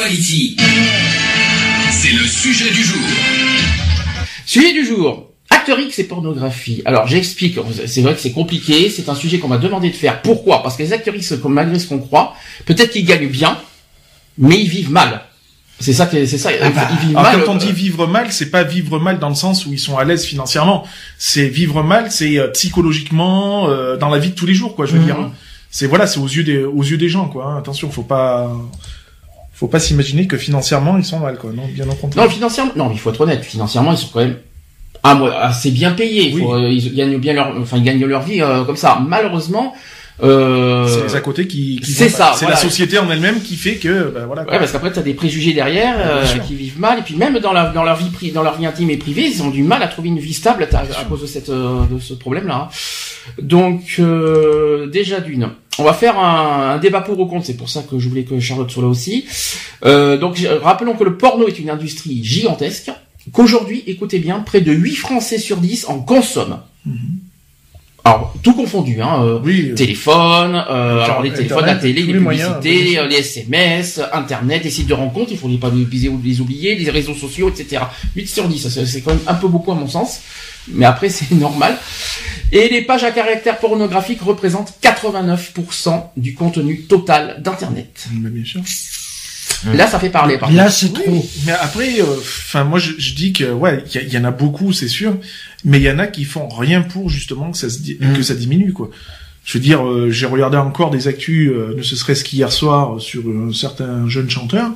Equality. C'est le sujet du jour. Sujet du jour. Acteur X et pornographie. Alors j'explique, c'est vrai que c'est compliqué, c'est un sujet qu'on m'a demandé de faire. Pourquoi? Parce que les acteurs X, malgré ce qu'on croit, peut-être qu'ils gagnent bien, mais ils vivent mal. C'est ça, c'est ça. Ah bah, ils vivent alors, mal. quand on euh, dit vivre mal, c'est pas vivre mal dans le sens où ils sont à l'aise financièrement. C'est vivre mal, c'est euh, psychologiquement euh, dans la vie de tous les jours, quoi. Je veux Mhm. dire, hein. c'est voilà, c'est aux yeux des aux yeux des gens, quoi. hein. Attention, faut pas faut pas s'imaginer que financièrement ils sont mal, quoi. Non, bien au contraire. Non, financièrement, non, mais il faut être honnête. Financièrement, ils sont quand même ah, moi, assez bien payés. Faut, euh, ils gagnent bien leur, enfin, ils gagnent leur vie euh, comme ça. Malheureusement, euh, c'est les à côté qui, qui c'est ça, C'est voilà. la société en elle-même qui fait que, bah, voilà. quoi. Ouais, parce qu'après t'as des préjugés derrière euh, sûr. qui vivent mal et puis même dans la dans leur vie dans leur vie intime et privée ils ont du mal à trouver une vie stable à, à cause de cette euh, de ce problème là. Donc euh, déjà d'une, on va faire un, un débat pour ou contre. C'est pour ça que je voulais que Charlotte soit là aussi. Euh, donc rappelons que le porno est une industrie gigantesque. Qu'aujourd'hui, écoutez bien, près de 8 Français sur 10 en consomment. Alors, tout confondu, hein, euh, Oui. téléphone, euh, alors les Internet, téléphones, la télé, les les publicités, euh, les SMS, Internet, les sites de rencontres, il faut pas les, oublier, les réseaux sociaux, etc. 8 sur 10, ça, c'est c'est quand même un peu beaucoup à mon sens, mais après c'est normal. Et les pages à caractère pornographique représentent 89% du contenu total d'Internet. Bien sûr. Là, ça fait parler. Par Là, contre. c'est trop. Mais après, euh, enfin, moi, je, je dis que ouais, il y, en a beaucoup, c'est sûr, mais il y en a qui font rien pour justement que ça se di- Mm. que ça diminue, quoi. Je veux dire, euh, j'ai regardé encore des actus, euh, ne serait-ce qu'hier soir, euh, sur un certain jeune chanteur.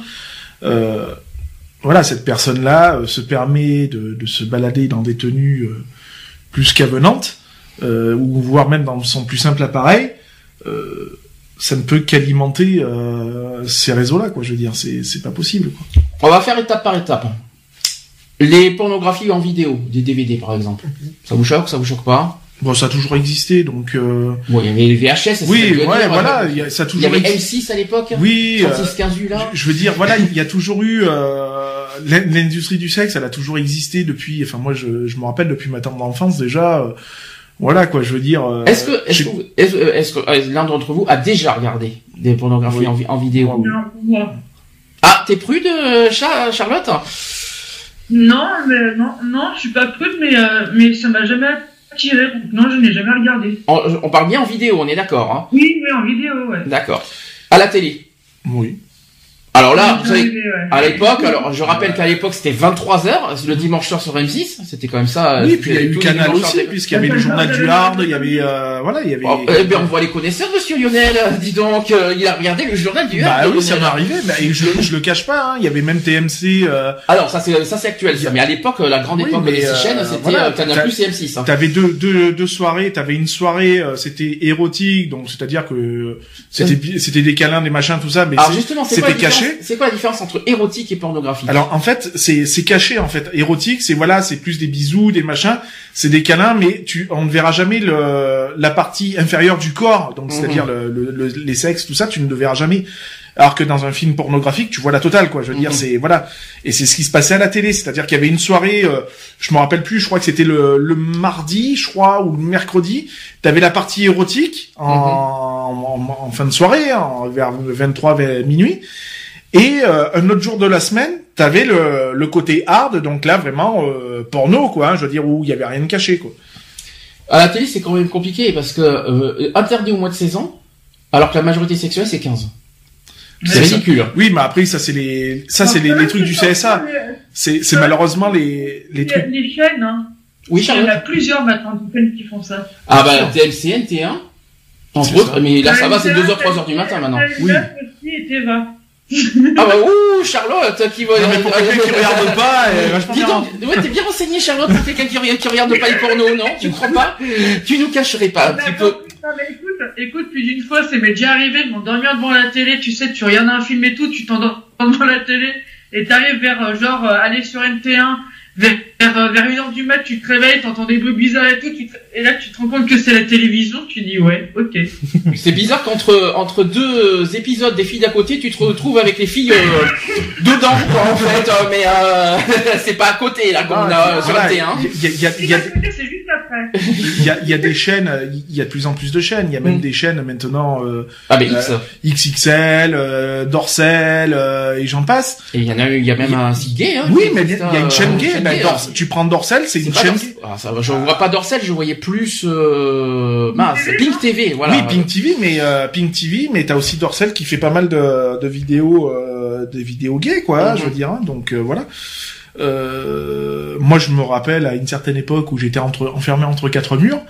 Euh, voilà, cette personne-là euh, se permet de, se balader dans des tenues euh, plus qu'avenantes, euh, ou voire même dans son plus simple appareil. Ça ne peut qu'alimenter ces réseaux-là, quoi. Je veux dire, c'est c'est pas possible. On va faire étape par étape. Les pornographies en vidéo, des DVD par exemple. Ça vous choque, ça vous choque pas? Bon, ça a toujours existé, donc. Euh... Bon, il y avait les VHS. ça Oui, veux ouais, dire. voilà, y a- ça a Il y toujours avait existé. M6 à l'époque. Oui, euh, 36 15 là. je je veux dire, voilà, il y a toujours eu euh, l'in- l'industrie du sexe, elle a toujours existé depuis. Enfin, moi, je, je me rappelle depuis ma tendre enfance déjà. euh, voilà, quoi, je veux dire. euh, Est-ce que, est-ce que, est-ce, euh, est-ce que euh, l'un d'entre vous a déjà regardé des pornographies Oui. en, en vidéo? Oui. Ah, t'es prude, euh, Cha- Charlotte? Non, mais non, non, je suis pas prude, mais euh, mais ça m'a jamais donc Non, je n'ai jamais regardé. on, on parle bien en vidéo, on est d'accord, hein Oui, oui, en vidéo, ouais. D'accord. À la télé. Oui. Alors là, vous savez, à l'époque, alors je rappelle qu'à l'époque c'était 23h, le dimanche soir sur M6, c'était quand même ça. Oui, puis il y a eu Canal aussi, puisqu'il y avait le journal du Hard, il y avait, euh, voilà, il y avait. Oh, eh ben, on voit les connaisseurs, monsieur Lionel. Dis donc, euh, il a regardé le journal du Bah Hard, oui, ça m'est arrivé. Bah, et je, je le cache pas. Hein, il y avait même TMC. Euh, Alors ça c'est ça c'est actuel, ça. mais à l'époque, la grande Oui, époque mais, des six euh, chaînes, c'était voilà, euh, Canal Plus et M6. hein. T'avais deux, deux, deux soirées. T'avais une soirée, euh, c'était érotique, donc c'est-à-dire que c'était c'était des câlins, des machins, tout ça, mais c'était différence- caché. c'est quoi la différence entre érotique et pornographie Alors en fait, c'est c'est caché en fait. Érotique, c'est voilà, c'est plus des bisous, des machins, c'est des câlins, mais tu on ne verra jamais le la partie inférieure du corps, donc Mhm. c'est-à-dire le, le- le- les sexes, tout ça, tu ne le verras jamais. Alors que dans un film pornographique, tu vois la totale, quoi. Je veux dire, Mhm. c'est voilà, et c'est ce qui se passait à la télé, c'est-à-dire qu'il y avait une soirée, euh, je me rappelle plus, je crois que c'était le, le mardi, je crois, ou le mercredi. T'avais la partie érotique en, en, en fin de soirée, en, vers 23 vers minuit. Et euh, un autre jour de la semaine, t'avais le, le côté hard, donc là vraiment euh, porno quoi. hein, je veux dire où il y avait rien de caché quoi. À la télé, c'est quand même compliqué parce que euh, interdit au mois de 16 ans, alors que la majorité sexuelle c'est 15. C'est C'est ça. ridicule. hein. Oui, mais après ça c'est les ça c'est les, les trucs du CSA. C'est c'est malheureusement les les Il y a trucs. des chaînes, hein. Oui, Il y en a plusieurs maintenant des chaînes qui font ça. Ah bah TLCN, T1. Entre autres, ça. mais là ça va, c'est TLCN, 2h, 3h du matin maintenant. Oui. aussi et. Ah bah ouh, Charlotte qui va... Non, mais pour quelqu'un qui regarde pas, Dis donc, ouais, t'es bien renseigné Charlotte pour quelqu'un qui, regarde- qui regarde pas les pornos, non? Tu crois pas? Tu nous cacherais pas un petit peu. Non mais écoute, écoute, plus d'une fois, c'est m'est déjà arrivé de m'endormir devant la télé, tu sais, tu regardes un film et tout, tu t'endors devant la télé, et t'arrives vers, euh, genre, euh, aller sur NT1, vers, vers, euh, vers une heure du mat, tu te réveilles, t'entends des bruits bizarres et tout, tu te- et là, tu te rends compte que c'est la télévision, tu dis, ouais, ok. C'est bizarre qu'entre entre deux épisodes des filles d'à côté, tu te retrouves avec les filles euh, dedans, quoi, en fait. euh, mais euh, c'est pas à côté là, comme on a sur Voilà, le T1. Il y a, il y a- il y a- C'est juste après. Il y a- il y a des chaînes, euh, il y a de plus en plus de chaînes. Il y a même Mm. des chaînes maintenant euh, Ah mais X. XXL, euh, Dorsel euh, et j'en passe. Et il y en a, il y a même un site gay. Hein, Oui, mais il y a une euh, chaîne gay. Gay, Dors- hein. tu prends Dorsel, c'est une chaîne. Ah, ça, va, je vois pas Dorsel, je voyais plus euh, mince, Pink TV, voilà. Oui, Pink TV, mais euh, Pink TV, mais t'as aussi Dorsel qui fait pas mal de, de vidéos, euh, des vidéos gays, quoi. Mhm. Je veux dire, hein, donc euh, voilà. Euh, moi, je me rappelle à une certaine époque où j'étais entre, enfermé entre quatre murs.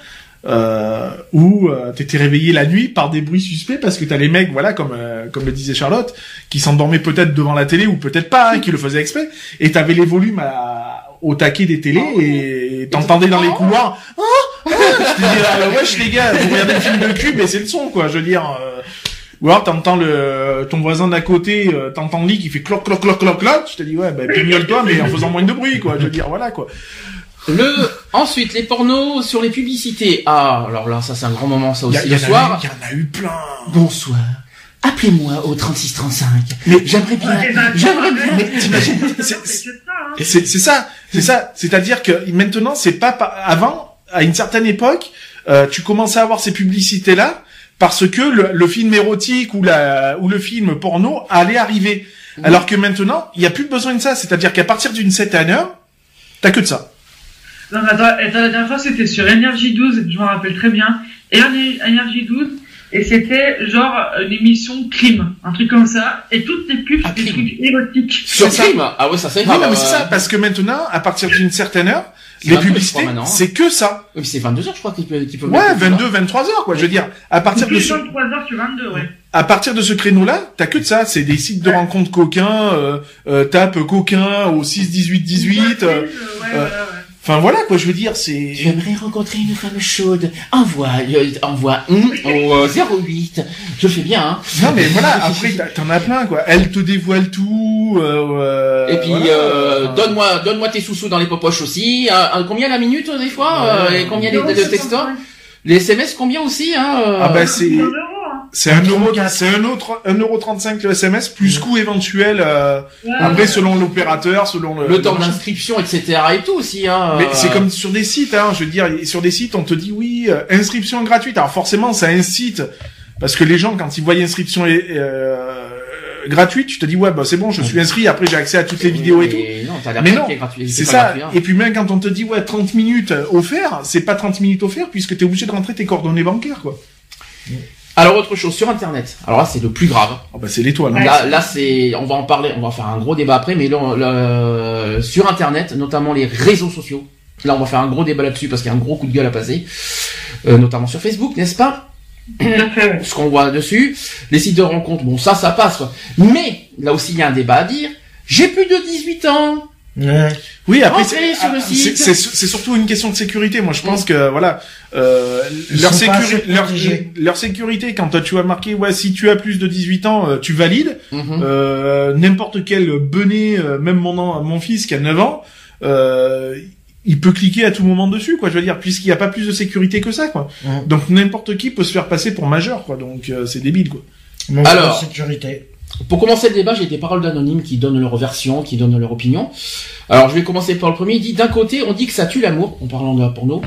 Euh, où euh, t'étais réveillé la nuit par des bruits suspects parce que t'as les mecs, voilà, comme euh, comme le disait Charlotte, qui s'endormaient peut-être devant la télé ou peut-être pas, hein, qui le faisaient exprès, et t'avais les volumes à, au taquet des télés Oh. et t'entendais dans les couloirs. Ah, ah, je te dis, ah, wesh les gars, vous regardez le film de cul, mais c'est le son quoi. Je veux dire. Ou alors t'entends le ton voisin d'à côté, euh, t'entends le lit qui fait cloc cloc cloc cloc cloc. Je te dis ouais, bah pignole-toi, mais en faisant moins de bruit quoi. Je veux dire voilà quoi. Le ensuite les pornos sur les publicités. Ah alors là ça c'est un grand moment ça Il y, a- aussi y soir. eu- y en a eu plein. Bonsoir. Appelez-moi au 3635. Mais- j'aimerais bien, bah, j'aimerais bien. Mais t'imagines, C'est ça, hein. C'est ça, c'est ça. C'est-à-dire que maintenant, c'est pas pa- avant, à une certaine époque, euh, tu commençais à avoir ces publicités là parce que le, le film érotique ou la ou le film porno allait arriver. Alors que maintenant, il y a plus besoin de ça. C'est-à-dire qu'à partir d'une certaine heure, t'as que de ça. Non, mais attends, attends, la dernière fois, c'était sur Énergie 12, je m'en rappelle très bien. Et Énergie 12, et c'était genre une émission crime, un truc comme ça. Et toutes les pubs, Ah, c'était des trucs érotiques. Sur C'est crime. Ah ouais ça c'est Oui, non, mais c'est euh, ça, parce que maintenant, à partir d'une certaine heure, C'est les 22, je publicités, maintenant. c'est que ça. Oui, c'est 22 heures je crois qu'il peut, qu'il peut Ouais, mettre, 22, 23 heures, quoi. Je veux dire, à partir de ce, 23h sur 22, ouais. à partir de ce créneau-là, t'as que de ça. C'est des sites de rencontres coquins, euh, euh, tape coquin au 6, 18, 18. euh, Ouais, ouais, euh, ouais, ouais. Enfin voilà, quoi, je veux dire, c'est... J'aimerais rencontrer une femme chaude. Envoie, euh, envoie hum, au euh, 08. Je fais bien, hein. Non mais voilà, après t'en as plein, quoi. Elle te dévoile tout. Euh, euh, Et puis voilà, euh, donne-moi, donne-moi tes sous-sous dans les popoches aussi. Combien la minute des fois euh, Et combien les, les, textos Les SMS combien aussi hein Ah bah c'est... 2 euros. C'est un euro, c'est un autre, un euro 35 le SMS, plus coût éventuel, euh, Ouais, après ouais. selon l'opérateur, selon le... le temps d'inscription, etc. et tout aussi. Hein, Mais euh, c'est comme sur des sites, hein, je veux dire, sur des sites, on te dit oui, euh, inscription gratuite. Alors forcément, ça incite, parce que les gens, quand ils voient inscription euh, gratuite, tu te dis ouais, bah c'est bon, je suis inscrit, après j'ai accès à toutes les vidéos et tout. mais Non, Mais non, C'est ça. gratuit, hein. Et puis même quand on te dit ouais 30 minutes euh, offert, c'est pas 30 minutes offert puisque t'es obligé de rentrer tes coordonnées bancaires quoi. Alors autre chose sur Internet. Alors là c'est le plus grave. Oh bah c'est l'étoile. hein. Là, là c'est, on va en parler, on va faire un gros débat après, mais là, là, sur Internet, notamment les réseaux sociaux. Là, on va faire un gros débat là-dessus parce qu'il y a un gros coup de gueule à passer, euh, notamment sur Facebook, n'est-ce pas? Ce qu'on voit dessus, les sites de rencontres, bon ça, ça passe. Quoi. Mais là aussi, il y a un débat à dire. J'ai plus de 18 ans. Oui, après Entrez c'est sur le ah, site. c'est- c'est c'est surtout une question de sécurité. Moi, je pense que voilà, euh, leur, sécuri- leur, sécurité, quand tu as marqué ouais, si tu as plus de 18 ans, euh, tu valides. Mhm. Euh, N'importe quel benet, euh, même mon an- mon fils qui a 9 ans, euh, il peut cliquer à tout moment dessus, quoi. Je veux dire, puisqu'il n'y a pas plus de sécurité que ça, quoi. Ouais. Donc n'importe qui peut se faire passer pour majeur, quoi. Donc euh, c'est débile, quoi. Manque Alors. sécurité. Pour commencer le débat, j'ai des paroles d'anonymes qui donnent leur version, qui donnent leur opinion. Alors, je vais commencer par le premier. Il dit d'un côté, on dit que ça tue l'amour, en parlant de la porno,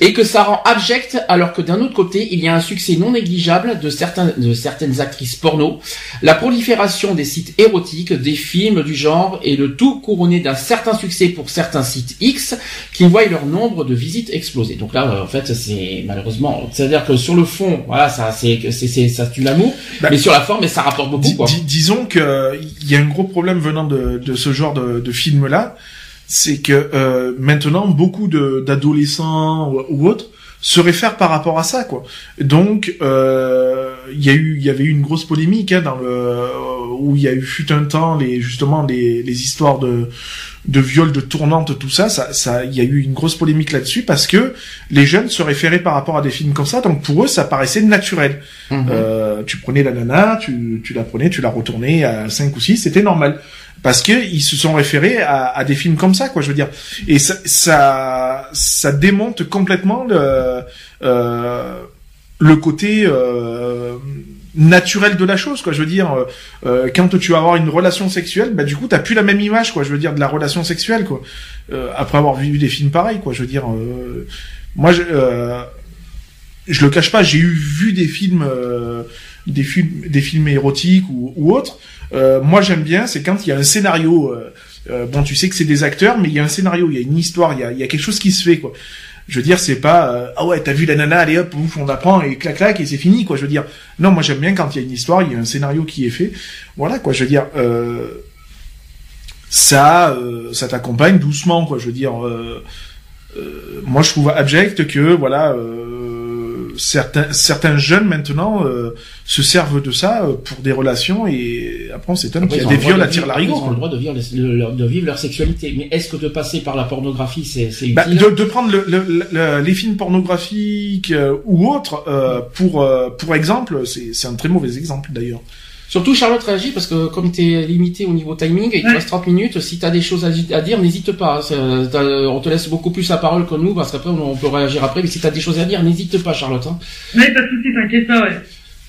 et que ça rend abject, alors que d'un autre côté, il y a un succès non négligeable de certains, de certaines actrices porno, la prolifération des sites érotiques, des films du genre, et le tout couronné d'un certain succès pour certains sites X, qui voient leur nombre de visites exploser. Donc là, euh, en fait, c'est malheureusement, c'est-à-dire que sur le fond, voilà, ça, c'est, c'est, ça tue l'amour, Bah, mais sur la forme, ça rapporte beaucoup, quoi. dis- disons que il y a un gros problème venant de, de ce genre de, de film-là, c'est que euh, maintenant beaucoup d'adolescents ou, ou autres se réfèrent par rapport à ça, quoi. Donc, euh, il y a eu, il y avait eu une grosse polémique hein, dans le où il y a eu fut un temps les justement les, les histoires de de viol, de tournante, tout ça, ça, ça, il y a eu une grosse polémique là-dessus parce que les jeunes se référaient par rapport à des films comme ça, donc pour eux, ça paraissait naturel. Mhm. Euh, tu prenais la nana, tu, tu la prenais, tu la retournais à 5 ou 6, c'était normal. Parce que ils se sont référés à, à des films comme ça, quoi, je veux dire. Et ça, ça, ça démonte complètement le, euh, le côté euh, naturel de la chose, quoi. Je veux dire, euh, quand tu vas avoir une relation sexuelle, bah du coup, t'as plus la même image, quoi. Je veux dire, de la relation sexuelle, quoi. Euh, après avoir vu des films pareils, quoi. Je veux dire, euh, moi, je, euh, je le cache pas, j'ai eu vu des films, euh, des films, érotiques ou, autres. Euh, moi, j'aime bien, c'est quand il y a un scénario. euh, euh, bon, tu sais que c'est des acteurs, mais il y a un scénario, il y a une histoire, il y a, quelque chose qui se fait. Je veux dire, c'est pas ah ouais, t'as vu la nana, allez hop, ouf, on apprend et clac clac et c'est fini. Je veux dire, non, moi j'aime bien quand il y a une histoire, il y a un scénario qui est fait. Voilà, quoi. Je veux dire, ça, ça t'accompagne doucement, quoi. Je veux dire, moi je trouve abject que voilà. Certains certains jeunes maintenant euh, se servent de ça euh, pour des relations et après on s'étonne qu'il y a des viols de à tir larigot Ils ont le droit de vivre, de, leur- de vivre leur sexualité. Mais est-ce que de passer par la pornographie, c'est Bah, utile de, de prendre le, le- le- les films pornographiques euh, ou autres euh, pour euh, pour exemple, c'est c'est un très mauvais exemple d'ailleurs. Surtout Charlotte réagit parce que comme tu es limité au niveau timing, il te Ouais. reste 30 minutes, si tu as des choses à, dire, n'hésite pas. On te laisse beaucoup plus la parole que nous parce qu'après on, peut réagir après, mais si tu as des choses à dire, n'hésite pas Charlotte. hein. Mais pas de soucis, t'inquiète pas, ouais.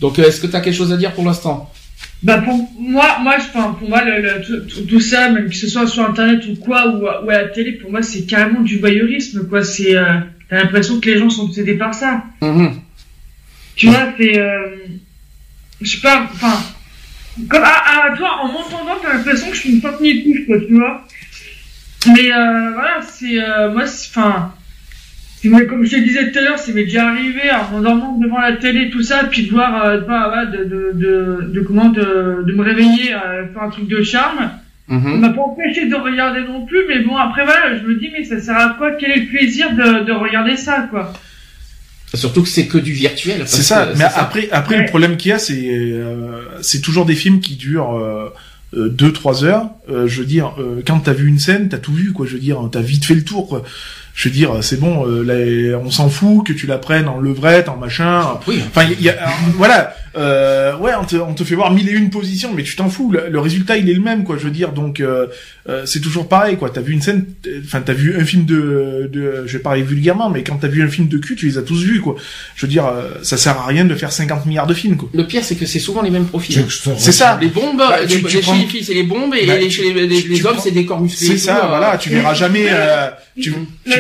Donc euh, est-ce que tu as quelque chose à dire pour l'instant? Bah pour moi, moi, je, enfin, pour moi, le, le- tout, tout- tout ça, même que ce soit sur internet ou quoi, ou, à- ou à la télé, pour moi, c'est carrément du voyeurisme, quoi. C'est, euh, t'as l'impression que les gens sont obsédés par ça. Mhm. Tu vois, c'est, euh, je sais pas, enfin, comme à, à toi, en m'entendant, t'as l'impression que je suis une forte couche, quoi, tu vois. Mais euh, voilà, c'est, euh, moi, c'est- enfin, comme je te disais tout à l'heure, c'est m'est déjà arrivé en m'endormant devant la télé, tout ça, puis de voir, euh, de, voir, voilà, de, de, de, de comment, de, de me réveiller, euh, faire un truc de charme. Mhm. m'a pas empêché de regarder non plus, mais bon, après voilà, je me dis, mais ça sert à quoi? Quel est le plaisir de, de regarder ça, quoi? Surtout que c'est que du virtuel. C'est ça. que Mais après après Ouais. le problème qu'il y a c'est euh, c'est toujours des films qui durent euh, euh, deux trois heures. Euh, je veux dire euh, quand t'as vu une scène t'as tout vu quoi. Je veux dire t'as vite fait le tour quoi. Je veux dire c'est bon euh, là, on s'en fout que tu la prennes en levrette en machin. Oui. Enfin, il y a, euh, voilà, euh, ouais, on te, on te fait voir mille et une positions, mais tu t'en fous. Le, le résultat, il est le même, quoi. Je veux dire, donc euh, euh, c'est toujours pareil, quoi. T'as vu une scène, euh, enfin, t'as vu un film de, de, je vais parler vulgairement, mais quand t'as vu un film de cul, tu les as tous vus, quoi. Je veux dire, euh, ça sert à rien de faire 50 milliards de films, quoi. Le pire, c'est que c'est souvent les mêmes profils. C'est ça. Les bombes, Bah, les, tu- tu les- prends- chez les filles, c'est les bombes, et Bah, les, tu- chez les, les- tu- les tu hommes, prends- c'est des corps musclés. C'est ça, euh, voilà. Tu verras jamais. Euh, tu, La,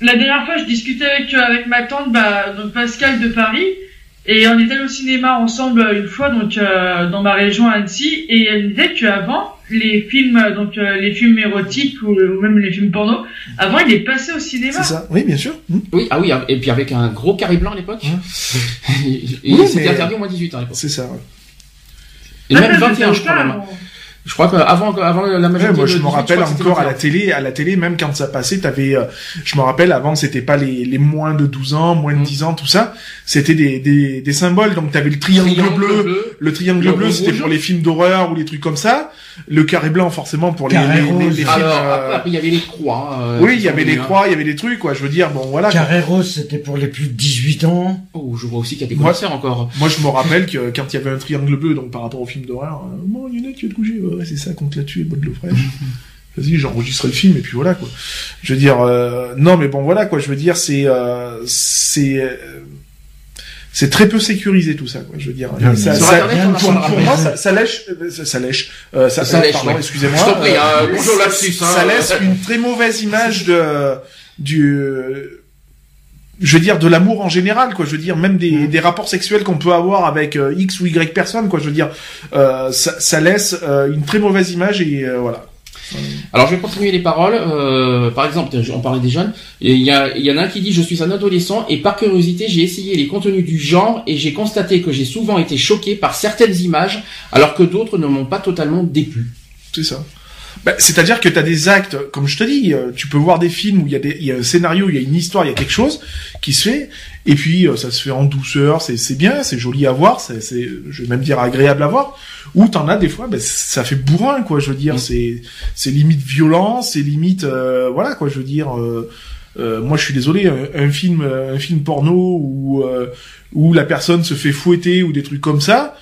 la dernière fois, je discutais avec, avec ma tante, bah, donc Pascal de Paris, et on était allé au cinéma ensemble euh, une fois, donc euh, dans ma région à Annecy, et elle me disait qu'avant, les films, euh, donc euh, les films érotiques ou, ou même les films porno, avant, il est passé au cinéma. c'est ça. Oui, bien sûr. Hmm. Oui, ah oui, et puis avec un gros carré blanc à l'époque. et Oui, c'était mais- interdit au moins 18 ans à l'époque. C'est ça. ouais. Et Ah, même ça, 21, je crois même. on- Je crois qu'avant avant la Ouais, majorité moi je me 18, rappelle encore à la 21. télé, à la télé même quand ça passait, t'avais, euh, je me rappelle avant c'était pas les, les moins de 12 ans, moins de Mm. 10 ans, tout ça, c'était des, des, des symboles. Donc t'avais le triangle, Triangle bleu, bleu. le triangle Le bleu c'était pour les films d'horreur ou les trucs comme ça, le carré blanc forcément pour les, Carré les, les- les rose. films. Alors, euh, après, il y avait les croix. euh, oui, il y avait les hein. croix, il y avait des trucs quoi. Je veux dire bon voilà. Carré rose, c'était pour les plus de 18 ans. Oh, je vois aussi qu'il y a des Moi- encore. Moi je me rappelle que quand il y avait un triangle bleu donc par rapport aux films d'horreur, euh, bon il y en a qui te coucher, ouais, c'est ça compte là-dessus et bois de l'eau fraîche. Vas-y, j'enregistre le film et puis voilà quoi. Je veux dire, euh, non mais bon voilà quoi. Je veux dire, c'est euh, c'est euh, c'est très peu sécurisé tout ça quoi. Je veux dire, Bien, ça, mais Sur ça- Internet, on en pour, pour moi ça, ça lèche, euh, ça, ça lèche, euh, ça, Ça euh, lèche, pardon, ouais. excusez-moi. Je t'en prie, euh, ça- hein. Ça laisse une très mauvaise image de du je veux dire de l'amour en général quoi je veux dire même des, des rapports sexuels qu'on peut avoir avec euh, x ou y personnes quoi je veux dire euh, ça, ça laisse euh, une très mauvaise image et euh, voilà Alors, je vais continuer les paroles. Euh, par exemple, on parlait des jeunes. Il y, a, il y en a un qui dit « Je suis un adolescent et par curiosité, j'ai essayé les contenus du genre et j'ai constaté que j'ai souvent été choqué par certaines images alors que d'autres ne m'ont pas totalement déplu. c'est ça ». Bah, C'est-à-dire que tu as des actes, comme je te dis, euh, tu peux voir des films où il y, a des- y a un scénario, il y a une histoire, il y a quelque chose qui se fait, et puis euh, ça se fait en douceur, c'est bien, c'est joli à voir, c'est, je vais même dire agréable à voir. Ou t'en as des fois, bah, ça fait bourrin, quoi. Je veux dire, c'est c'est limite violent, c'est limite, euh, voilà, quoi. Je veux dire. euh, euh, moi, je suis désolé, un, un film, un film porno où euh, où la personne se fait fouetter ou des trucs comme ça,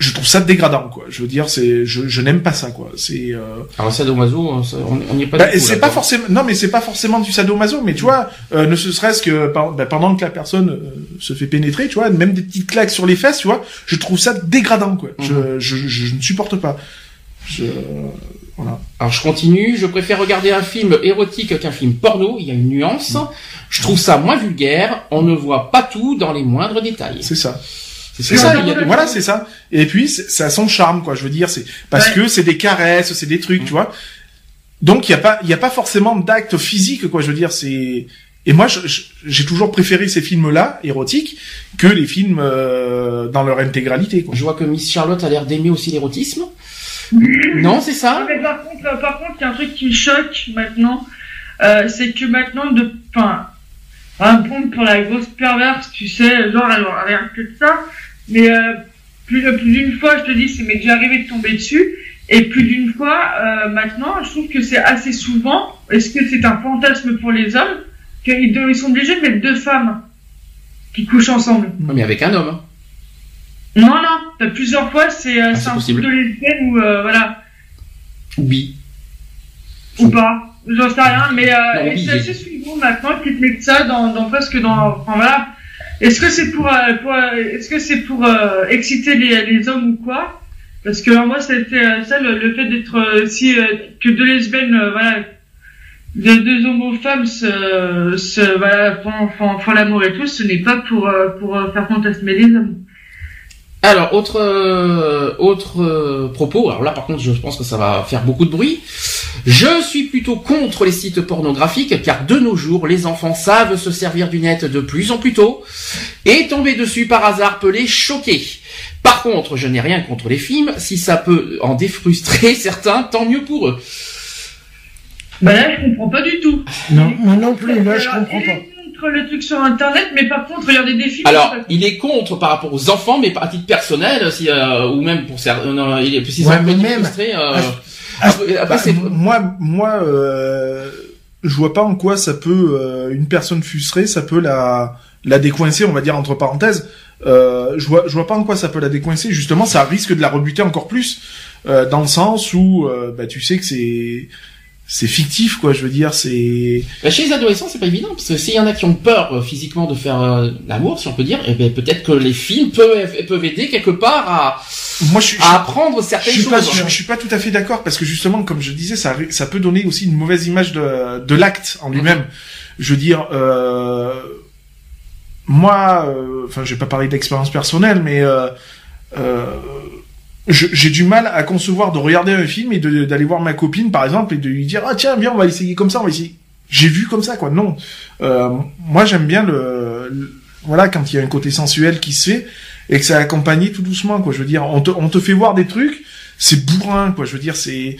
je trouve ça dégradant, quoi. Je veux dire, c'est, je, je n'aime pas ça, quoi. C'est, euh, Alors sadomaso, ça, on n'y est pas bah, c'est pas forcément, non, mais c'est pas forcément du sadomaso, mais tu vois, euh, ne ce serait-ce que bah, pendant que la personne euh, se fait pénétrer, tu vois, même des petites claques sur les fesses, tu vois, je trouve ça dégradant, quoi. Mhm. Je, je, je, je ne supporte pas. Je, voilà. Alors je continue, je préfère regarder un film érotique qu'un film porno, il y a une nuance. Je trouve ça moins vulgaire, on ne voit pas tout dans les moindres détails. C'est ça. C'est ça, ça, il y a- voilà, c'est ça. Et puis, ça a son charme, quoi. Je veux dire, c'est parce Ouais. que c'est des caresses, c'est des trucs, tu vois. Donc, il y a pas, il y a pas forcément d'acte physique, quoi. Je veux dire, c'est. Et moi, j'ai toujours préféré ces films-là, érotiques, que les films euh, dans leur intégralité, quoi. Je vois que Miss Charlotte a l'air d'aimer aussi l'érotisme. non, c'est ça? Mais par contre, euh, par contre, il y a un truc qui me choque maintenant, euh, c'est que maintenant, de, enfin, un bon pour la grosse perverse, tu sais, genre, elle aura rien que de ça, mais euh, plus, euh, plus d'une fois, je te dis, c'est m'est déjà arrivé de tomber dessus, et plus d'une fois, euh, maintenant, je trouve que c'est assez souvent, est-ce que c'est un fantasme pour les hommes, qu'ils sont obligés de mettre deux femmes qui couchent ensemble. Ouais, Mais avec un homme. hein. Non, non, t'as plusieurs fois, c'est euh, Ah, un possible. de lesbiennes ou, euh, voilà. Ou bi. Ou pas, j'en sais rien, mais euh, oui, c'est assez suivant maintenant qu'ils te mettent ça dans, dans presque dans, enfin voilà. Est-ce que c'est pour, euh, pour, euh, est-ce que c'est pour euh, exciter les, les hommes ou quoi? Parce que alors, moi, c'était euh, ça le, le fait d'être si que deux lesbiennes, voilà, de deux hommes-femmes se, se voilà font, font, font l'amour et tout, ce n'est pas pour pour faire fantasmer les hommes. Alors, autre euh, autre euh, propos. Alors là, par contre, je pense que ça va faire beaucoup de bruit. Je suis plutôt contre les sites pornographiques, car de nos jours, les enfants savent se servir du net de plus en plus tôt, et tomber dessus par hasard peut les choquer. Par contre, je n'ai rien contre les films. Si ça peut en défrustrer certains, tant mieux pour eux. Bah là, je comprends pas du tout. Non, moi non plus, là, je comprends pas. Contre le truc sur internet, mais par contre, regardez des films. Alors, il est contre par rapport aux enfants, mais à titre personnel, si, euh, ou même pour certains, non, il est, si Ouais, peut même- frustrer, euh, Ah, après, après, Bah, c'est, moi, moi, euh, je vois pas en quoi ça peut euh, une personne frustrée, ça peut la la décoincer, on va dire entre parenthèses. Euh, je vois, je vois pas en quoi ça peut la décoincer. Justement, ça risque de la rebuter encore plus, euh, dans le sens où, euh, bah, tu sais que c'est c'est fictif, quoi. Je veux dire, c'est Bah, chez les adolescents, c'est pas évident, parce que s'il y en a qui ont peur euh, physiquement de faire euh, l'amour, si on peut dire, eh ben, peut-être que les films peuvent, peuvent aider quelque part à, moi, je, suis- à apprendre je, certaines suis choses. pas, je, je suis pas tout à fait d'accord parce que justement, comme je disais, ça ça peut donner aussi une mauvaise image de de l'acte en lui-même. Je veux dire. Euh, moi, euh, enfin, je vais pas parler d'expérience personnelle, mais je- j'ai du mal à concevoir de regarder un film et de- d'aller voir ma copine, par exemple, et de lui dire ah tiens viens on va essayer comme ça, on va essayer. J'ai vu comme ça quoi. Non, Euh, moi j'aime bien le, le- voilà quand il y a un côté sensuel qui se fait et que ça accompagne tout doucement quoi. Je veux dire, on te, on te fait voir des trucs, c'est bourrin quoi. Je veux dire c'est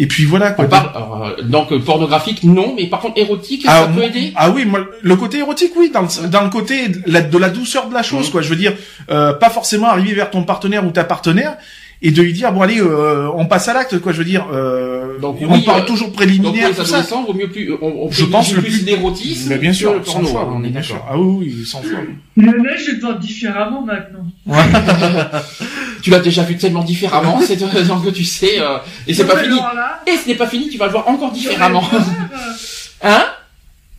et puis voilà quoi. On parle, alors, euh, donc euh, pornographique, non, mais par contre érotique, Ah, ça peut aider? ah oui, moi, le côté érotique, oui, dans le, dans le côté de la, de la douceur de la chose, Mhm. quoi. Je veux dire, euh, pas forcément arriver vers ton partenaire ou ta partenaire et de lui dire bon allez, euh, on passe à l'acte, quoi. Je veux dire, euh, Donc, on oui, parle euh, toujours Donc préliminaire, les tout ça. adolescents, vaut mieux plus, on, on Je pense le plus l'érotisme Mais bien sûr, le sans fois, on est d'accord. Ah oui, oui, sans fois. Le mec, je dois différemment maintenant. Tu l'as déjà vu tellement différemment, c'est donc que tu sais, euh, et c'est pas fini. Et ce n'est pas fini, tu vas le voir encore différemment. Hein?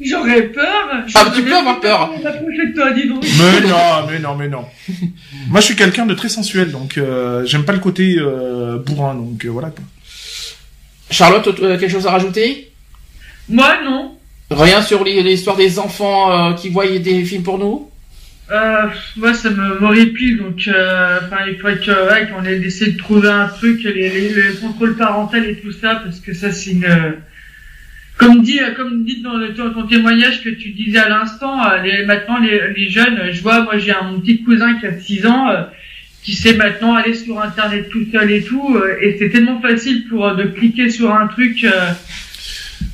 J'aurais peur. Ah, tu peux avoir peur. Toi, dis donc. Mais non, mais non, mais non. Moi, je suis quelqu'un de très sensuel, donc euh, j'aime pas le côté euh, bourrin, donc euh, voilà. Quoi. Charlotte, euh, quelque chose à rajouter? Moi, non. Rien sur les- l'histoire des enfants euh, qui voient des films pour nous? Euh, moi, ça me m'horripile, donc, euh, enfin, il faudrait que, ouais, qu'on ait essayé de trouver un truc, les, les, les contrôles parentaux et tout ça, parce que ça, c'est une, euh, comme dit, euh, comme dit dans le- ton, ton témoignage que tu disais à l'instant, euh, les, maintenant, les, les jeunes, euh, je vois, moi, j'ai un mon petit cousin qui a 6 ans, euh, qui sait maintenant aller sur Internet tout seul et tout, euh, et c'est tellement facile pour de cliquer sur un truc. euh,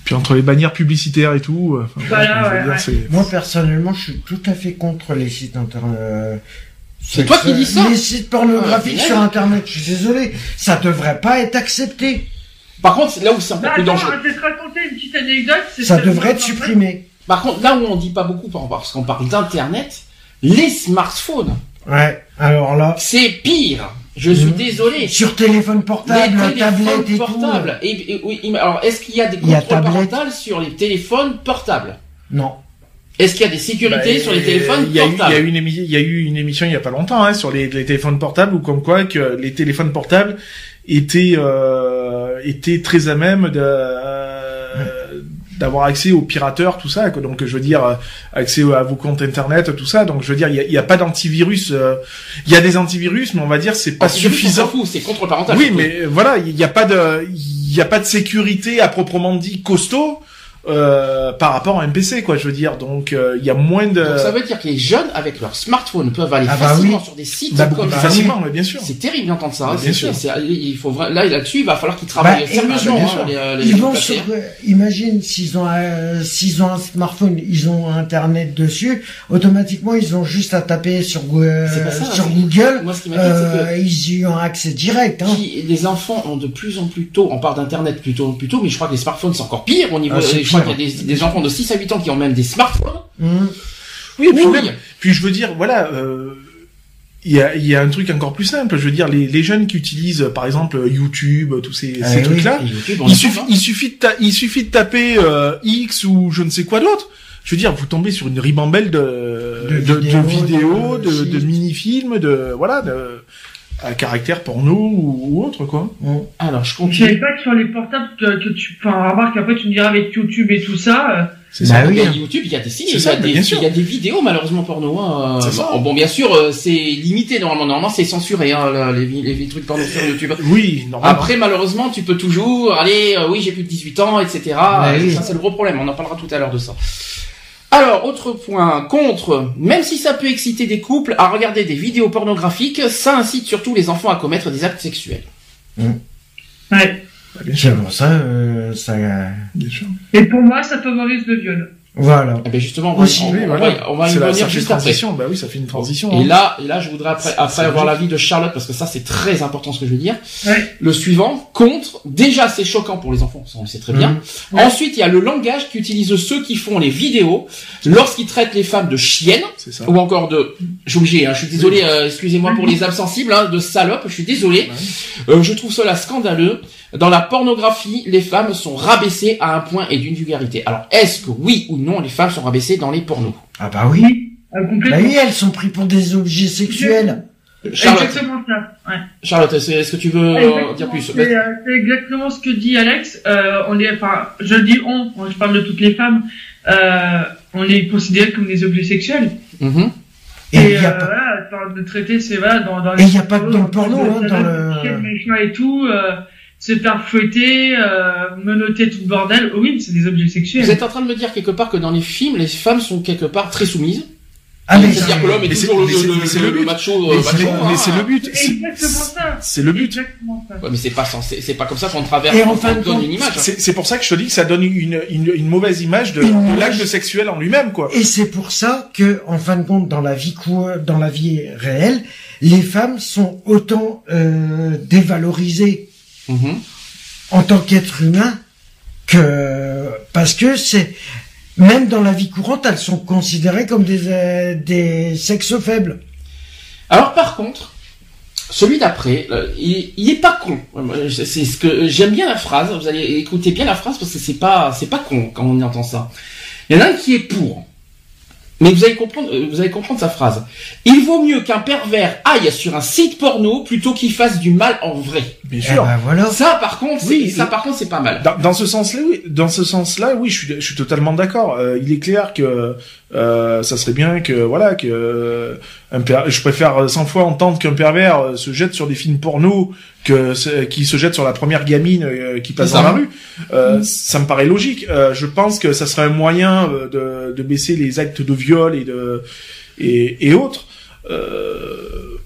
Puis entre les bannières publicitaires et tout, euh, Voilà, ouais, dire, ouais. Moi, personnellement, je suis tout à fait contre les sites internet. C'est toi qui dis ça Les sites pornographiques Ah, sur Internet, je suis désolé, ça devrait pas être accepté. Par contre, là où c'est un peu Bah, plus attends, dangereux. je vais te raconter une petite anecdote. c'est Ça devrait être supprimé. Par contre, là où on dit pas beaucoup, par- parce qu'on parle d'internet, les smartphones, Ouais, alors là, c'est pire. Je suis Mhm. désolé. sur téléphone portable, les tablette. Et, et- mais alors, est-ce qu'il y a des contrôles parentaux sur les téléphones portables? Non. Est-ce qu'il y a des sécurités Bah, sur les téléphones il y a eu- Il y, a portables? eu une émi- il y a eu une émission il y a pas longtemps hein, sur les, les téléphones portables ou comme quoi que les téléphones portables étaient euh, étaient très à même de euh, d'avoir accès aux pirateurs tout ça quoi. donc je veux dire euh, accès à vos comptes internet tout ça donc je veux dire il y a, pas d'antivirus euh, il y a des antivirus mais on va dire c'est pas s'en suffisant c'est contrôle parental. oui mais voilà il y a pas de il y a pas de sécurité à proprement dit costaud euh, par rapport à un PC quoi je veux dire donc euh, il y a moins de Donc ça veut dire que les jeunes, avec leur smartphone, peuvent aller Ah bah facilement oui. sur des sites bah, comme ça. facilement mais bien sûr C'est terrible d'entendre ça. Bah, hein, bien c'est- sûr. il faut là là-dessus, il va falloir qu'ils travaillent Bah, sérieusement. bah, hein, les, euh, les Ils vont sur, hein. imagine s'ils ont, euh, s'ils ont un smartphone, ils ont internet dessus, automatiquement ils ont juste à taper sur, Goo- euh, C'est pas ça, sur c'est- Google, Moi, ce qui m'inquiète, c'est que euh, ils y ont accès direct, hein. qui- les enfants ont de plus en plus tôt, on parle d'internet plutôt plus tôt, mais je crois que les smartphones c'est encore pire au niveau. Ah, crois qu'il y a des, des enfants de 6 à 8 ans qui ont même des smartphones. Mhm. Oui, et puis, Oui. même- puis je veux dire, voilà, euh, il y, a, il y a un truc encore plus simple. Je veux dire, les, les jeunes qui utilisent, par exemple, YouTube, tous ces, Ah ces oui. trucs-là, il suffit, content. il suffit de, ta- il suffit de taper euh, X ou je ne sais quoi d'autre. Je veux dire, vous tombez sur une ribambelle de, De de, de vidéos, de- de, de si. mini-films, de voilà, de, à caractère porno ou, ou autre quoi. Mhm. Alors je Je savais continue. pas que sur les portables que, que tu, enfin, remarque après tu me diras avec YouTube et tout ça, euh, C'est Bah ça. oui. Il y a YouTube, il y a des signes, C'est il y a bah, des, bien sûr. il y a des vidéos malheureusement porno. Hein. C'est ça. Bon, bon, bien sûr, euh, c'est limité normalement. Normalement, c'est censuré hein, là, les, les, trucs porno sur YouTube. Oui, normalement. Après, malheureusement, tu peux toujours aller, euh, oui, j'ai plus de 18 ans, etc. Et oui. Ça, c'est le gros problème. On en parlera tout à l'heure de ça. Alors, autre point, contre, même si ça peut exciter des couples à regarder des vidéos pornographiques, ça incite surtout les enfants à commettre des actes sexuels. ouais. Bah, pour ça, euh, ça, sûr. Et pour moi, ça favorise le viol. Voilà. Eh ben justement, on va, Aussi, on, Oui, on voilà. va, on va y revenir juste après. Bah oui, ça fait une transition. Et hein. là, et là, je voudrais après, après avoir l'avis de Charlotte parce que ça c'est très important ce que je veux dire. Ouais. Le suivant, contre, déjà c'est choquant pour les enfants, ça on le sait très bien. Mhm. Ensuite, il y a le langage qu'utilisent ceux qui font les vidéos lorsqu'ils traitent les femmes de chiennes ou encore de, suis obligé, hein, je suis désolé, euh, excusez-moi pour les âmes sensibles, hein, de salopes, je suis désolé. Euh, je trouve cela scandaleux. Dans la pornographie, les femmes sont rabaissées à un point et d'une vulgarité. Alors, est-ce que oui ou non les femmes sont rabaissées dans les pornos Ah bah oui. Euh, Bah oui, elles sont prises pour des objets sexuels. Charlotte, Exactement ça. Ouais. Charlotte, est-ce que tu veux euh, Exactement. dire plus? C'est euh, c'est exactement ce que dit Alex. Euh, on est, enfin, je le dis on, je parle de toutes les femmes. Euh, on est considérés comme des objets sexuels. Mhm. Et il y a euh, pas, voilà, de traiter, c'est voilà, dans, dans Et il y a pas que dans le porno, hein, dans le- le machin et tout, euh, se faire fouetter, euh, menotter tout le bordel. Oui, c'est des objets sexuels. Vous êtes en train de me dire quelque part que dans les films, les femmes sont quelque part très soumises. ah mais, C'est-à-dire que l'homme est toujours le, macho. Mais euh, c'est mais c'est le but. C'est C'est- exactement ça. C'est le but. Ouais, mais c'est pas censé, c'est pas comme ça qu'on traverse, Et en qu'on fin de donne compte, une image. hein. C'est pour ça que je te dis que ça donne une, une, une mauvaise image de, de l'acte sexuel en lui-même, quoi. Et c'est pour ça que, en fin de compte, dans la vie dans la vie réelle, les femmes sont autant euh, dévalorisées En tant qu'être humain que parce que c'est même dans la vie courante, elles sont considérées comme des euh, des sexes faibles. Alors par contre, celui d'après, euh, il, il est pas con. C'est ce que j'aime bien la phrase. Vous allez écouter bien la phrase parce que c'est pas, c'est pas con quand on entend ça. Il y en a un qui est pour. Mais vous allez comprendre, euh, vous allez comprendre sa phrase. Il vaut mieux qu'un pervers aille sur un site porno plutôt qu'il fasse du mal en vrai. Bien Eh sûr. ben voilà. Ça, par contre, c'est- Oui, ça, et- par contre, c'est pas mal. Dans, dans ce sens-là, oui. Dans ce sens-là, oui, je suis, je suis totalement d'accord. Euh, il est clair que euh, ça serait bien que voilà que euh, un per- je préfère 100 fois entendre qu'un pervers euh, se jette sur des films porno que qui se jette sur la première gamine euh, qui passe dans la rue. Euh, Ça me paraît logique. Euh, je pense que ça serait un moyen euh, de, de baisser les actes de viol et de et, et autres. Euh,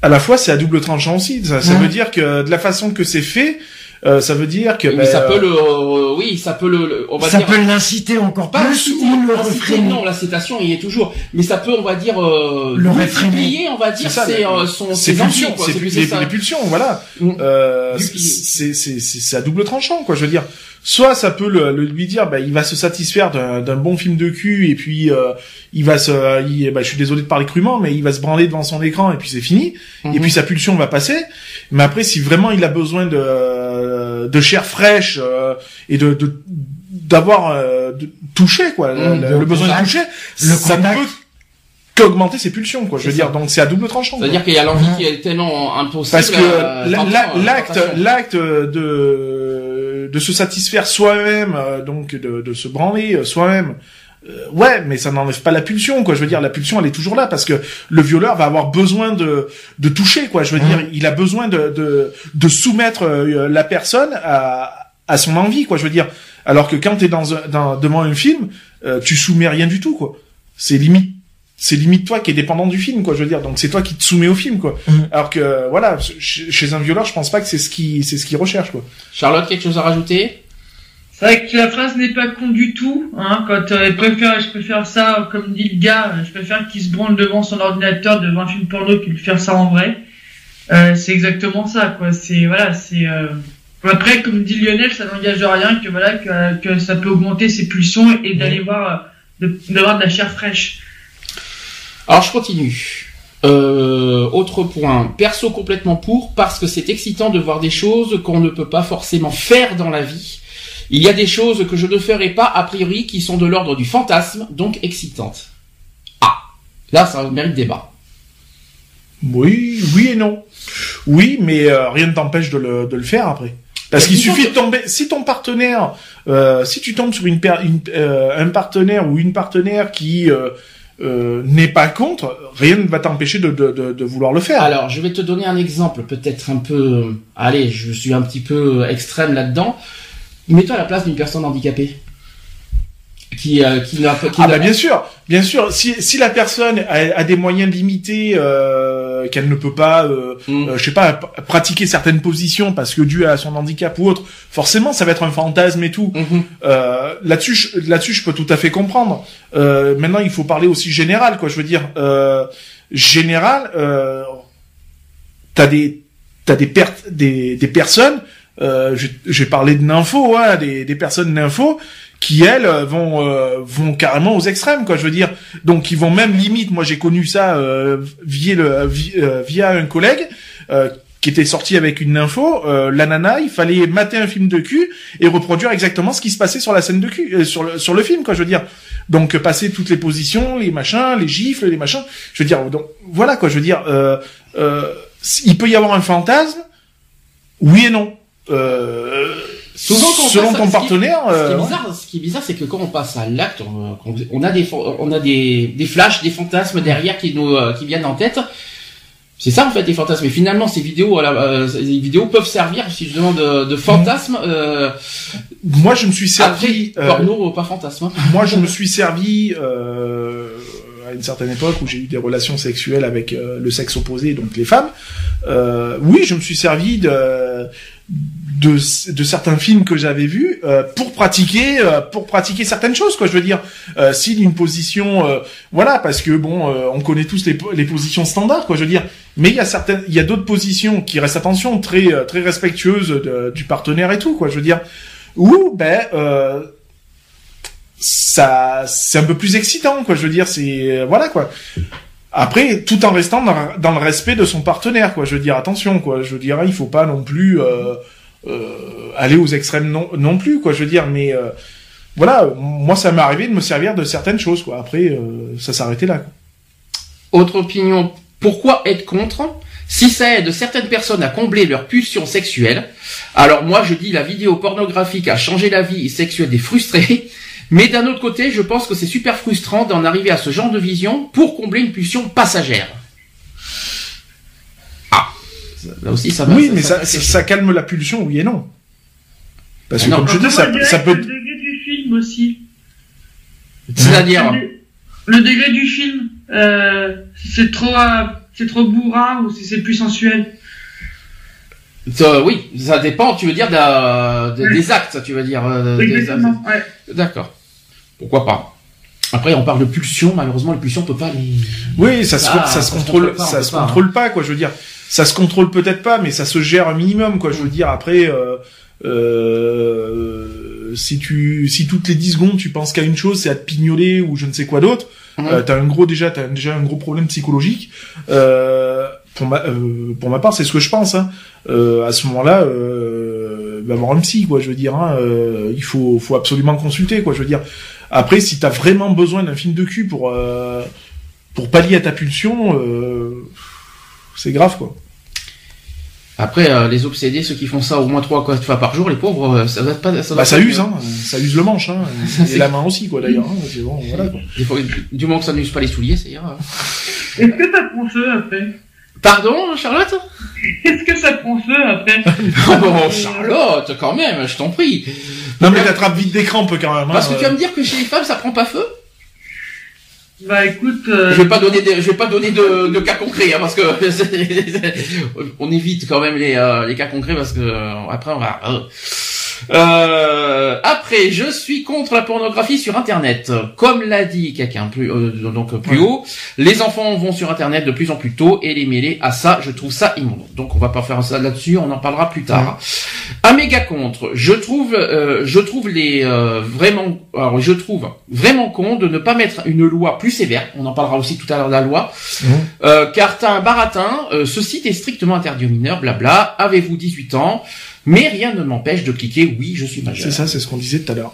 à la fois, c'est à double tranchant aussi. Ça, veut dire que de la façon que c'est fait, euh, ça veut dire que mais ben, ça peut euh, le, euh, oui, ça peut le, le- on va Ça dire. peut l'inciter encore pas plus ou le inciter, réfréner. Non, la citation il y est toujours, mais ça peut, on va dire, euh, Le réfréner. on va dire, C'est ça, c'est mais- euh, son, c'est ses envies, pulsions, quoi. c'est les, les pulsions, voilà. Mm. Euh, c'est c'est c'est à double tranchant, quoi. Je veux dire, soit ça peut le, le- lui dire, bah, il va se satisfaire d'un d'un bon film de cul et puis euh, il va se, il, bah, je suis désolé de parler crûment, mais il va se branler devant son écran et puis c'est fini. Et Mhm. puis sa pulsion va passer. Mais après, si vraiment il a besoin de de chair fraîche euh, et de de- d'avoir euh, de toucher quoi, Mhm. le, le besoin de toucher, Le ça ne contact. peut qu'augmenter ses pulsions, quoi. Je veux dire, donc c'est à double tranchant. C'est-à-dire qu'il y a l'envie qui est tellement impossible. Parce que euh, la- tentant, la- euh, l'acte, l'acte de de se satisfaire soi-même, euh, donc de, de se branler euh, soi-même. euh, ouais, mais ça n'enlève pas la pulsion, quoi. Je veux dire, la pulsion, elle est toujours là parce que le violeur va avoir besoin de de toucher, quoi. Je veux dire, il a besoin de de de soumettre euh, la personne à à son envie, quoi. Je veux dire, alors que quand t'es dans dans devant un film, euh, tu soumets rien du tout, quoi. C'est limite c'est limite toi qui est dépendant du film, quoi. Je veux dire, donc c'est toi qui te soumets au film, quoi. Mhm. Alors que voilà, chez un violeur, je pense pas que c'est ce qui c'est ce qu'il recherche, quoi. Charlotte, quelque chose à rajouter? C'est vrai que la phrase n'est pas con du tout, hein, quand euh, je préfère, je préfère ça, euh, comme dit le gars, euh, je préfère qu'il se branle devant son ordinateur devant un film porno que de faire ça en vrai. Euh, c'est exactement ça, quoi. C'est, voilà, c'est, euh... après, comme dit Lionel, ça n'engage rien que voilà, que, que ça peut augmenter ses pulsions et d'aller voir, euh, de- d'avoir de la chair fraîche. Alors je continue. Euh, autre point, perso complètement pour parce que c'est excitant de voir des choses qu'on ne peut pas forcément faire dans la vie. Il y a des choses que je ne ferai pas a priori qui sont de l'ordre du fantasme, donc excitantes. Ah, là ça mérite débat. Oui, oui et non. Oui, mais euh, rien ne t'empêche de le, faire après. Parce qu'il suffit de tomber. Si ton partenaire, euh, si tu tombes sur un partenaire ou une partenaire qui euh, euh, n'est pas contre, rien ne va t'empêcher de, de, de, de vouloir le faire. Alors je vais te donner un exemple, peut-être un peu... Allez, je suis un petit peu extrême là-dedans. Mets-toi à la place d'une personne handicapée. Qui, euh, qui n'a pas... Ah bah bien sûr, bien sûr. Si, si la personne a, a des moyens limités, euh, qu'elle ne peut pas, euh, Mm. euh, je sais pas, pratiquer certaines positions parce que dû à son handicap ou autre, forcément ça va être un fantasme et tout. Mhm. Euh, là-dessus, je- là-dessus, je peux tout à fait comprendre. Euh, maintenant, il faut parler aussi général, quoi. Je veux dire, euh, général, euh, t'as des, t'as des pertes, des, des personnes. Euh, j'ai parlé de nympho, hein, des, des personnes nympho qui elles euh, vont euh, vont carrément aux extrêmes, quoi. Je veux dire, donc ils vont même limite. Moi, j'ai connu ça euh, via le vi- euh, via un collègue. euh, qui était sorti avec une info, euh, la nana, il fallait mater un film de cul et reproduire exactement ce qui se passait sur la scène de cul, euh, sur le sur le film, quoi. Je veux dire, donc euh, passer toutes les positions, les machins, les gifles, les machins. Je veux dire, donc voilà quoi. Je veux dire, euh, euh, il peut y avoir un fantasme, oui et non. Euh, Souvent, quand selon ton partenaire. Ce qui euh, est ouais. bizarre, ce qui est bizarre, c'est que quand on passe à l'acte, on, on a des, on a des, des flashs, des fantasmes derrière qui nous, euh, qui viennent en tête. C'est ça en fait des fantasmes. Et finalement, ces vidéos, voilà, euh, ces vidéos peuvent servir justement de, de fantasmes. Euh, Moi, je me suis servi. après, euh, porno, pas fantasme. moi, je me suis servi euh, à une certaine époque où j'ai eu des relations sexuelles avec euh, le sexe opposé, donc les femmes. Euh, oui, je me suis servi de de, de certains films que j'avais vus euh, pour pratiquer euh, pour pratiquer certaines choses quoi je veux dire. Euh, si d'une position euh, voilà parce que bon on connaît tous les, les positions standards quoi je veux dire. Mais il y a certaines il y a d'autres positions qui restent attention très très respectueuses de- du partenaire et tout quoi je veux dire. Où ben ça c'est un peu plus excitant quoi je veux dire c'est voilà quoi après tout en restant dans, le respect de son partenaire quoi je veux dire attention quoi je veux dire il faut pas non plus euh, euh, aller aux extrêmes non non plus quoi je veux dire mais euh, voilà moi ça m'est arrivé de me servir de certaines choses quoi après ça s'arrêtait là quoi. Autre opinion. Pourquoi être contre? Si ça aide certaines personnes à combler leur pulsion sexuelle, alors moi je dis la vidéo pornographique a changé la vie sexuelle des frustrés, mais d'un autre côté je pense que c'est super frustrant d'en arriver à ce genre de vision pour combler une pulsion passagère. Ah, là aussi ça va. oui mais ça, calme la pulsion oui et non parce que non. comme je dis ça, peut Le degré du film aussi. C'est-à-dire, Le, le degré du film, euh, c'est trop, euh, c'est trop bourrin ou si c'est plus sensuel? Oui, ça dépend. Tu veux dire de la- de- des actes, tu veux dire. euh, des- Exactement. Ouais. D'accord. Pourquoi pas Après, on parle de pulsion. Malheureusement, les pulsions, on peut pas les. Oui, ça se, Ah, ça se ça se contrôle, contrôle pas, ça se pas, hein. contrôle pas, quoi. Je veux dire, ça se contrôle peut-être pas, mais ça se gère un minimum, quoi. Je veux dire, après, euh, euh, si tu, si toutes les 10 secondes tu penses qu'à une chose, c'est à te pignoler ou je ne sais quoi d'autre, Mhm. euh, t'as un gros déjà, t'as déjà un gros problème psychologique. Euh, pour ma, euh, pour ma part, c'est ce que je pense. Hein. Euh, à ce moment-là, euh, va voir un psy, quoi. Je veux dire, hein, euh, il faut, faut absolument consulter, quoi. Je veux dire. Après, si t'as vraiment besoin d'un film de cul pour euh, pour pallier à ta pulsion, euh, c'est grave, quoi. Après, euh, les obsédés, ceux qui font ça au moins trois quatre fois par jour, les pauvres, ça va pas. Ça, Bah ça use, hein. Ça use le manche, hein. C'est- Et la main aussi, quoi, d'ailleurs. Hein. C'est bon, voilà, quoi. Du moment que ça n'use pas les souliers, ça ira. Est-ce que prend feu après Pardon, Charlotte? Est-ce que ça prend feu après? Oh, Charlotte, quand même, je t'en prie. Non, mais t'attrapes vite des crampes, quand même. hein. Parce que tu vas me dire que chez les femmes, ça prend pas feu? Bah écoute. euh, Je vais pas donner, des- je vais pas donner de, de cas concrets, hein, parce que on évite quand même les, euh, les cas concrets parce que euh, après on va. Euh. Après, je suis contre la pornographie sur Internet. Comme l'a dit quelqu'un plus euh, donc plus haut, les enfants vont sur Internet de plus en plus tôt et les mêler à ça, je trouve ça immonde. Donc on va pas faire ça là-dessus, on en parlera plus tard. Un méga contre. Je trouve, euh, je trouve les euh, vraiment, alors je trouve vraiment con de ne pas mettre une loi plus sévère. On en parlera aussi tout à l'heure de la loi, Euh, car t'as un baratin. euh, ce site est strictement interdit aux mineurs. Blabla. Avez-vous 18 ans? Mais rien ne m'empêche de cliquer. Oui, je suis majeur. C'est ça, c'est ce qu'on disait tout à l'heure.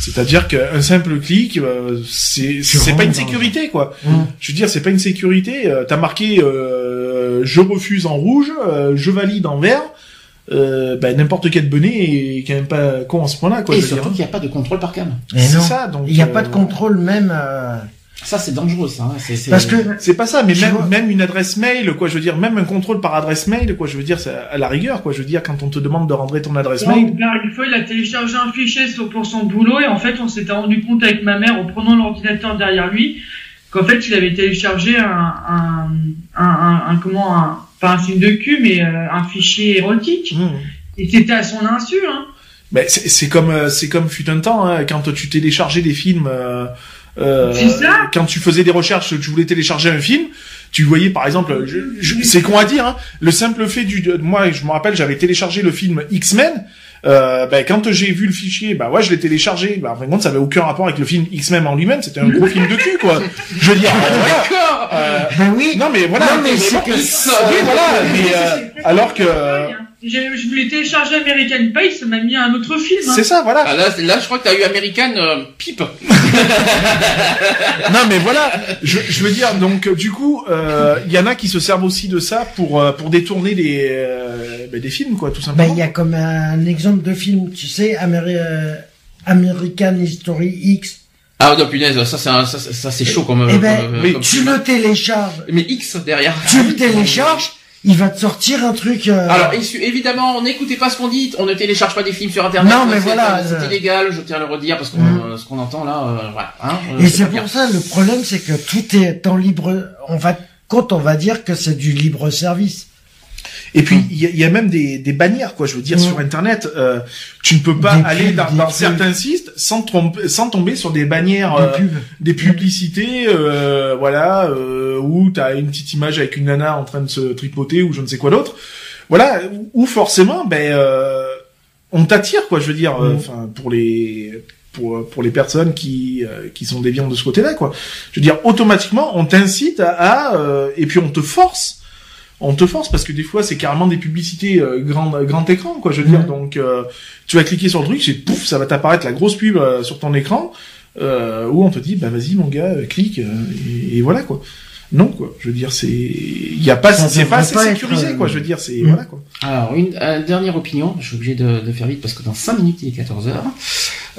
C'est-à-dire qu'un simple clic, euh, c'est pas une sécurité, quoi. Mmh. Je veux dire, c'est pas une sécurité. Euh, T'as marqué euh, je refuse en rouge, euh, je valide en vert. Euh, ben, n'importe quel bonnet est quand même pas con à ce point-là, quoi. Et surtout dire. qu'il n'y a pas de contrôle par cam. C'est ça, donc. Il n'y a pas de contrôle même. euh, Ça, c'est dangereux, ça. hein. C'est- c'est- Parce que C'est pas ça, mais même, vois. même une adresse mail, quoi. Je veux dire, même un contrôle par adresse mail, quoi. Je veux dire, c'est à la rigueur, quoi. Je veux dire, quand on te demande de rentrer ton adresse mail. là, une fois, il a téléchargé un fichier sur- pour son boulot et en fait, on s'était rendu compte avec ma mère en prenant l'ordinateur derrière lui qu'en fait, il avait téléchargé un, un, un, un, un- comment, un, pas un signe de cul, mais euh, un fichier érotique. Mmh. Et c'était à son insu, hein. Ben, c'est c'est comme euh, c'est comme fut un temps hein, quand tu téléchargeais des films euh, euh, C'est ça. quand tu faisais des recherches tu voulais télécharger un film tu voyais par exemple je, je- c'est con à dire hein, le simple fait du de- moi je me rappelle j'avais téléchargé le film X-Men euh, ben, quand j'ai vu le fichier bah ouais je l'ai téléchargé. Bah en fin de compte ça avait aucun rapport avec le film X-Men en lui-même c'était un gros film de cul quoi. Je veux dire euh, D'accord. Euh, ben oui. non mais voilà. Non, mais c'est bon, que oui, voilà. Mais euh, alors que Je voulais télécharger American Pie, ça m'a mis un autre film. hein. c'est ça voilà Ah, là, là, je crois que t'as eu American euh, Pipe. non mais voilà, je, je veux dire donc du coup euh, il y en a qui se servent aussi de ça pour euh, pour détourner des euh, ben, des films quoi tout Ben, simplement. il y a comme un exemple de film, tu sais, euh, American History X. Ah, non, punaise, ça, c'est un- ça, ça, ça, c'est chaud Eh ben, comme, oui, comme Tu film. le télécharges, Mais X derrière. tu le télécharges, il va te sortir un truc. euh, Alors, évidemment, n'écoutez pas ce qu'on dit. On ne télécharge pas des films sur Internet. Non, mais voilà, C'est euh, illégal, je tiens à le redire, parce qu'on, Mm. ce qu'on entend là, euh, voilà. Hein, euh, et c'est bien. pour ça, le problème, c'est que tout est en libre. On va quand on va dire que c'est du libre service. Et puis il y, a- il y a même des, des bannières quoi je veux dire Mm. sur internet euh, tu ne peux pas Des aller pubs, dans, dans certains sites sans tromper, sans tomber sur des bannières Des euh, pubs. des publicités euh, voilà euh, où t'as une petite image avec une nana en train de se tripoter ou je ne sais quoi d'autre voilà où forcément ben euh, on t'attire quoi je veux dire euh, Mm. enfin pour les pour pour les personnes qui euh, qui sont déviantes de ce côté-là quoi je veux dire automatiquement on t'incite à, à, euh, et puis on te force on te force parce que des fois c'est carrément des publicités euh, grand grand écran quoi je veux dire donc euh, tu vas cliquer sur le truc c'est pouf ça va t'apparaître la grosse pub euh, sur ton écran euh, où on te dit bah vas-y mon gars euh, clique euh, et, et voilà quoi non quoi je veux dire c'est il y a pas c'est pas assez être, sécurisé quoi je veux dire c'est Mhm. voilà quoi Alors, une euh, dernière opinion, je suis obligé de, de faire vite parce que dans 5 minutes il est 14 heures.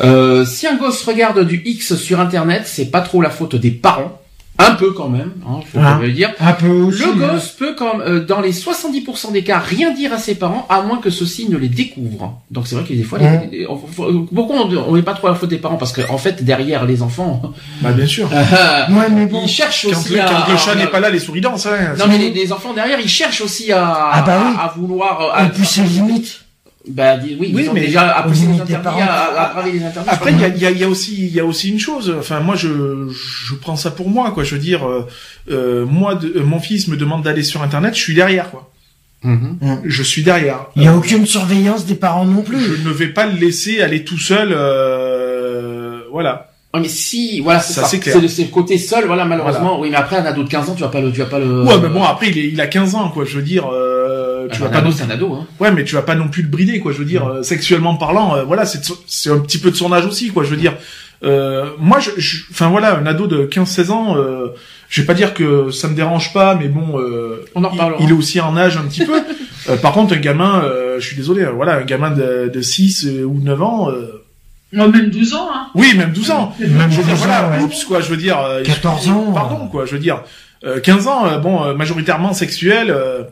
Euh, si un gosse regarde du X sur internet, c'est pas trop la faute des parents. Un peu quand même, hein, faut Ah. dire. Un peu aussi. Le hein. gosse peut, quand même, euh, dans les 70% des cas, rien dire à ses parents, à moins que ceux-ci ne les découvrent. Donc c'est vrai que des fois, les- Ouais. les- on- faut- pourquoi on on met pas trop la faute des parents? Parce qu'en en fait, derrière les enfants, Bah bien sûr. Ouais, mais bon. ils cherchent Quand aussi le, à... quand le chat à- n'est pas là, les souris dansent. Hein. Non mais les, les enfants derrière, ils cherchent aussi à, Ah bah oui. à, à vouloir... euh, À, Et puis c'est limite. Bah, dis- oui, Oui, ils ont mais déjà les parents. à, à les. Après, il y a, il y, a, y a aussi, il y a aussi une chose. Enfin, moi, je, je prends ça pour moi, quoi. Je veux dire, euh, euh, moi, de- euh, mon fils me demande d'aller sur Internet, je suis derrière, quoi. Mhm. Je suis derrière. Il n'y a aucune surveillance des parents non plus. Je ne vais pas le laisser aller tout seul. Euh, voilà. Ouais, mais si, voilà, c'est Ça, ça. c'est le, côté seul, voilà, malheureusement. Oui, mais après, un ado de 15 ans, tu vas pas le, tu vas pas le. Ouais, mais bon, après, il, est, il a 15 ans, quoi. Je veux dire, euh, tu un vas pas ado, non c'est un ado, hein. Ouais, mais tu vas pas non plus le brider, quoi. Je veux dire, euh, sexuellement parlant, euh, voilà, c'est c'est un petit peu de son âge aussi, quoi. Je veux dire, euh, moi, je, je- enfin voilà, un ado de 15-16 ans, euh, je vais pas dire que ça me dérange pas, mais bon, euh, On en reparlera. il, est aussi en âge un petit peu. Euh, par contre, un gamin, euh, je suis désolé, euh, voilà, un gamin de, de 6 euh, ou 9 ans, euh, Moi, même 12 ans, hein. oui, même 12 ans. Même Je veux dire, 12 ans, voilà, ouais. oups, quoi, je veux dire, euh, 14 ans, pardon, euh. quoi, je veux dire, euh, 15 ans, euh, bon, euh, majoritairement sexuel, euh,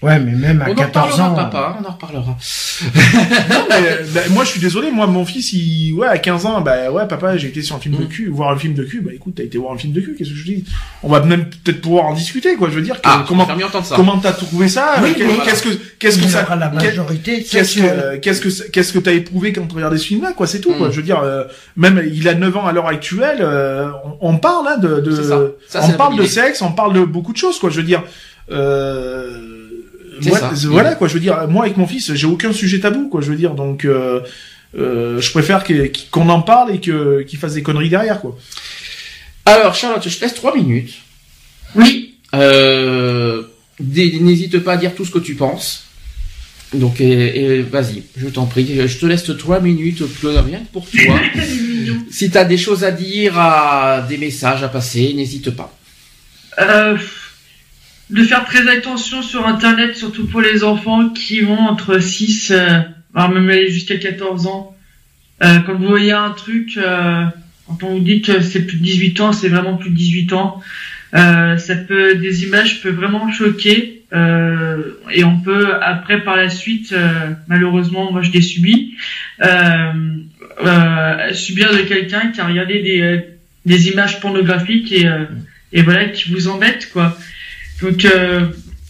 Ouais, mais même à On en 14 reparlera, ans. papa, on en reparlera. Non, mais, euh, bah, moi, je suis désolé. Moi, mon fils, il, ouais, à 15 ans, bah, ouais, papa, j'ai été sur un film de Mm. cul, voir un film de cul. Bah, écoute, t'as été voir un film de cul. Qu'est-ce que je dis? On va même peut-être pouvoir en discuter, quoi. Je veux dire, que- Ah, comment, ça. comment t'as trouvé ça? Oui, Qu'est-ce que, qu'est-ce que ça, la majorité qu'est-ce que, qu'est-ce que, qu'est-ce que t'as éprouvé quand tu regardais ce film-là, quoi C'est tout, quoi. Mm. Je veux dire, euh, même, il a 9 ans à l'heure actuelle. euh, on, on parle, hein, de, de, C'est ça. Ça, c'est on parle de sexe, on parle de beaucoup de choses, quoi. Je veux dire. Euh, moi, ça. voilà quoi je veux dire moi avec mon fils j'ai aucun sujet tabou quoi je veux dire donc euh, euh, je préfère que- qu'on en parle et que qu'il fasse des conneries derrière quoi Alors, Charlotte, je te laisse trois minutes. Oui. Euh, n'hésite pas à dire tout ce que tu penses. Donc, et, et vas-y, je t'en prie. Je te laisse trois minutes, plus rien que pour toi. si t'as des choses à dire, à des messages à passer, n'hésite pas. Euh, de faire très attention sur Internet, surtout pour les enfants qui vont entre 6, euh, voire même aller jusqu'à 14 ans. Euh, quand vous voyez un truc, euh, quand on vous dit que c'est plus de 18 ans, c'est vraiment plus de 18 ans. Euh, ça peut, des images peuvent vraiment choquer. Euh, et on peut après par la suite, euh, malheureusement, moi je l'ai subi, subir de quelqu'un qui a regardé des, des images pornographiques et, et voilà qui vous embête quoi. Donc euh,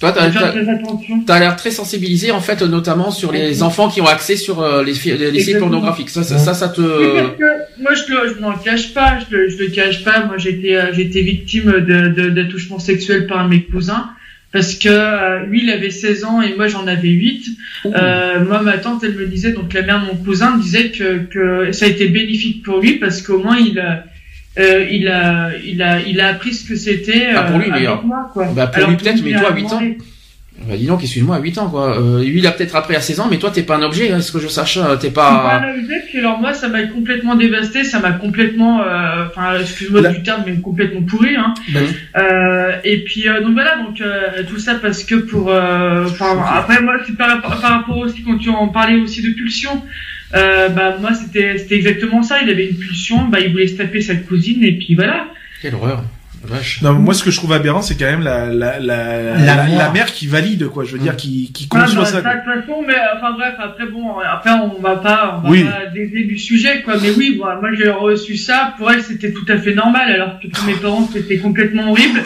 Toi, t'as, faire t'as, très attention. t'as l'air très sensibilisé, en fait, notamment sur les enfants qui ont accès sur euh, les, fi- les sites pornographiques. Ça, ça, ça, ça te... Oui, parce que moi je le, je n'en cache pas, je le, je le cache pas. Moi j'étais euh, j'étais victime de de- d'attouchement sexuel par mes cousins parce que euh, lui il avait 16 ans et moi j'en avais 8. Euh, moi ma tante elle me disait donc la mère de mon cousin me disait que que ça a été bénéfique pour lui parce qu'au moins il a euh, il a il a il a appris ce que c'était Ah, pour lui, euh, euh, moi quoi. bah, pour Alors lui, peut-être, mais toi, à 8 ans. Bah, dis donc, excuse-moi, à 8 ans, quoi. Euh, lui, il a peut-être appris à 16 ans, mais toi, t'es pas un objet, hein, ce que je sache. euh, T'es pas pas... un objet, puis alors moi ça m'a complètement dévasté, ça m'a complètement, euh, enfin excuse-moi La- du terme, mais complètement pourri. Hein. Euh, et puis euh, donc voilà, donc euh, tout ça parce que pour, euh, enfin après moi c'est par rapport aussi quand tu en parlais aussi de pulsion, euh, bah moi c'était c'était exactement ça, il avait une pulsion, bah il voulait se taper sa cousine et puis voilà. Quelle horreur. Vache. non moi ce que je trouve aberrant c'est quand même la la la, la, La mère. la mère qui valide quoi je veux dire qui qui Ah, conçoit bah, ça de toute façon, mais enfin bref, après bon, après on va pas, on va Oui. pas dévier du sujet, quoi. Mais oui, moi j'ai reçu ça. Pour elle, c'était tout à fait normal, alors que pour mes parents, c'était complètement horrible.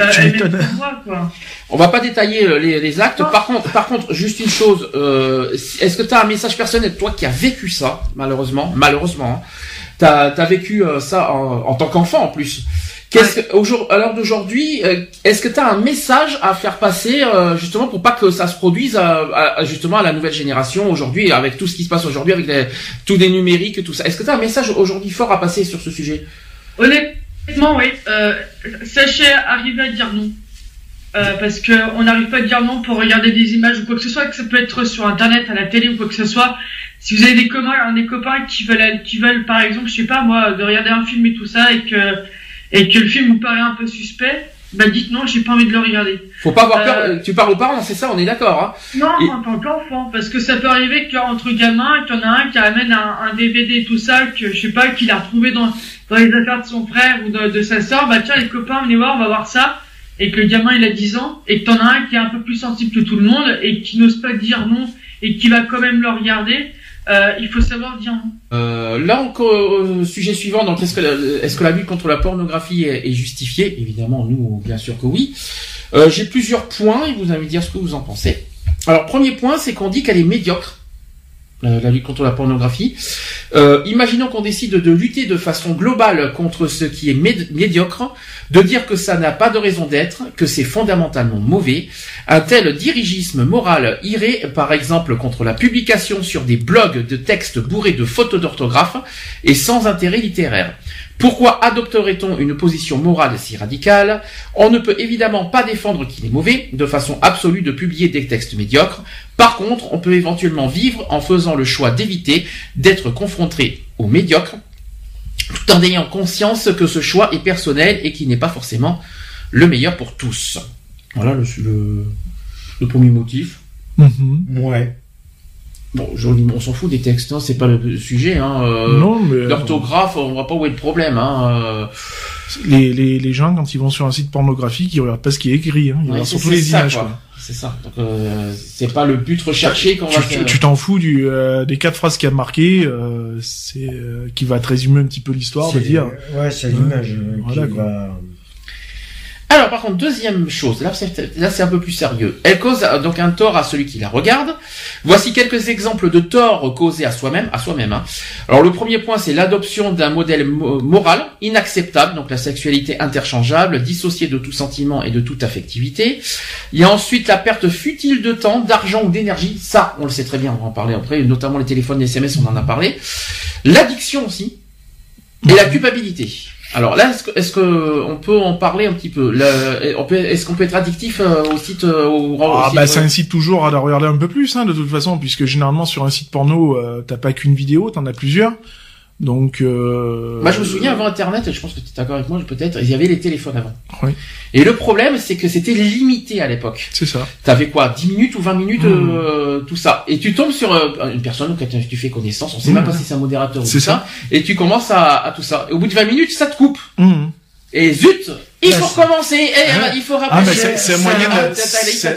Euh, Tu moi, quoi. On va pas détailler euh, les, les actes. Non. Par contre, par contre, juste une chose. Euh, Est-ce que tu as un message personnel, toi qui as vécu ça, malheureusement, malheureusement, hein, t'as as vécu euh, ça en, en tant qu'enfant en plus. Qu'est-ce que, au jour, à l'heure d'aujourd'hui, est-ce que tu as un message à faire passer euh, justement pour pas que ça se produise à, à- à- justement à la nouvelle génération aujourd'hui, avec tout ce qui se passe aujourd'hui, avec les, tout des numériques, tout ça. Est-ce que tu as un message aujourd'hui fort à passer sur ce sujet? Honnêtement, oui. Euh, sachez arriver à dire non. Euh, parce que on n'arrive pas à dire non pour regarder des images ou quoi que ce soit, que ça peut être sur internet, à la télé ou quoi que ce soit. Si vous avez des copains, des copains qui veulent, qui veulent, par exemple, je sais pas moi, de regarder un film et tout ça et que et que le film vous paraît un peu suspect, bah dites non, j'ai pas envie de le regarder. Faut pas avoir peur. Euh, Tu parles aux parents, c'est ça, on est d'accord. Hein Non, Et- en tant qu'enfant, parce que ça peut arriver qu'entre gamins, qu'il y en a un qui ramène un, un DVD tout ça, que je sais pas, qu'il a retrouvé dans, dans les affaires de son frère ou de, de sa sœur, bah tiens les copains, venez voir, on va voir ça, et que le gamin il a 10 ans, et que t'en as un qui est un peu plus sensible que tout le monde, et qui n'ose pas dire non, et qui va quand même le regarder, euh, il faut savoir dire. Euh, là encore, euh, sujet suivant. Donc, est-ce que la, lutte contre la pornographie est, justifiée? Évidemment, nous, bien sûr que oui. J'ai plusieurs points et vous allez me dire ce que vous en pensez. Alors, premier point, c'est qu'on dit qu'elle est médiocre. La lutte contre la pornographie. Euh, imaginons qu'on décide de lutter de façon globale contre ce qui est méd- médiocre, de dire que ça n'a pas de raison d'être, que c'est fondamentalement mauvais. Un tel dirigisme moral irait, par exemple, contre la publication sur des blogs de textes bourrés de photos d'orthographe et sans intérêt littéraire. Pourquoi adopterait-on une position morale si radicale On ne peut évidemment pas défendre qu'il est mauvais, de façon absolue de publier des textes médiocres. Par contre, on peut éventuellement vivre en faisant le choix d'éviter d'être confronté au médiocre, tout en ayant conscience que ce choix est personnel et qu'il n'est pas forcément le meilleur pour tous. Voilà le, le, le premier motif. Mhm. Ouais. Bon, je- on s'en fout des textes, hein, c'est pas le sujet. Hein, euh, non, mais L'orthographe, on voit pas où est le problème. Hein, euh, les, les, les gens, quand ils vont sur un site pornographique, ils regardent pas ce qui est écrit. Hein. Ils ouais, regardent surtout les ça, images. quoi. quoi. C'est ça. Donc, euh, c'est pas le but recherché qu'on va Tu- faire. Tu tu t'en fous du, euh, des quatre phrases qu'il y a marquées, euh, c'est euh, qui va te résumer un petit peu l'histoire, de dire. Ouais, c'est l'image euh, Voilà, va. Alors par contre, deuxième chose, là c'est, là c'est un peu plus sérieux. Elle cause euh, donc un tort à celui qui la regarde. Voici quelques exemples de torts causés à soi-même, à soi-même. hein. Alors le premier point, c'est l'adoption d'un modèle mo- moral inacceptable, donc la sexualité interchangeable, dissociée de tout sentiment et de toute affectivité. Il y a ensuite la perte futile de temps, d'argent ou d'énergie. Ça, on le sait très bien, on va en parler après, notamment les téléphones, les SMS, on en a parlé. L'addiction aussi. Et la culpabilité. Alors là, est-ce que, est-ce que on peut en parler un petit peu? Est-ce qu'on peut être addictif euh, au site euh, au, au Ah site, bah ça incite toujours à la regarder un peu plus, hein, de toute façon, puisque généralement sur un site porno, euh, t'as pas qu'une vidéo, t'en as plusieurs. Donc. Euh, Moi, je me souviens avant Internet, et je pense que tu es d'accord avec moi, peut-être, il y avait les téléphones avant. Oui. Et le problème, c'est que c'était limité à l'époque. C'est ça. T'avais quoi 10 minutes ou 20 minutes, Hmm. euh, tout ça. Et tu tombes sur euh, une personne que tu fais connaissance, on sait Hmm. même pas si c'est un modérateur ou C'est tout ça. Et tu commences à, à tout ça. Et au bout de 20 minutes, ça te coupe. Mhm. Et zut Il Ouais, faut c'est- recommencer, et, Ouais. il faut Ah rappeler. bah c'est c'est un moyen Ah, de,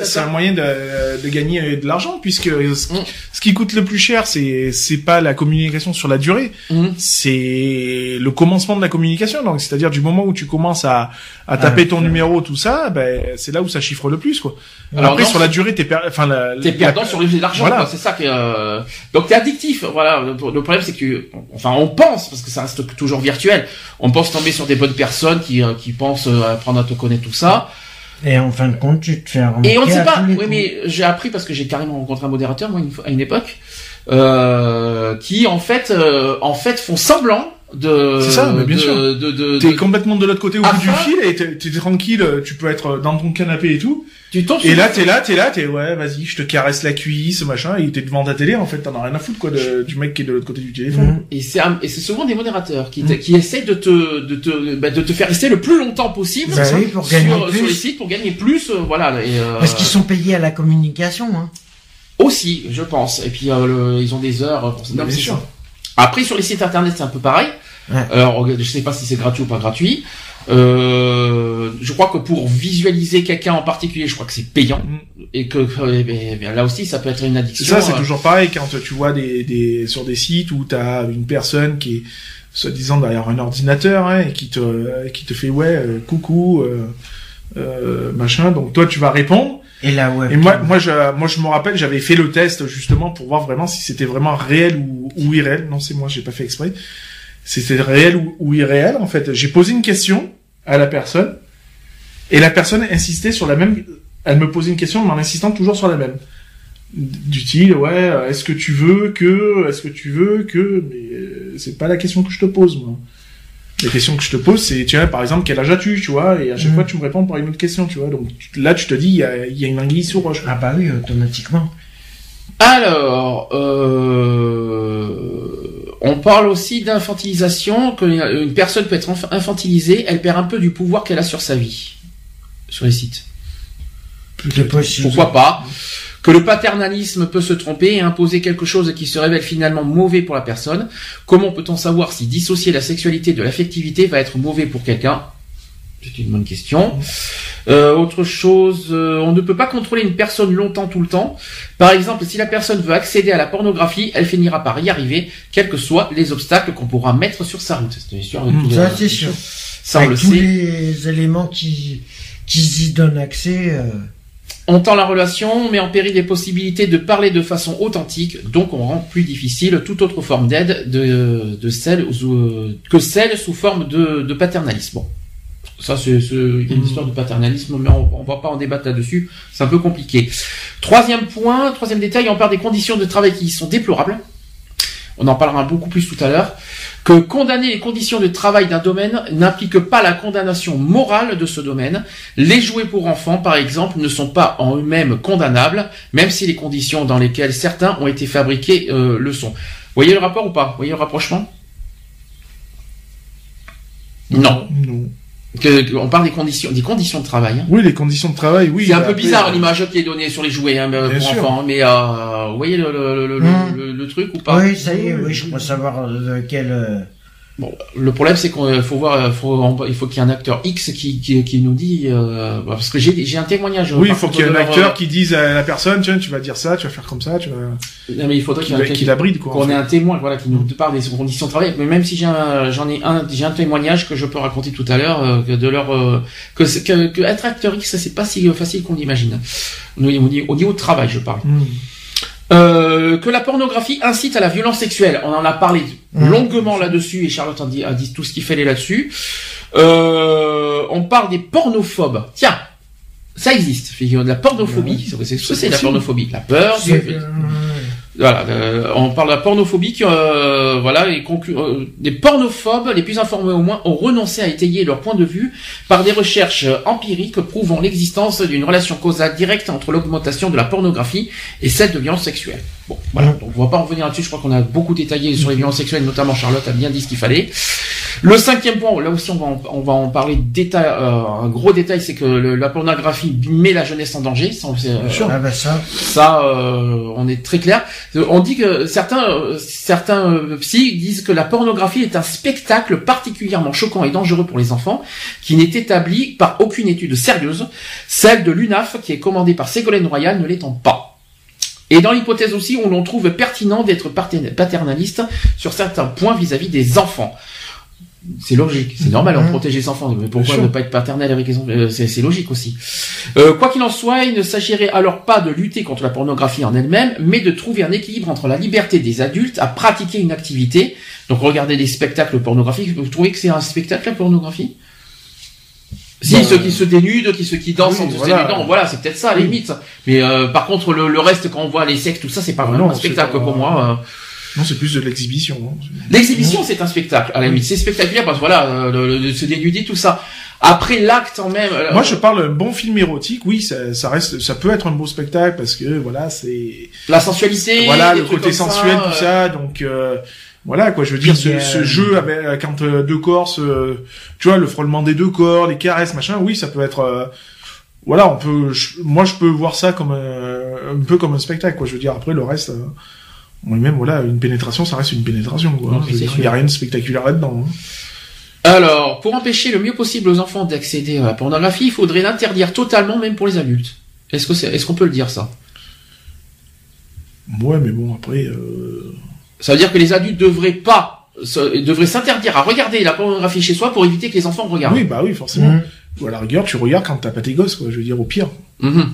c'est un moyen de, de gagner euh, de l'argent puisque ce, Mm. ce qui coûte le plus cher c'est c'est pas la communication sur la durée Mhm. c'est le commencement de la communication donc c'est-à-dire du moment où tu commences à à taper Ah, ton c'est- numéro tout ça ben c'est là où ça chiffre le plus quoi Alors après non, sur la durée t'es per... enfin la, T'es la- perdant sur l'argent, Voilà. quoi. C'est ça que. euh, Donc t'es addictif. Voilà. Le, le problème c'est que, enfin, on pense parce que ça reste toujours virtuel. On pense tomber sur des bonnes personnes qui euh, qui pensent apprendre à te connaître tout ça. Et en fin de compte, tu te fais remarquer Et on ne sait pas. Oui, coups. mais j'ai appris parce que j'ai carrément rencontré un modérateur moi une à une époque, euh, qui en fait, euh, en fait, font semblant de. C'est ça, mais bien de, sûr. De, de, T'es de- complètement de l'autre côté au bout du fil et t'es t'es tranquille, tu peux être dans ton canapé et tout. tu tombes Et là, t'es là, t'es là, t'es ouais, vas-y, je te caresse la cuisse, machin, et t'es devant ta télé, en fait, t'en as rien à foutre, quoi, de, du mec qui est de l'autre côté du téléphone. Mhm. Et c'est un- et c'est souvent des modérateurs qui, Mm. te- qui essayent de te de te bah, de te faire rester le plus longtemps possible Bah sur, oui, pour gagner sur, plus. sur les sites pour gagner plus euh, voilà et, euh, Parce qu'ils sont payés à la communication, hein. aussi je pense et puis euh, le- ils ont des heures pour ça. Non, bien c'est sûr. ça. après sur les sites internet c'est un peu pareil Ouais. alors je sais pas si c'est gratuit ou pas gratuit euh, je crois que pour visualiser quelqu'un en particulier je crois que c'est payant Mm. et que euh, eh bien, là aussi ça peut être une addiction ça, c'est euh, toujours pareil quand tu vois des, des, sur des sites où t'as une personne qui est, soi-disant, derrière un ordinateur, hein, et qui te, qui te fait, ouais, euh, coucou, euh, euh, machin, donc toi, tu vas répondre. Et la web. Et moi, moi, je, moi, je me rappelle, j'avais fait le test justement pour voir vraiment si c'était vraiment réel ou, ou irréel. Non, c'est moi, j'ai pas fait exprès. C'était réel ou, ou irréel. En fait, j'ai posé une question à la personne et la personne insistait sur la même. Elle me posait une question, mais en insistant toujours sur la même. Du style, ouais, est-ce que tu veux que, est-ce que tu veux que, mais euh, c'est pas la question que je te pose, moi. La question que je te pose, c'est, tu vois, par exemple, quel âge as-tu, tu vois, et à chaque Mhm. fois, tu me réponds par une autre question, tu vois. Donc tu- là, tu te dis, il y a, y a une anguille sous roche. Ah bah oui, automatiquement. Alors, euh, on parle aussi d'infantilisation, que une personne peut être inf- infantilisée, elle perd un peu du pouvoir qu'elle a sur sa vie. sur les sites. Pourquoi pas? Que le paternalisme peut se tromper et imposer quelque chose qui se révèle finalement mauvais pour la personne. Comment peut-on savoir si dissocier la sexualité de l'affectivité va être mauvais pour quelqu'un? C'est une bonne question. Euh, autre chose, euh, on ne peut pas contrôler une personne longtemps tout le temps. Par exemple, si la personne veut accéder à la pornographie, elle finira par y arriver, quels que soient les obstacles qu'on pourra mettre sur sa route. C'est sûr. Mmh, ça, c'est sûr. Ça, on Avec le tous sait. les éléments qui, qui y donnent accès. euh, On tend la relation, on met en péril les possibilités de parler de façon authentique, donc on rend plus difficile toute autre forme d'aide de, de celle ou- que celle sous forme de, de paternalisme. Bon, ça c'est c'est- il y a une histoire de paternalisme, mais on, on va pas en débattre là-dessus, c'est un peu compliqué. Troisième point, troisième détail, on parle des conditions de travail qui sont déplorables. On en parlera beaucoup plus tout à l'heure. Que condamner les conditions de travail d'un domaine n'implique pas la condamnation morale de ce domaine. Les jouets pour enfants, par exemple, ne sont pas en eux-mêmes condamnables, même si les conditions dans lesquelles certains ont été fabriqués euh, le sont. Vous voyez le rapport ou pas? Vous voyez le rapprochement? Non. Non. Que, que- on parle des conditions, des conditions de travail. hein. Oui, les conditions de travail, oui. c'est un peu bizarre euh, l'image qui est donnée sur les jouets hein, Bien pour sûr. enfants, mais euh, vous voyez le, le, le, le- le- le truc ou pas? Oui, ça y est, oui, je crois savoir de quel. Bon, le problème c'est qu'il faut voir, faut, il faut qu'il y ait un acteur X qui, qui, qui nous dit, euh, parce que j'ai j'ai un témoignage. Oui, il faut qu'il y ait un leur, acteur euh, qui dise à la personne, tiens, tu vas dire ça, tu vas faire comme ça, tu vas... Non, mais il faudrait qu'il ait un- qui la bride, quoi. en qu'on ait fait. un témoin, voilà, qui nous parle des conditions de travail. Mais même si j'ai un, j'en ai un, j'ai un témoignage que je peux raconter tout à l'heure, euh, de leur, euh, que, que, que être acteur X, c'est pas si facile qu'on l'imagine. Au niveau, au niveau de travail, je parle. Hmm. Euh, que la pornographie incite à la violence sexuelle. On en a parlé Mhm. longuement là-dessus et Charlotte a dit, a dit tout ce qu'il fallait là-dessus. Euh, on parle des pornophobes. Tiens, ça existe. De la pornophobie. C'est c'est- c'est la pornophobie. La peur. du- voilà, euh, on parle de la pornophobie qui, euh, voilà, les conclu- euh, des pornophobes, les plus informés au moins, ont renoncé à étayer leur point de vue par des recherches euh, empiriques prouvant l'existence d'une relation causale directe entre l'augmentation de la pornographie et celle de violences sexuelles. Bon, voilà, donc on va pas en revenir là-dessus, je crois qu'on a beaucoup détaillé sur les violences sexuelles, notamment Charlotte a bien dit ce qu'il fallait. Le cinquième point, là aussi on va en, on va en parler détail, euh, un gros détail, c'est que le- la pornographie met la jeunesse en danger, ça, on sait, euh, Ah bah ça. ça, euh, on est très clair. On dit que certains, certains euh, psy disent que la pornographie est un spectacle particulièrement choquant et dangereux pour les enfants, qui n'est établi par aucune étude sérieuse. Celle de l'UNAF, qui est commandée par Ségolène Royal, ne l'étant pas. Et dans l'hypothèse aussi où l'on trouve pertinent d'être pater- paternaliste sur certains points vis-à-vis des enfants. C'est logique, c'est normal, on protège les enfants. Mais pourquoi ne pas être paternel avec les enfants? Euh, C'est logique aussi. Euh, quoi qu'il en soit, il ne s'agirait alors pas de lutter contre la pornographie en elle-même, mais de trouver un équilibre entre la liberté des adultes à pratiquer une activité. Donc regarder des spectacles pornographiques, vous trouvez que c'est un spectacle la pornographie? Si ceux qui se dénudent, qui ceux qui dansent oui, en se voilà. dénudant, voilà, c'est peut-être ça à la Oui. limite. Mais euh, par contre, le, le reste, quand on voit les sexes, tout ça, c'est pas Ah vraiment non, un spectacle pas- pour moi. euh. Non, c'est plus de l'exhibition. hein. L'exhibition, c'est un spectacle. À la limite, c'est spectaculaire parce que voilà, euh, le, le- de se dénuder, tout ça. Après l'acte en même. euh, Moi, je parle d'un bon film érotique. Oui, ça, ça reste, ça peut être un beau spectacle parce que voilà, c'est la sensualité. voilà le côté sensuel, ça, tout euh, ça. Donc euh, voilà quoi. Je veux dire, ce, ce jeu avec quand euh, deux corps, se- tu vois, le frôlement des deux corps, les caresses, machin. Oui, ça peut être. euh, voilà, on peut. je- moi, je peux voir ça comme un, un peu comme un spectacle. Quoi. Je veux dire, après le reste. Euh, même voilà, une pénétration, ça reste une pénétration. Quoi. Il y a rien de spectaculaire là-dedans. hein. Alors, pour empêcher le mieux possible aux enfants d'accéder à la pornographie, il faudrait l'interdire totalement, même pour les adultes. Est-ce que c'est, est-ce qu'on peut le dire ça? Ouais, mais bon, après. Euh... Ça veut dire que les adultes devraient pas, se- devraient s'interdire à regarder la pornographie chez soi pour éviter que les enfants regardent. Oui, bah oui, forcément. Mhm. Ou à la rigueur, tu regardes quand t'as pas tes gosses, quoi. Je veux dire, au pire. Mhm.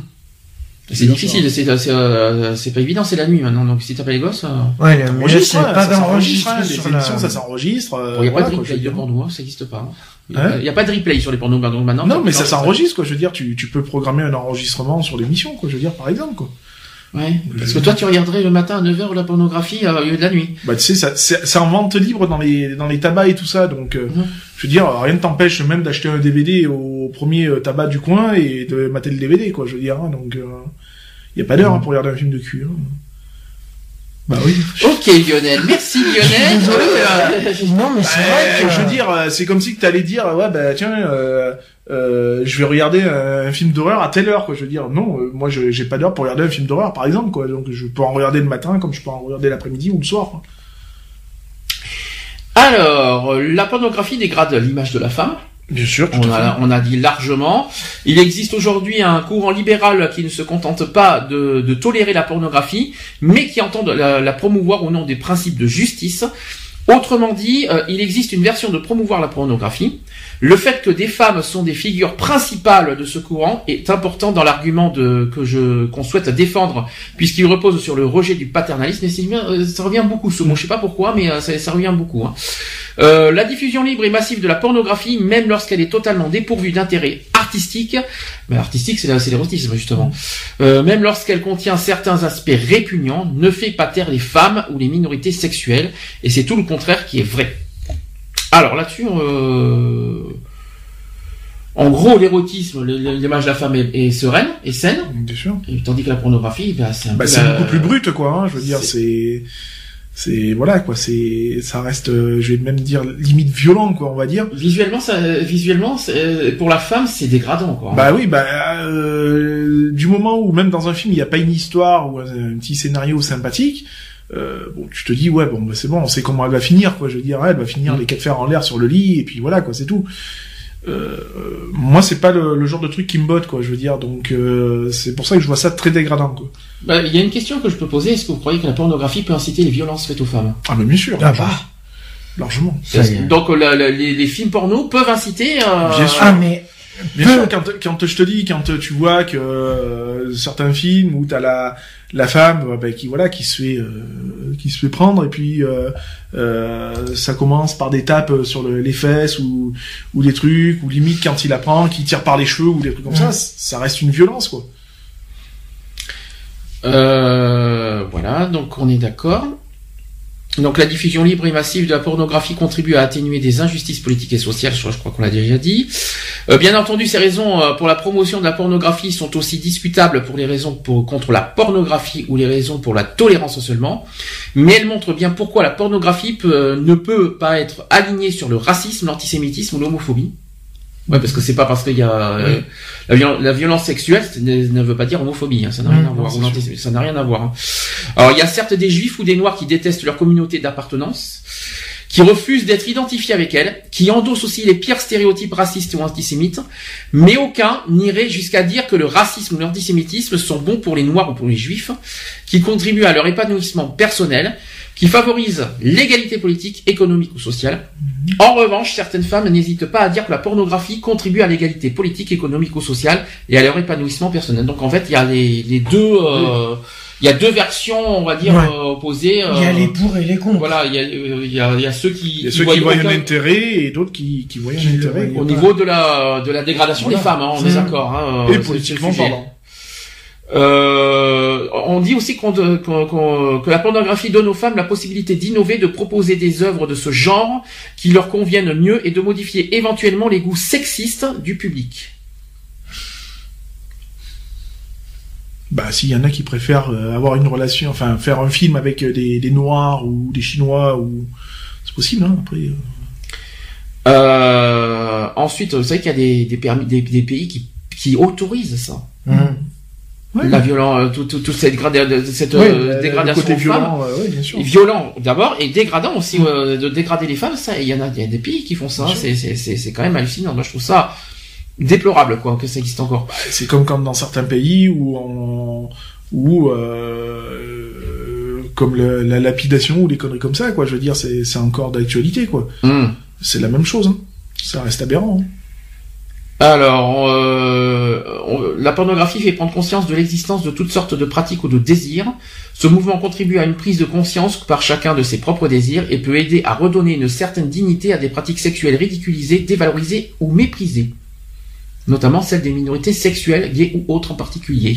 C'est difficile, c'est, euh, c'est pas évident, c'est la nuit maintenant. Donc si t'as pas les gosses, euh... Ouais, mais là, Enregistre, c'est pas ça s'enregistre, d'enregistre hein, sur la... ça s'enregistre. euh, Bon, il n'y a voilà, pas de replay de porno, hein, ça n'existe pas. Il Hein n'y a pas de replay sur les pornos donc maintenant. Non, mais ça s'enregistre, quoi. Je veux dire, tu, tu peux programmer un enregistrement sur l'émission, quoi. Je veux dire, par exemple, quoi. Ouais. Parce que toi, tu regarderais le matin à 9h la pornographie euh, au lieu de la nuit. Bah, tu sais, ça, c'est en vente libre dans les, dans les tabacs et tout ça, donc, euh, Mhm. je veux dire, rien ne t'empêche même d'acheter un DVD au premier euh, tabac du coin et de mater le DVD, quoi. Je veux dire, hein, donc, il y a pas d'heure hein, pour regarder un film de cul. hein. Bah oui. Ok Lionel, merci Lionel. Désolé, euh, Non, mais c'est vrai Euh, que... je veux dire, euh, c'est comme si que t'allais dire, ouais, bah tiens, euh, euh, je vais regarder un, un film d'horreur à telle heure, quoi. Je veux dire, non, euh, moi, j'ai pas d'heure pour regarder un film d'horreur, par exemple, quoi. Donc, je peux en regarder le matin, comme je peux en regarder l'après-midi ou le soir. quoi. Alors, la pornographie dégrade l'image de la femme. Bien sûr, tout On a, fait. on a dit largement. Il existe aujourd'hui un courant libéral qui ne se contente pas de, de tolérer la pornographie, mais qui entend la promouvoir au nom des principes de justice. Autrement dit, euh, il existe une version de promouvoir la pornographie. Le fait que des femmes sont des figures principales de ce courant est important dans l'argument que je qu'on souhaite défendre, puisqu'il repose sur le rejet du paternalisme. Et euh, ça revient beaucoup ce mot. Je sais pas pourquoi, mais euh, ça, revient beaucoup. hein. Euh, la diffusion libre et massive de la pornographie, même lorsqu'elle est totalement dépourvue d'intérêt artistique, mais artistique c'est c'est l'érotisme justement, même lorsqu'elle contient certains aspects répugnants, ne fait pas taire les femmes ou les minorités sexuelles, et c'est tout le contraire qui est vrai. Alors là-dessus, euh, en gros, l'érotisme, l'image de la femme est, est sereine, est saine, Bien sûr. et tandis que la pornographie, bah, c'est un Bah, la- beaucoup plus brut, quoi. Hein, je veux dire, c'est- c'est, voilà, quoi. C'est, ça reste, euh, je vais même dire limite violent, quoi, on va dire. Visuellement, ça, visuellement, c'est- pour la femme, c'est dégradant, quoi. Bah oui, bah euh, du moment où même dans un film il n'y a pas une histoire ou un, un petit scénario sympathique, euh, bon, tu te dis ouais bon bah, c'est bon, on sait comment elle va finir quoi. Je veux dire, elle va finir Mm. les quatre fers en l'air sur le lit et puis voilà quoi, c'est tout. Euh, euh, moi c'est pas le, le genre de truc qui me botte quoi. Je veux dire donc euh, c'est pour ça que je vois ça très dégradant quoi. Bah, Il y a une question que je peux poser. Est-ce que vous croyez que la pornographie peut inciter les violences faites aux femmes? Ah mais bien sûr, Ah bah. largement. Ça y est. Donc la- la- les, les films porno peuvent inciter. euh, Bien sûr. Ah mais Bien Peu- sûr, quand, quand je te dis, quand tu vois que euh, certains films où t'as la la femme bah, qui voilà qui se fait euh, qui se fait prendre et puis euh, euh, ça commence par des tapes sur le- les fesses ou ou des trucs ou limite quand il la prend qui tire par les cheveux ou des trucs comme ça, ça reste une violence quoi. Euh, voilà, donc on est d'accord. Donc la diffusion libre et massive de la pornographie contribue à atténuer des injustices politiques et sociales, je, crois qu'on l'a déjà dit. Euh, bien entendu, ces raisons euh, pour la promotion de la pornographie sont aussi discutables pour les raisons contre la pornographie ou les raisons pour la tolérance seulement, mais elles montrent bien pourquoi la pornographie peut- ne peut pas être alignée sur le racisme, l'antisémitisme ou l'homophobie. Ouais, parce que c'est pas parce qu'il y a euh, la, viol- la violence sexuelle ne, ne veut pas dire homophobie, hein, ça n'a rien Mmh, à voir. Ça n'a rien à voir. hein. Alors il y a certes des juifs ou des noirs qui détestent leur communauté d'appartenance, qui refusent d'être identifiés avec elle, qui endossent aussi les pires stéréotypes racistes ou antisémites, mais aucun n'irait jusqu'à dire que le racisme ou l'antisémitisme sont bons pour les noirs ou pour les juifs, qui contribuent à leur épanouissement personnel, qui favorisent l'égalité politique, économique ou sociale. En revanche, certaines femmes n'hésitent pas à dire que la pornographie contribue à l'égalité politique, économique ou sociale et à leur épanouissement personnel. Donc en fait, il y a les, les deux, euh, il y a deux versions, on va dire Ouais. euh, opposées. il y a euh, les pour et les contre. voilà, il y a, euh, il y a, il y a ceux qui, Il y a ceux qui voient voient un intérêt et d'autres qui qui voient Qui un intérêt. au pas. niveau de la de la dégradation Voilà. des femmes, hein, on est Mmh. d'accord. Hein, Et politiquement parlant. Euh, on dit aussi qu'on- qu'on- qu'on- que la pornographie donne aux femmes la possibilité d'innover, de proposer des œuvres de ce genre qui leur conviennent mieux et de modifier éventuellement les goûts sexistes du public. Bah, s'il y en a qui préfèrent euh, avoir une relation, enfin faire un film avec euh, des, des noirs ou des chinois ou c'est possible hein, après. euh. Euh, ensuite, vous savez qu'il y a des, des, permis, des, des pays qui, qui autorisent ça. Mmh. Ouais. La violence, tout, tout, toute cette, grada- cette Ouais, euh, dégradation le côté aux femmes. violent, euh, ouais, bien sûr. violent d'abord et dégradant aussi euh, de dégrader les femmes ça il y en a, y a des pays qui font ça c'est quand même hallucinant moi je trouve ça déplorable quoi que ça existe encore C'est comme quand dans certains pays où on, où euh, comme le- la lapidation ou des conneries comme ça quoi. Je veux dire, c'est c'est encore d'actualité quoi. Hmm. C'est la même chose. Hein. Ça reste aberrant. hein. alors euh, on- la pornographie fait prendre conscience de l'existence de toutes sortes de pratiques ou de désirs. Ce mouvement contribue à une prise de conscience par chacun de ses propres désirs et peut aider à redonner une certaine dignité à des pratiques sexuelles ridiculisées dévalorisées ou méprisées notamment celles des minorités sexuelles gays ou autres en particulier.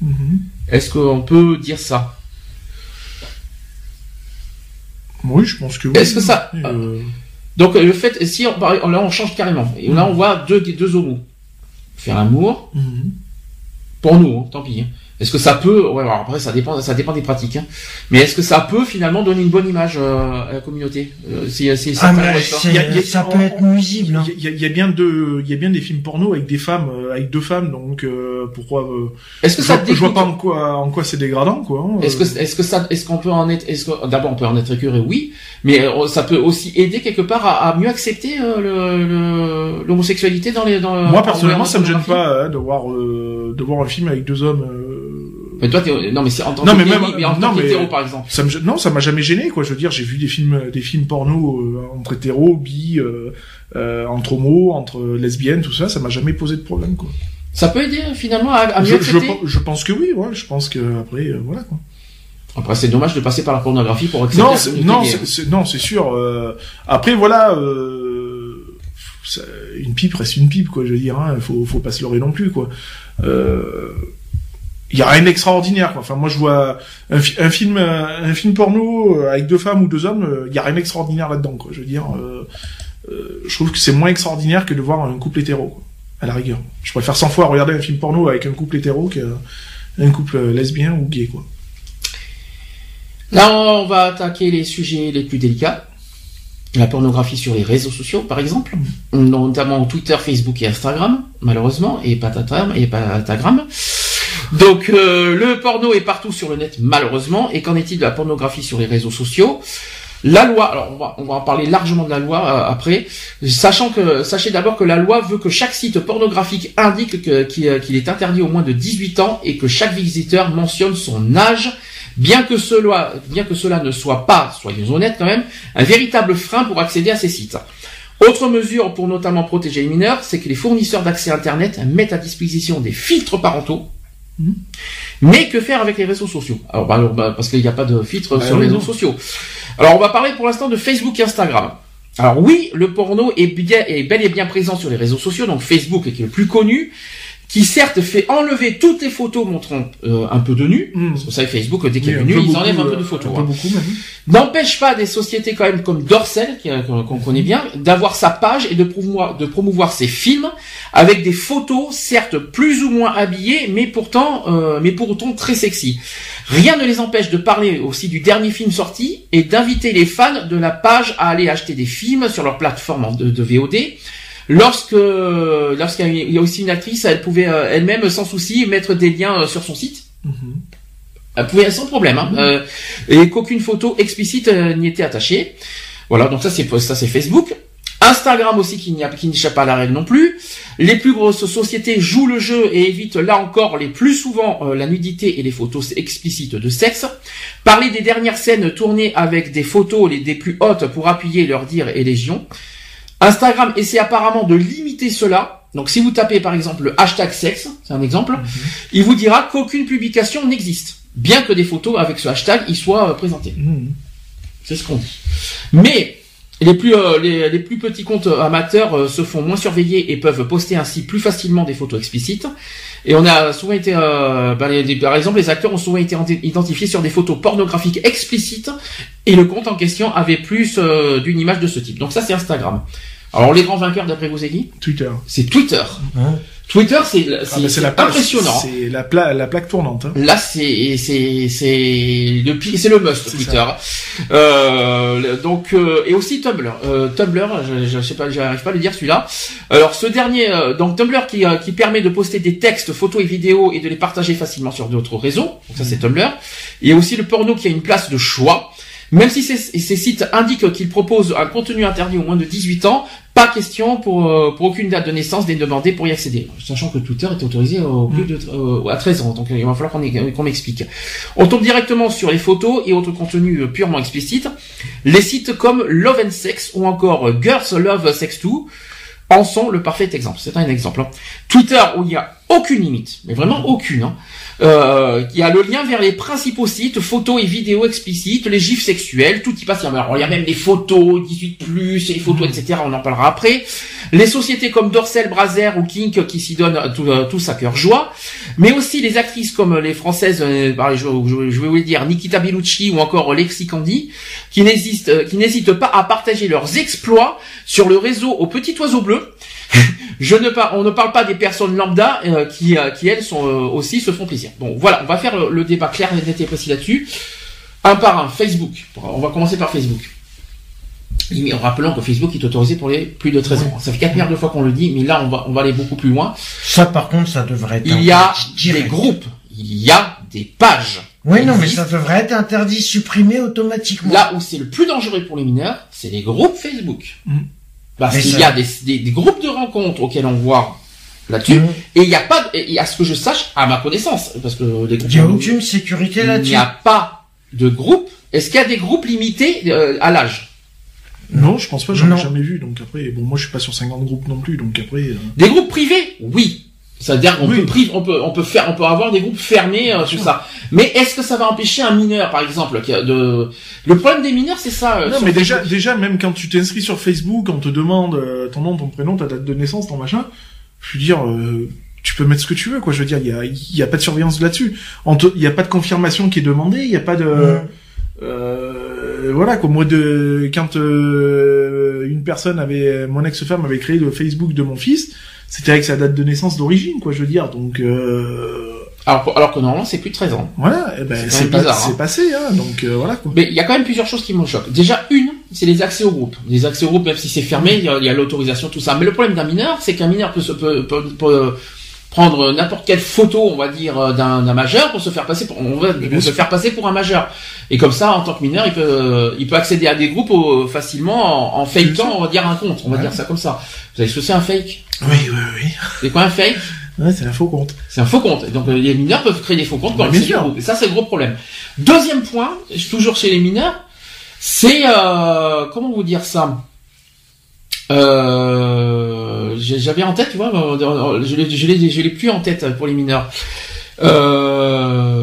Mhm. Est-ce qu'on peut dire ça? Oui, je pense que oui. Est-ce que ça- Euh, Donc euh, le fait, si on, là on change carrément, et là on voit deux, deux homos faire l'amour, mhm. pour nous, hein, tant pis. hein. Est-ce que ça peut, ouais, alors après ça dépend, ça dépend des pratiques, hein. mais est-ce que ça peut finalement donner une bonne image euh, à la communauté? Euh, C'est, c'est, Ah, ça, y il y peut être nuisible. hein. Il y, a, il y a bien de, il y a bien des films porno avec des femmes, euh, avec deux femmes, donc euh, pourquoi euh, Est-ce que je, ça vois, je vois pas en quoi, en quoi c'est dégradant, quoi. hein, Est-ce que, est-ce que ça, est-ce qu'on peut en être, est-ce que, d'abord on peut en être écœuré, oui, mais euh, ça peut aussi aider quelque part à, à mieux accepter euh, le, le- l'homosexualité dans les, dans Moi personnellement, en ça me gêne pas hein, de voir, euh, de voir un film avec deux hommes. Mais toi, t'es, non, mais c'est en tant Non, que mais hétéro, même- mais en non, tant mais- qu'hétéro, par exemple. Ça me, non, ça m'a jamais gêné, quoi. Je veux dire, j'ai vu des films, des films porno euh, entre hétéros, bi, euh, euh, entre homos, entre lesbiennes, tout ça. Ça m'a jamais posé de problème, quoi. Ça peut aider finalement à, à mieux Je, je, accepter. je pense que oui, ouais. Je pense que après, euh, voilà, quoi. Après, c'est dommage de passer par la pornographie pour accepter. Non, c'est, non, c'est, non, c'est sûr. euh, après, voilà, euh, une pipe reste une pipe, quoi. Je veux dire, hein, faut, faut pas se leurrer non plus, quoi. Euh, il y a rien d'extraordinaire. Enfin, moi, je vois un, fi- un film, euh, un film porno euh, avec deux femmes ou deux hommes, euh, il y a rien d'extraordinaire là-dedans. Je veux dire, euh, euh, je trouve que c'est moins extraordinaire que de voir un couple hétéro, quoi, à la rigueur. Je préfère 100 fois regarder un film porno avec un couple hétéro qu'un couple lesbien ou gay, quoi. Là, on va attaquer les sujets les plus délicats. La pornographie sur les réseaux sociaux, par exemple, notamment Twitter, Facebook et Instagram, malheureusement, et patatam et patagram. Donc, euh, le porno est partout sur le net, malheureusement. Et qu'en est-il de la pornographie sur les réseaux sociaux? La loi, alors on va, on va en parler largement de la loi euh, après, sachant que sachez d'abord que la loi veut que chaque site pornographique indique euh, qu'il est interdit au moins de 18 ans et que chaque visiteur mentionne son âge Bien que cela, bien que cela ne soit pas, soyons honnêtes quand même, un véritable frein pour accéder à ces sites. Autre mesure pour notamment protéger les mineurs, c'est que les fournisseurs d'accès Internet mettent à disposition des filtres parentaux. Mais que faire avec les réseaux sociaux Alors, bah, bah, parce qu'il n'y a pas de filtre Bah sur les réseaux sociaux. Alors, on va parler pour l'instant de Facebook et Instagram. Alors oui, le porno est, bien, est bel et bien présent sur les réseaux sociaux, donc Facebook est le plus connu, qui certes fait enlever toutes les photos montrant euh, un peu de nu, Mm. parce que Facebook dès qu'il y a Oui, nu, ils beaucoup, enlèvent un peu euh, de photos. Hein. beaucoup, même. N'empêche pas des sociétés quand même comme Dorsel, qu'on qu'on connaît bien, d'avoir sa page et de promouvoir, de promouvoir ses films avec des photos, certes plus ou moins habillées, mais pourtant, euh, mais pour autant très sexy. Rien ne les empêche de parler aussi du dernier film sorti et d'inviter les fans de la page à aller acheter des films sur leur plateforme de, de VOD. Lorsque, lorsqu'il y a- aussi une actrice, elle pouvait euh, elle-même sans souci mettre des liens euh, sur son site. Mhm. Elle pouvait sans problème, hein, euh, et qu'aucune photo explicite n'y était attachée. Voilà, donc ça c'est ça c'est Facebook. Instagram aussi qui n'y a- qui n'échappe pas à la règle non plus. Les plus grosses sociétés jouent le jeu et évitent là encore les plus souvent euh, la nudité et les photos explicites de sexe. Parler des dernières scènes tournées avec des photos les des plus hautes pour appuyer leurs dires et légion. Instagram essaie apparemment de limiter cela. Donc si vous tapez par exemple le hashtag sexe, c'est un exemple, il vous dira qu'aucune publication n'existe, bien que des photos avec ce hashtag y soient euh, présentées. Mhm. C'est ce qu'on dit. Mais les plus, euh, les, les plus petits comptes amateurs euh, se font moins surveiller et peuvent poster ainsi plus facilement des photos explicites. Et on a souvent été, euh, bah, les- les- par exemple, les acteurs ont souvent été enti- identifiés sur des photos pornographiques explicites et le compte en question avait plus d'une image de ce type. Donc ça, c'est Instagram. Alors les grands vainqueurs d'après vous, c'est qui Twitter. C'est Twitter. Hein Twitter, c'est Ah, bah, impressionnant. C'est la, pla- la plaque tournante. Hein. Là, c'est c'est c'est le c'est le must Twitter. Euh, donc euh, et aussi Tumblr. Euh, Tumblr, je, je sais pas, j'arrive pas à le dire celui-là. Alors ce dernier, euh, donc Tumblr qui euh, qui permet de poster des textes, photos et vidéos et de les partager facilement sur d'autres réseaux. Donc ça c'est Tumblr. Il y a aussi le porno qui a une place de choix. Même si ces, ces sites indiquent qu'ils proposent un contenu interdit au moins de 18 ans, pas question pour, euh, pour aucune date de naissance d'être demandé pour y accéder. Sachant que Twitter est autorisé au plus de, euh, à 13 ans, donc il va falloir qu'on y- qu'on m'explique. On tombe directement sur les photos et autres contenus euh, purement explicites. Les sites comme Love and Sex ou encore euh, Girls Love Sex 2 en sont le parfait exemple. C'est un exemple. hein. Twitter où il n'y a aucune limite, mais vraiment aucune. Hein. Euh, il y a le lien vers les principaux sites, photos et vidéos explicites, les gifs sexuels, tout y passe. Il y a, alors, il y a même des photos, 18 plus, et les photos, etc. On en parlera après. Les sociétés comme Dorsel, Brazer ou Kink qui s'y donnent tout, euh, tous à cœur joie, mais aussi les actrices comme les françaises, euh, bah, je, vais vous le dire, Nikita Bellucci ou encore Lexi Candy, euh, qui n'hésitent pas à partager leurs exploits sur le réseau au petit oiseau bleu. Je ne parle, on ne parle pas des personnes lambda euh, qui, euh, qui elles sont euh, aussi se font plaisir. Bon, voilà, on va faire le, le débat clair, net et précis là-dessus. Un par un, Facebook. On va commencer par Facebook. Et rappelons que Facebook est autorisé pour les plus de 13 ans. Ça fait 4 milliards de fois qu'on le dit, mais là on va, on va aller beaucoup plus loin. Ça, par contre, ça devrait être. Il y a des groupes, il y a des pages. Oui, non, mais ça devrait être interdit, supprimé automatiquement. Là où c'est le plus dangereux pour les mineurs, c'est les groupes Facebook. Mm. Parce qu'il y a des, des- des groupes de rencontres auxquels on voit là-dessus, Mhm. et il n'y a pas, de- et à ce que je sache, à ma connaissance, parce que les groupes, Il n'y a aucune sécurité il là-dessus. n'y a pas de groupe. Est-ce qu'il y a des groupes limités euh, à l'âge? Non, je pense pas, j'en ai jamais vu. Donc après, bon, moi je suis pas sur 50 groupes non plus, donc après. euh, Des groupes privés? Oui. C'est-à-dire qu'on Oui. peut, on peut, on peut faire, on peut avoir des groupes fermés, euh, tout ça. Mais est-ce que ça va empêcher un mineur, par exemple, qui a de, le problème des mineurs, c'est ça. euh, Non, sur mais déjà, Facebook. déjà, même quand tu t'inscris sur Facebook, on te demande euh, ton nom, ton prénom, ta date de naissance, ton machin. Je veux dire, euh, tu peux mettre ce que tu veux, quoi. Je veux dire, il y a, il y a pas de surveillance là-dessus. Il y a pas de confirmation qui est demandée. Il y a pas de. Euh, voilà, quoi. Moi, de quand euh, une personne avait, mon ex-femme avait créé le Facebook de mon fils, c'était avec sa date de naissance d'origine, quoi. Je veux dire, donc. Euh, alors, alors que normalement, c'est plus de 13 ans. voilà, eh ben, C'est quand c'est pas- bizarre, hein. c'est passé, hein, donc euh, voilà quoi. Mais il y a quand même plusieurs choses qui me choquent. Déjà, une, c'est les accès au groupe. Les accès au groupe, même si c'est fermé, il y a, l'autorisation, tout ça. Mais le problème d'un mineur, c'est qu'un mineur peut, se, peut, peut- peut prendre n'importe quelle photo, on va dire, euh, d'un d'un majeur pour se faire passer pour, on va, bien pour se faire passer pour un majeur. Et comme ça, en tant que mineur, il peut, il peut accéder à des groupes facilement en, en fakeant, on va dire un compte. On va Ouais. dire ça comme ça. Vous savez ce que c'est un fake? Oui, oui, oui. C'est quoi un fake? Ouais, c'est un faux compte. c'est un faux compte. Donc euh, les mineurs peuvent créer des faux comptes au sûr. groupe. Et ça, c'est le gros problème. Deuxième point, toujours chez les mineurs, c'est euh, comment vous dire ça? Euh, J'avais en tête, tu vois, euh, je l'ai, je l'ai, je l'ai plus en tête pour les mineurs. Euh,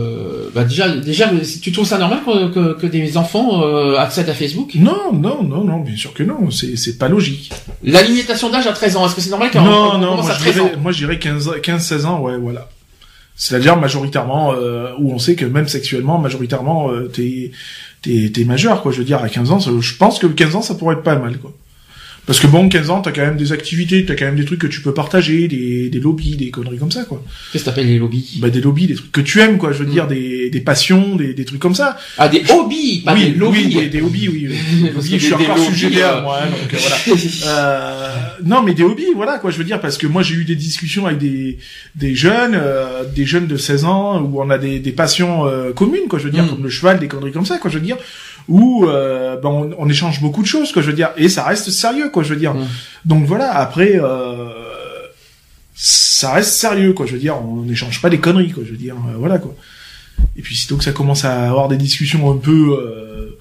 bah déjà, déjà, tu trouves ça normal que, que, que des enfants euh, accèdent à Facebook? Non, non, non, non, bien sûr que non. C'est, c'est pas logique. La limitation d'âge à 13 ans, est-ce que c'est normal qu'un non, on non, commence moi à je 13 ans? dirais, moi je dirais 15, 15, 16 ans, ouais, voilà. C'est-à-dire majoritairement, euh, où on sait que même sexuellement, majoritairement, euh, t'es, t'es, t'es majeur, quoi. Je veux dire, à 15 ans, je pense que 15 ans, ça pourrait être pas mal, quoi. Parce que bon, 15 ans, t'as quand même des activités, t'as quand même des trucs que tu peux partager, des, des lobbies, des conneries comme ça, quoi. Qu'est-ce que t'appelles les lobbies? Bah, des lobbies, des trucs que tu aimes, quoi. Je veux Mm. dire, des, des passions, des, des trucs comme ça. Ah, des hobbies, pas oui, des lobbies. oui, des, des hobbies, oui. oui. Des Parce hobbies, que je suis des- des encore sujet euh, moi, hein, donc euh, voilà. Euh, non, mais des hobbies, voilà quoi. Je veux dire parce que moi j'ai eu des discussions avec des des jeunes, euh, des jeunes de 16 ans où on a des, des passions euh, communes, quoi. Je veux dire Mm. comme le cheval, des conneries comme ça, quoi. Je veux dire où euh, ben, on, on échange beaucoup de choses, quoi. Je veux dire et ça reste sérieux, quoi. Je veux dire. Mm. Donc voilà. Après. Euh, ça reste sérieux, quoi. Je veux dire, on n'échange pas des conneries, quoi. Je veux dire, euh, voilà, quoi. Et puis, sitôt que ça commence à avoir des discussions un peu,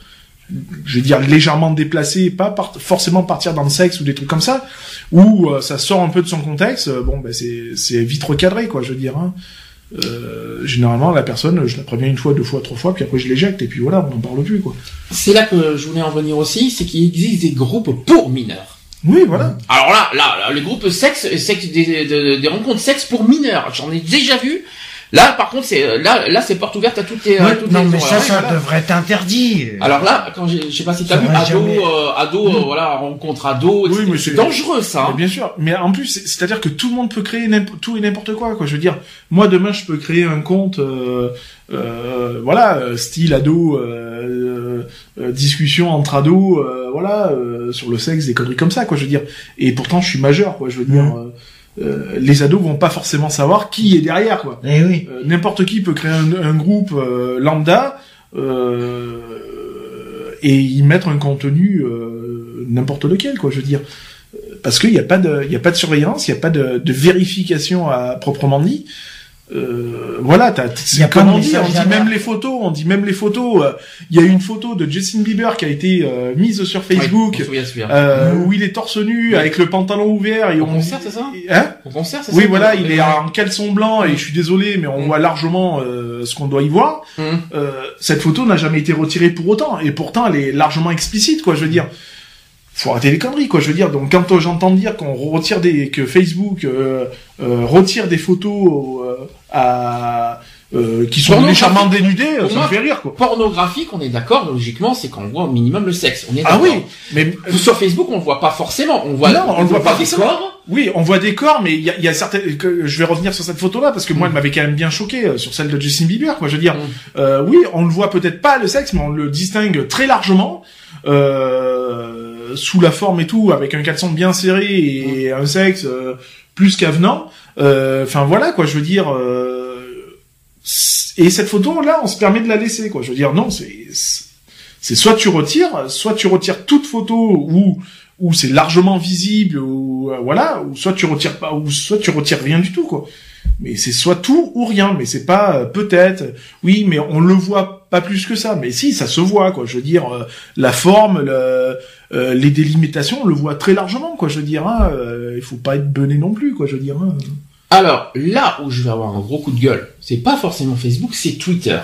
je vais dire légèrement déplacées, pas par- forcément partir dans le sexe ou des trucs comme ça, où ça sort un peu de son contexte, bon, ben c'est c'est vite recadré, quoi. Je veux dire. Hein. Euh, généralement, la personne, je la préviens une fois, deux fois, trois fois, puis après je l'éjecte, et puis voilà, on n'en parle plus, quoi. C'est là que je voulais en venir aussi, c'est qu'il existe des groupes pour mineurs. Oui, voilà. Alors là, là, là, les groupes sexe, sexe des, des, des rencontres sexe pour mineurs, j'en ai déjà vu. Là, par contre, c'est là, là, c'est porte ouverte à toutes les. à Ouais, toutes non, les mais ça, ça voilà. devrait être interdit. Alors là, quand j'ai, je sais pas si t'as Ça vu, va ado, euh, ado, euh, voilà, rencontre ado, Oui, mais c'est dangereux ça. Mais hein. bien sûr, mais en plus, c'est- c'est-à-dire que tout le monde peut créer tout et n'importe quoi, quoi. Je veux dire, moi demain, je peux créer un compte, euh, euh, voilà, euh, style ado, euh, euh, discussion entre ados, euh, voilà, euh, sur le sexe, des conneries comme ça, quoi. Je veux dire, et pourtant, je suis majeur, quoi. Je veux dire, euh, euh, les ados vont pas forcément savoir qui est derrière, quoi. Eh oui. Euh, N'importe qui peut créer un, un groupe euh, lambda euh, et y mettre un contenu euh, n'importe lequel, quoi. Je veux dire, parce qu'il n'y a pas de, il y a pas de surveillance, il n'y a pas de, de vérification à proprement dit. Euh, voilà, t'as, Y a pas comme de on dit, on dit même les photos, on dit même les photos. euh, Il y a une photo de Justin Bieber qui a été euh, mise sur Facebook, Ouais, on euh, Mhm. où il est torse nu avec le pantalon ouvert et Au on, concert, c'est ça hein Au concert, c'est ça oui, voilà, il est en caleçon blanc et je suis désolé, mais on Mm. voit largement euh, ce qu'on doit y voir. Euh, cette photo n'a jamais été retirée pour autant, et pourtant elle est largement explicite, quoi. Je veux dire, faut arrêter les conneries, quoi. Je veux dire, donc quand j'entends dire qu'on retire des, que Facebook euh, euh, retire des photos euh, à euh, qui sont légèrement dénudés, Pour ça me fait rire quoi. Pornographique, on est d'accord, logiquement, c'est qu'on voit au minimum le sexe. On est Ah oui, mais Sur Facebook, on le voit pas forcément. On voit, Non, on le voit pas des corps. Oui, on voit des corps, mais il y a, y a certaines. Que, je vais revenir sur cette photo-là parce que moi, elle m'avait quand même bien choqué euh, sur celle de Justin Bieber. Quoi, je veux dire, Mm. euh, oui, on le voit peut-être pas le sexe, mais on le distingue très largement euh, sous la forme et tout, avec un caleçon bien serré et un sexe euh, plus qu'avenant. Euh, Enfin voilà, quoi. Je veux dire. euh, et cette photo-là, on se permet de la laisser, quoi. Je veux dire, non, c'est c'est soit tu retires, soit tu retires toute photo où où c'est largement visible ou euh, voilà, ou soit tu retires pas, ou soit tu retires rien du tout quoi. Mais c'est soit tout ou rien, mais c'est pas euh, peut-être. Oui, mais on le voit pas plus que ça. Mais si, ça se voit quoi. Je veux dire, euh, la forme, euh, les délimitations, on le voit très largement quoi. Je veux dire, hein, euh, il faut pas être bené non plus quoi. Je veux dire. hein. Alors, là où je vais avoir un gros coup de gueule, c'est pas forcément Facebook, c'est Twitter.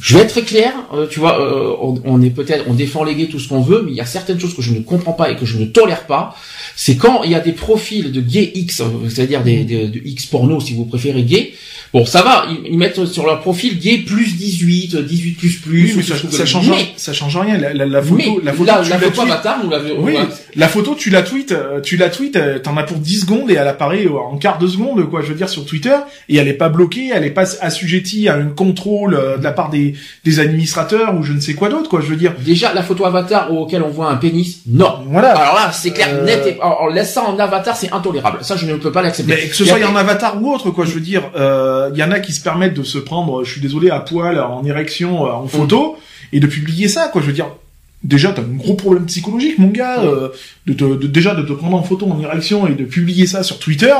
Je vais être très clair, euh, tu vois, on, on est peut-être, on défend les gays tout ce qu'on veut, mais il y a certaines choses que je ne comprends pas et que je ne tolère pas. C'est quand il y a des profils de gays X, euh, c'est-à-dire des, des- de X porno si vous préférez gay. Bon, ça va, ils, ils mettent sur leur profil gay plus 18, 18 plus plus. Oui, ou ça, change, Mais- ça change rien. La, la, la photo, la photo, la, tu la la photo avatar, nous l'avons. Oui, la photo, tu la tweets, euh, tu la tweets, euh, t'en as pour 10 secondes et elle apparaît euh, en quart de seconde, quoi, je veux dire, sur Twitter, et elle est pas bloquée, elle est pas assujettie à un contrôle euh, de la part des, des administrateurs ou je ne sais quoi d'autre, quoi, je veux dire. Déjà, la photo avatar auquel on voit un pénis, non. Voilà. Alors là, c'est clair, Euh, net et, on laisse ça en avatar, c'est intolérable. Ça, je ne peux pas l'accepter. Mais que ce soit en avatar ou autre, quoi, je veux dire, euh, il y en a qui se permettent de se prendre, je suis désolé, à poil, en érection, euh, en photo, et de publier ça, quoi, je veux dire. Déjà, t'as un gros problème psychologique, mon gars, euh, de te, de- déjà de te prendre en photo en érection et de publier ça sur Twitter,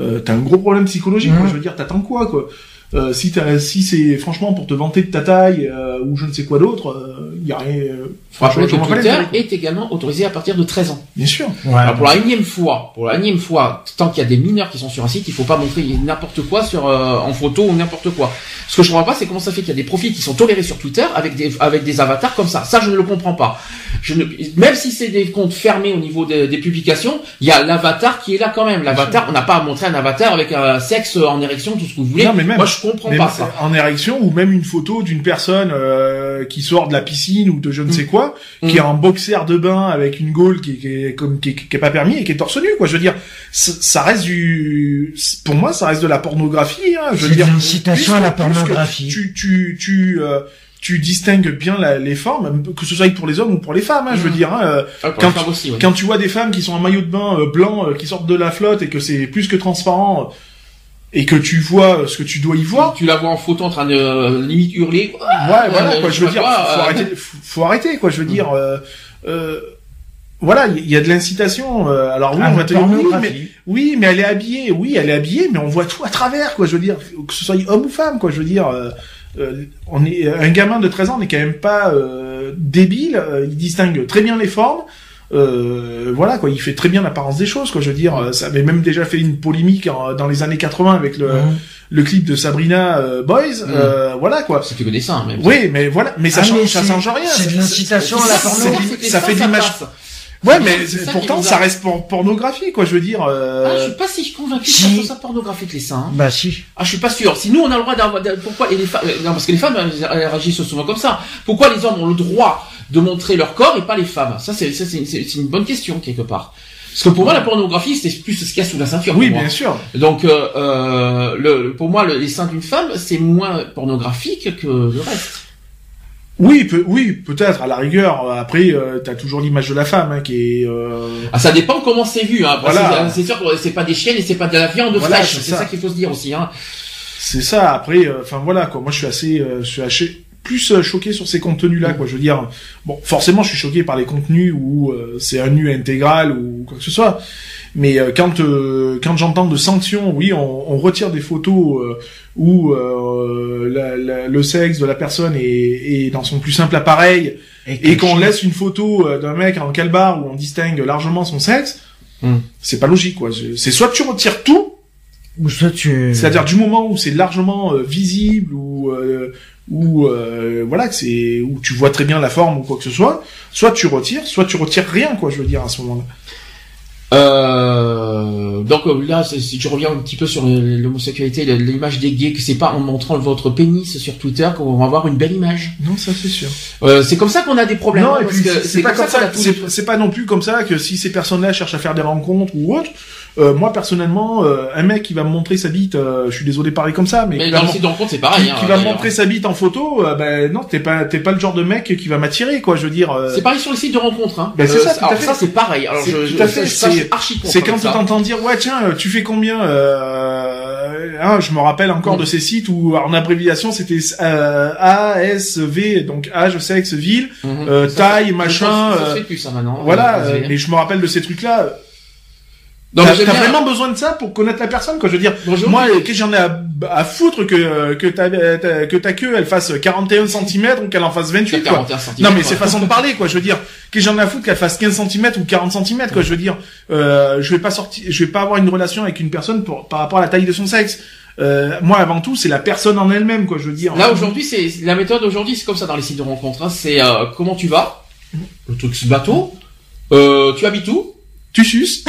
euh, t'as un gros problème psychologique, quoi, je veux dire, t'attends quoi, quoi? Euh, si t'as, si c'est franchement pour te vanter de ta taille euh, ou je ne sais quoi d'autre, euh, y a rien. euh, je pas Twitter est également autorisé à partir de 13 ans. Bien sûr. Alors pour la énième fois, pour la énième fois, tant qu'il y a des mineurs qui sont sur un site, il faut pas montrer n'importe quoi sur euh, en photo ou n'importe quoi. Ce que je comprends pas, c'est comment ça fait qu'il y a des profils qui sont tolérés sur Twitter avec des avec des avatars comme ça. Ça, je ne le comprends pas. Je ne, même si c'est des comptes fermés au niveau des, des publications, il y a l'avatar qui est là quand même. L'avatar, on n'a pas à montrer un avatar avec un sexe en érection, tout ce que vous voulez. Non, mais même- Moi, je comprends Même pas ça. en érection ou même une photo d'une personne euh, qui sort de la piscine ou de je ne sais quoi, qui Mm. est en boxer de bain avec une gaule qui, qui est comme qui, est- qui est pas permis et qui est torse nu quoi. Je veux dire, ça, ça reste du, pour moi ça reste de la pornographie. Hein, je veux dire, l'incitation à la pornographie. Tu tu tu euh, tu distingues bien la- les formes, que ce soit pour les hommes ou pour les femmes. Hein, Je veux Mm. dire, hein, euh, Ah, quand aussi, ouais. quand tu vois des femmes qui sont en maillot de bain euh, blanc euh, qui sortent de la flotte et que c'est plus que transparent euh, et que tu vois ce que tu dois y voir, Tu la vois en photo en train de euh, limite hurler. Ouais, voilà, euh, quoi. je Je veux dire, pas faut, euh, arrêter, faut, faut arrêter, quoi. Je veux dire, euh, euh, voilà, il y a de l'incitation. euh, alors oui, Ah, on va te dire, oui, mais oui, mais elle est habillée. Oui, elle est habillée, mais on voit tout à travers, quoi. Je veux dire, que ce soit homme ou femme, quoi. Je veux dire, on est un gamin de 13 ans n'est quand même pas euh, débile. il distingue très bien les formes. Euh, voilà quoi, il fait très bien l'apparence des choses quoi. Je veux dire, euh, ça avait même déjà fait une polémique en- dans les années 80 avec le, Mhm. le clip de Sabrina euh, Boys. euh, voilà quoi. C'était que des seins, même. Oui, mais voilà, mais ça Ah, change, mais ça change rien. c'est de l'incitation à la ça- porno. ça- Ça fait de l'image. Ouais, mais ça pourtant, ça reste por- pornographie, quoi. Je veux dire. Ah, Euh... je suis pas si convaincu Si. que ça soit pornographique les seins. hein. Bah si. Ah, je suis pas sûr. Si nous on a le droit d'avoir, d'a- pourquoi et les femmes, euh, non parce que les femmes elles, elles réagissent souvent comme ça. Pourquoi les hommes ont le droit de montrer leur corps et pas les femmes? Ça c'est une bonne question quelque part. Parce que pour moi la pornographie c'est plus ce qu'il y a sous la ceinture. Oui, bien sûr. Donc euh, euh, le, pour moi le- les seins d'une femme c'est moins pornographique que le reste. Oui, peut, oui, peut-être. À la rigueur. euh, Après, euh, t'as toujours l'image de la femme hein, qui est. euh, Ah, ça dépend comment c'est vu. Hein. Voilà. c'est- sûr que c'est pas des chiennes et c'est pas de la viande Voilà, fraîche. c'est ça. ça, qu'il faut se dire aussi. Hein. C'est ça. Après, euh, enfin voilà quoi. Moi, je suis assez, euh, je suis assez plus choqué sur ces contenus-là, quoi. Je veux dire, bon, forcément, je suis choqué par les contenus où euh, c'est un nu intégral ou quoi que ce soit. Mais euh, quand euh, quand j'entends de sanctions, oui, on, on retire des photos euh, où euh, la- la- le sexe de la personne est, est dans son plus simple appareil et qu'on laisse une photo d'un mec en calbar où on distingue largement son sexe, Hmm. c'est pas logique, quoi. C'est soit tu retires tout, Ou soit tu. c'est-à-dire du moment où c'est largement euh, visible ou euh, ou euh, voilà que c'est où tu vois très bien la forme ou quoi que ce soit, soit tu retires, soit tu retires rien quoi, je veux dire à ce moment-là. Euh, donc euh, là, si je reviens un petit peu sur l'homosexualité, l'image des gays, que c'est pas en montrant votre pénis sur Twitter qu'on va avoir une belle image. Non, ça c'est sûr. Euh, c'est comme ça qu'on a des problèmes. Non, hein, et puis c'est- pas comme ça. des- c'est pas non plus comme ça que si ces personnes-là cherchent à faire des rencontres ou autre. Euh, moi personnellement, euh, un mec qui va me montrer sa bite, euh, je suis désolé de parler comme ça, mais, Mais qui dans va le site de rencontre, c'est pareil. qui, hein, qui va me montrer sa bite en photo, euh, ben non, t'es pas t'es pas le genre de mec qui va m'attirer, quoi. Je veux dire. euh, C'est pareil sur les sites de rencontres. Hein. Ben, c'est ça, tout à fait. ça c'est pareil. Alors je, tout à fait, ça, c'est- archi C'est quand tu ça. t'entends dire ouais tiens euh, tu fais combien euh, hein, je me rappelle encore Mm. de ces sites où en abréviation c'était euh, ASV donc âge sexe ville euh, Ça, taille ça, machin Ça, se euh, fait plus ça maintenant. voilà Euh, euh, mais je me rappelle de ces trucs là Non, t'as vraiment besoin de ça pour connaître la personne quoi je veux dire. Bonjour. moi qu'est-ce que j'en ai à, à foutre que que ta ta- que ta queue elle fasse 41 cm ou qu'elle en fasse 28 quoi. 41 centimètres, non mais c'est façon de parler quoi je veux dire. Que j'en ai à foutre qu'elle fasse 15 cm ou 40 cm quoi je veux dire. Euh, je vais pas sortir je vais pas avoir une relation avec une personne pour, par rapport à la taille de son sexe. Euh, moi avant tout c'est la personne en elle-même quoi je veux dire. Là aujourd'hui, c'est la méthode aujourd'hui, c'est comme ça dans les sites de rencontres. hein. C'est euh, comment tu vas, le truc bateau. Euh, tu habites où? Tu suces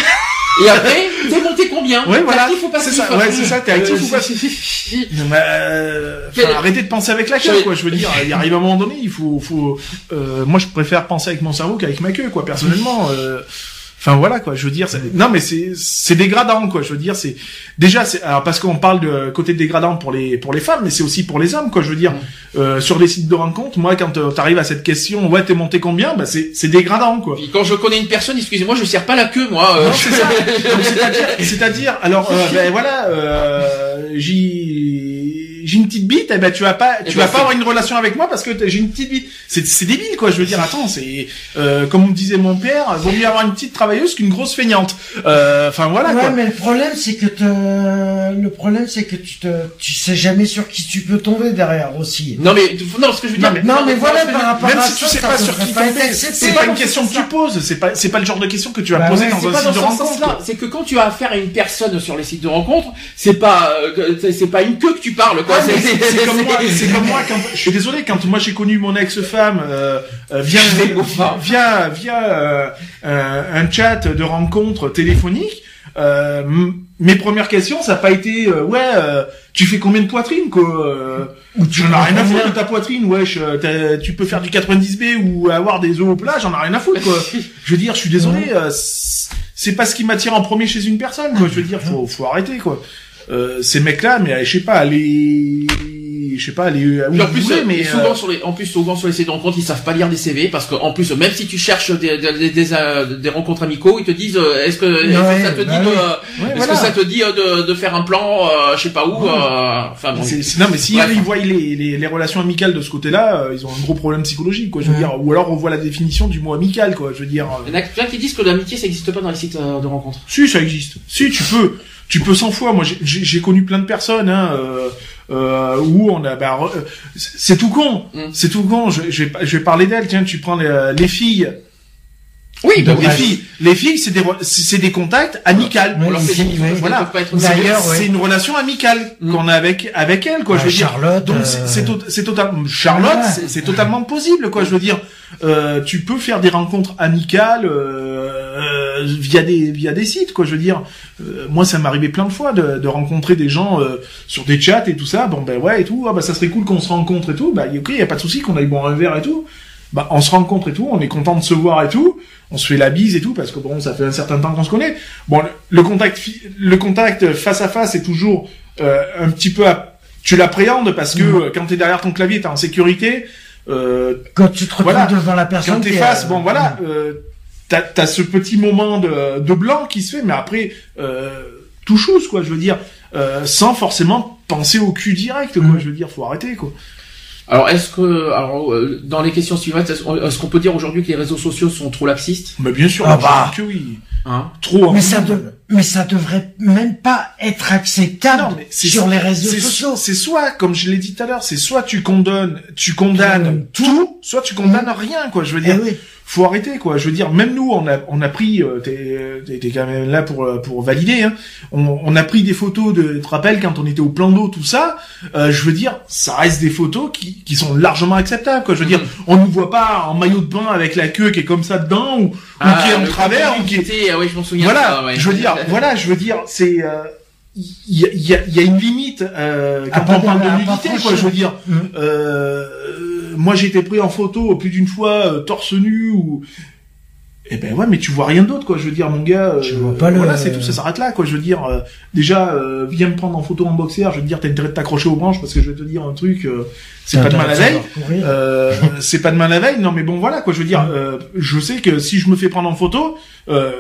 Et après, t'es monté combien Ouais, T'es voilà. actif ou passif C'est ça, ouais, c'est ça, t'es actif ou passif Non, mais, euh, enfin, Quel- arrêtez de penser avec la queue quoi je veux dire. Il arrive un moment donné il faut faut euh, moi je préfère penser avec mon cerveau qu'avec ma queue quoi personnellement euh, Enfin voilà quoi, je veux dire, c'est- non mais c'est c'est dégradant quoi, je veux dire c'est déjà c'est alors parce qu'on parle de côté dégradant pour les pour les femmes, mais c'est aussi pour les hommes quoi, je veux dire euh, sur les sites de rencontres, moi quand euh, t'arrives à cette question, ouais t'es monté combien, bah c'est c'est dégradant quoi. Puis quand je connais une personne, excusez-moi, je serre pas la queue moi. euh, Non, c'est ça. C'est-à-dire, c'est-à-dire, alors, euh, ben voilà, euh, j'ai, j'ai une petite bite, eh ben tu vas pas, Eh tu ben, vas pas avoir une relation avec moi parce que j'ai une petite bite. C'est, c'est débile, quoi. Je veux dire, attends, c'est, euh, comme me disait mon père, vaut mieux avoir une petite travailleuse qu'une grosse feignante. Euh, Enfin voilà, ouais, quoi. mais le problème c'est que te... le problème c'est que tu te, tu sais jamais sur qui tu peux tomber derrière aussi. Non mais non, ce que je veux dire. Non, mais- Non, mais voilà, par rapport Même à si tu ça, sais ça pas sur qui tomber, c'est pas une question que tu poses. C'est pas, c'est pas le genre de question que tu vas Bah poser ouais, dans C'est un pas site dans de rencontre. C'est que quand tu as affaire à une personne sur les sites de rencontres, c'est pas euh, c'est- c'est pas une queue que tu parles quoi. Ouais, C'est- comme moi, c'est- comme moi quand je suis désolé quand moi j'ai connu mon ex-femme euh, euh, via via via euh, un, un chat de rencontre téléphonique. Euh, mes premières questions, ça n'a pas été euh, ouais, euh, tu fais combien de poitrine quoi euh, Ou tu J'en ai rien à foutre de ta poitrine, wesh. euh, Tu peux faire du 90B ou avoir des os au plat, j'en ai rien à foutre quoi. Je veux dire, je suis désolé, euh, c'est c'est pas ce qui m'attire en premier chez une personne quoi. Je veux dire, faut faut arrêter quoi. Euh, ces mecs-là, mais euh, je sais pas, aller, je sais pas, aller où Puis en plus, voulez, euh, mais souvent euh, sur les, en plus souvent sur les sites de rencontres, ils savent pas lire des CV parce que en plus, même si tu cherches des des, des, euh, des rencontres amicaux, ils te disent euh, est-ce que, est-ce que Ouais, ça te dit bah de, ouais, est-ce voilà. que ça te dit euh, de, de faire un plan, euh, je sais pas où, euh, enfin bon. Non mais si ils voient les, les, les relations amicales de ce côté-là, euh, ils ont un gros problème psychologique quoi. Je veux Ouais. dire, ou alors on voit la définition du mot amical quoi. Je veux dire, euh, Il y en a plein qui disent que l'amitié ça n'existe pas dans les sites euh, de rencontres. Si, ça existe. Si, tu peux. Tu peux 100 fois. Moi, j'ai- j'ai j'ai connu plein de personnes hein, euh, euh, où on a. Bah, euh, c'est tout con. Mm. C'est tout con. Je, je, vais, je vais parler d'elles. Tiens, tu prends les, les filles. Oui, Donc, les filles, les filles, c'est des c'est des contacts amicales. Ouais, Alors, les c'est- filles, ouais. Voilà. C'est- ouais. Une relation amicale Mm. qu'on a avec avec elle, quoi. je Ah, veux dire. Charlotte, Donc euh, c'est c'est tot- c'est totalement Charlotte, c'est- totalement possible, quoi. Je veux dire, euh, tu peux faire des rencontres amicales euh, euh, via des via des sites, quoi. Je veux dire, euh, moi ça m'est arrivé plein de fois de, de rencontrer des gens euh, sur des chats et tout ça. Bon ben ouais et tout, ah bah ça serait cool qu'on se rencontre et tout. Bah ok, y a pas de souci qu'on aille boire un verre et tout. Bah on se rencontre et tout, on est content de se voir et tout. On se fait la bise et tout parce que bon ça fait un certain temps qu'on se connaît. Bon le, le contact le contact face à face est toujours euh, un petit peu à- tu l'appréhendes parce que euh, quand t'es derrière ton clavier t'es en sécurité. Euh, Quand tu te retrouves Voilà. devant la personne, quand t'es face, bon voilà, euh, t'as as ce petit moment de, de blanc qui se fait, mais après euh, tout chose quoi, je veux dire, euh, sans forcément penser au cul direct quoi, Mhm. je veux dire, faut arrêter quoi. Alors est-ce que alors euh, dans les questions suivantes, est-ce qu'on peut dire aujourd'hui que les réseaux sociaux sont trop laxistes? Mais bien sûr, Ah bah. que oui, hein? Trop. hein. Mais ça, de- mais ça devrait même pas être acceptable Non, mais c'est- sur les réseaux sociaux. c'est soit, comme je l'ai dit tout à l'heure, c'est soit tu condamnes, tu condamnes Condamne tout, soit tu condamnes rien quoi. Je veux Eh dire, oui. Faut arrêter quoi. Je veux dire, même nous, on a on a pris, euh, t'es quand même là pour euh, pour valider. Hein. On, on a pris des photos de, tu te rappelles quand on était au plan d'eau, tout ça. Euh, je veux dire, ça reste des photos qui qui sont largement acceptables. Quoi. Je veux dire, on ne voit pas en maillot de bain avec la queue qui est comme ça dedans ou, ou qui est en travers ou qui est était- ah oui, je m'en souviens. voilà, de ça, ouais. je veux dire, voilà, je veux dire, c'est euh, il y, a, il y a- il y a une limite euh, À quand pas on parle de- nudité, quoi. Je veux dire, Mm. euh, moi j'ai été pris en photo plus d'une fois euh, torse nu ou eh ben ouais, mais tu vois rien d'autre, quoi. Je veux dire, mon gars, Je euh, vois pas le- voilà, c'est tout, ça s'arrête là, quoi. Je veux dire, euh, déjà, euh, viens me prendre en photo en boxer. Je veux te dire, t'as intérêt de t'accrocher aux branches parce que je vais te dire un truc, euh, c'est pas demain la veille. Euh, c'est pas demain la veille, non mais bon voilà quoi, je veux dire, euh, je sais que si je me fais prendre en photo, euh,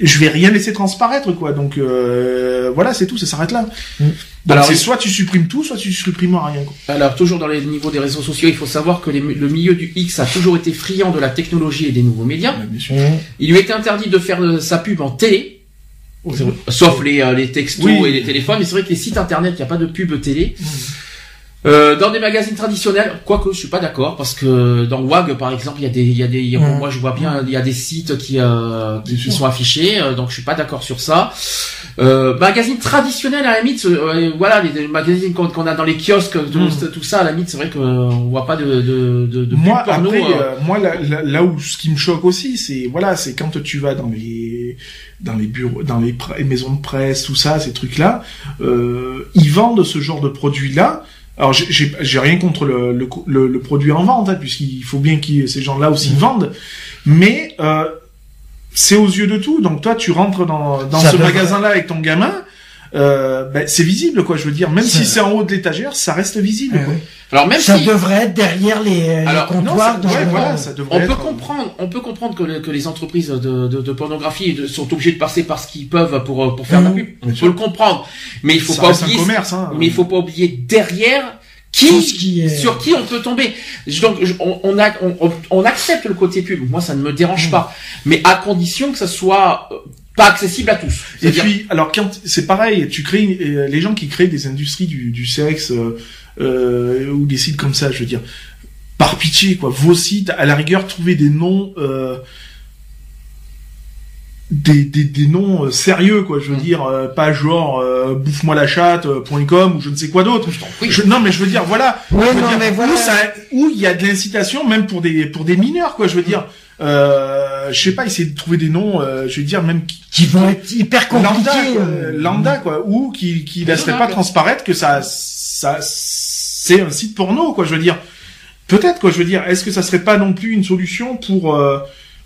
je vais rien laisser transparaître quoi, donc euh, voilà c'est tout, ça s'arrête là. Mm. Donc Alors, c'est soit tu supprimes tout, soit tu supprimes rien quoi. Alors, toujours dans les niveaux des réseaux sociaux, il faut savoir que les- le milieu du X a toujours été friand de la technologie et des nouveaux médias. bien sûr. Il lui était interdit de faire euh, sa pub en télé, sauf les, euh, les textos Oui. et les téléphones, mais c'est vrai que les sites internet, il n'y a pas de pub télé. Euh, dans des magazines traditionnels, quoique je suis pas d'accord, parce que dans WAG par exemple, il y a des, il y a des, Mm. moi je vois bien, il y a des sites qui, euh, qui, qui sont affichés, euh, donc je suis pas d'accord sur ça. Euh, magazines traditionnels à la limite, euh, voilà, les, les magazines qu'on a dans les kiosques, tout, Mm. tout ça, à la limite, c'est vrai qu'on voit pas de, de, de, de moi après, euh. euh, moi là, là, là où ce qui me choque aussi, c'est voilà, c'est quand tu vas dans les dans les bureaux, dans les pre- maisons de presse, tout ça, ces trucs là, euh, ils vendent ce genre de produits là. Alors j'ai- rien contre le, le, co- le, le produit en vente, hein, puisqu'il faut bien que ces gens-là aussi vendent, mais euh, c'est aux yeux de tout. Donc toi, tu rentres dans, dans Ça ce magasin-là avec ton gamin, euh, ben, c'est visible, quoi. Je veux dire, même Ça- si c'est en haut de l'étagère, ça reste visible. Ah quoi. oui. Alors même Ça si devrait être derrière les, les Alors, Non, ça, comptoirs. dans ouais, le- voilà, ça devrait On peut être, euh, comprendre, on peut comprendre que, le- que les entreprises de, de, de pornographie de- sont obligées de passer par ce qu'ils peuvent pour euh, pour faire de la pub. On peut sûr. le comprendre, mais il faut ça pas oublier, commerce, hein. mais il faut pas oublier derrière qui, qui est- sur qui on peut tomber. Je- Donc je- on, on, a- on, on- accepte le côté pub. Moi ça ne me dérange Mhm. pas, mais à condition que ça soit euh, pas accessible à tous. Et puis, alors quand c'est pareil, tu crées euh, les gens qui créent des industries du, du sexe euh, euh, ou des sites comme ça, je veux dire, par pitié quoi, vos sites, à la rigueur, trouvez des noms. Euh, des, des, des noms euh, sérieux quoi je veux Mm. dire euh, pas genre euh, bouffe-moi la chatte.com ou je ne sais quoi d'autre Oui. Je- non mais je veux dire voilà Ouais, Je veux non, dire, mais voilà. où ça- où il y a de l'incitation même pour des pour des mineurs quoi je veux dire euh, je sais pas essayer de trouver des noms euh, je veux dire même qui, Qui vont être hyper compliqués. lambda, quoi, euh. lambda quoi, ou qui qui laisserait pas transparaître que ça ça c'est un site porno quoi, je veux dire. Peut-être quoi, je veux dire, est-ce que ça serait pas non plus une solution pour euh,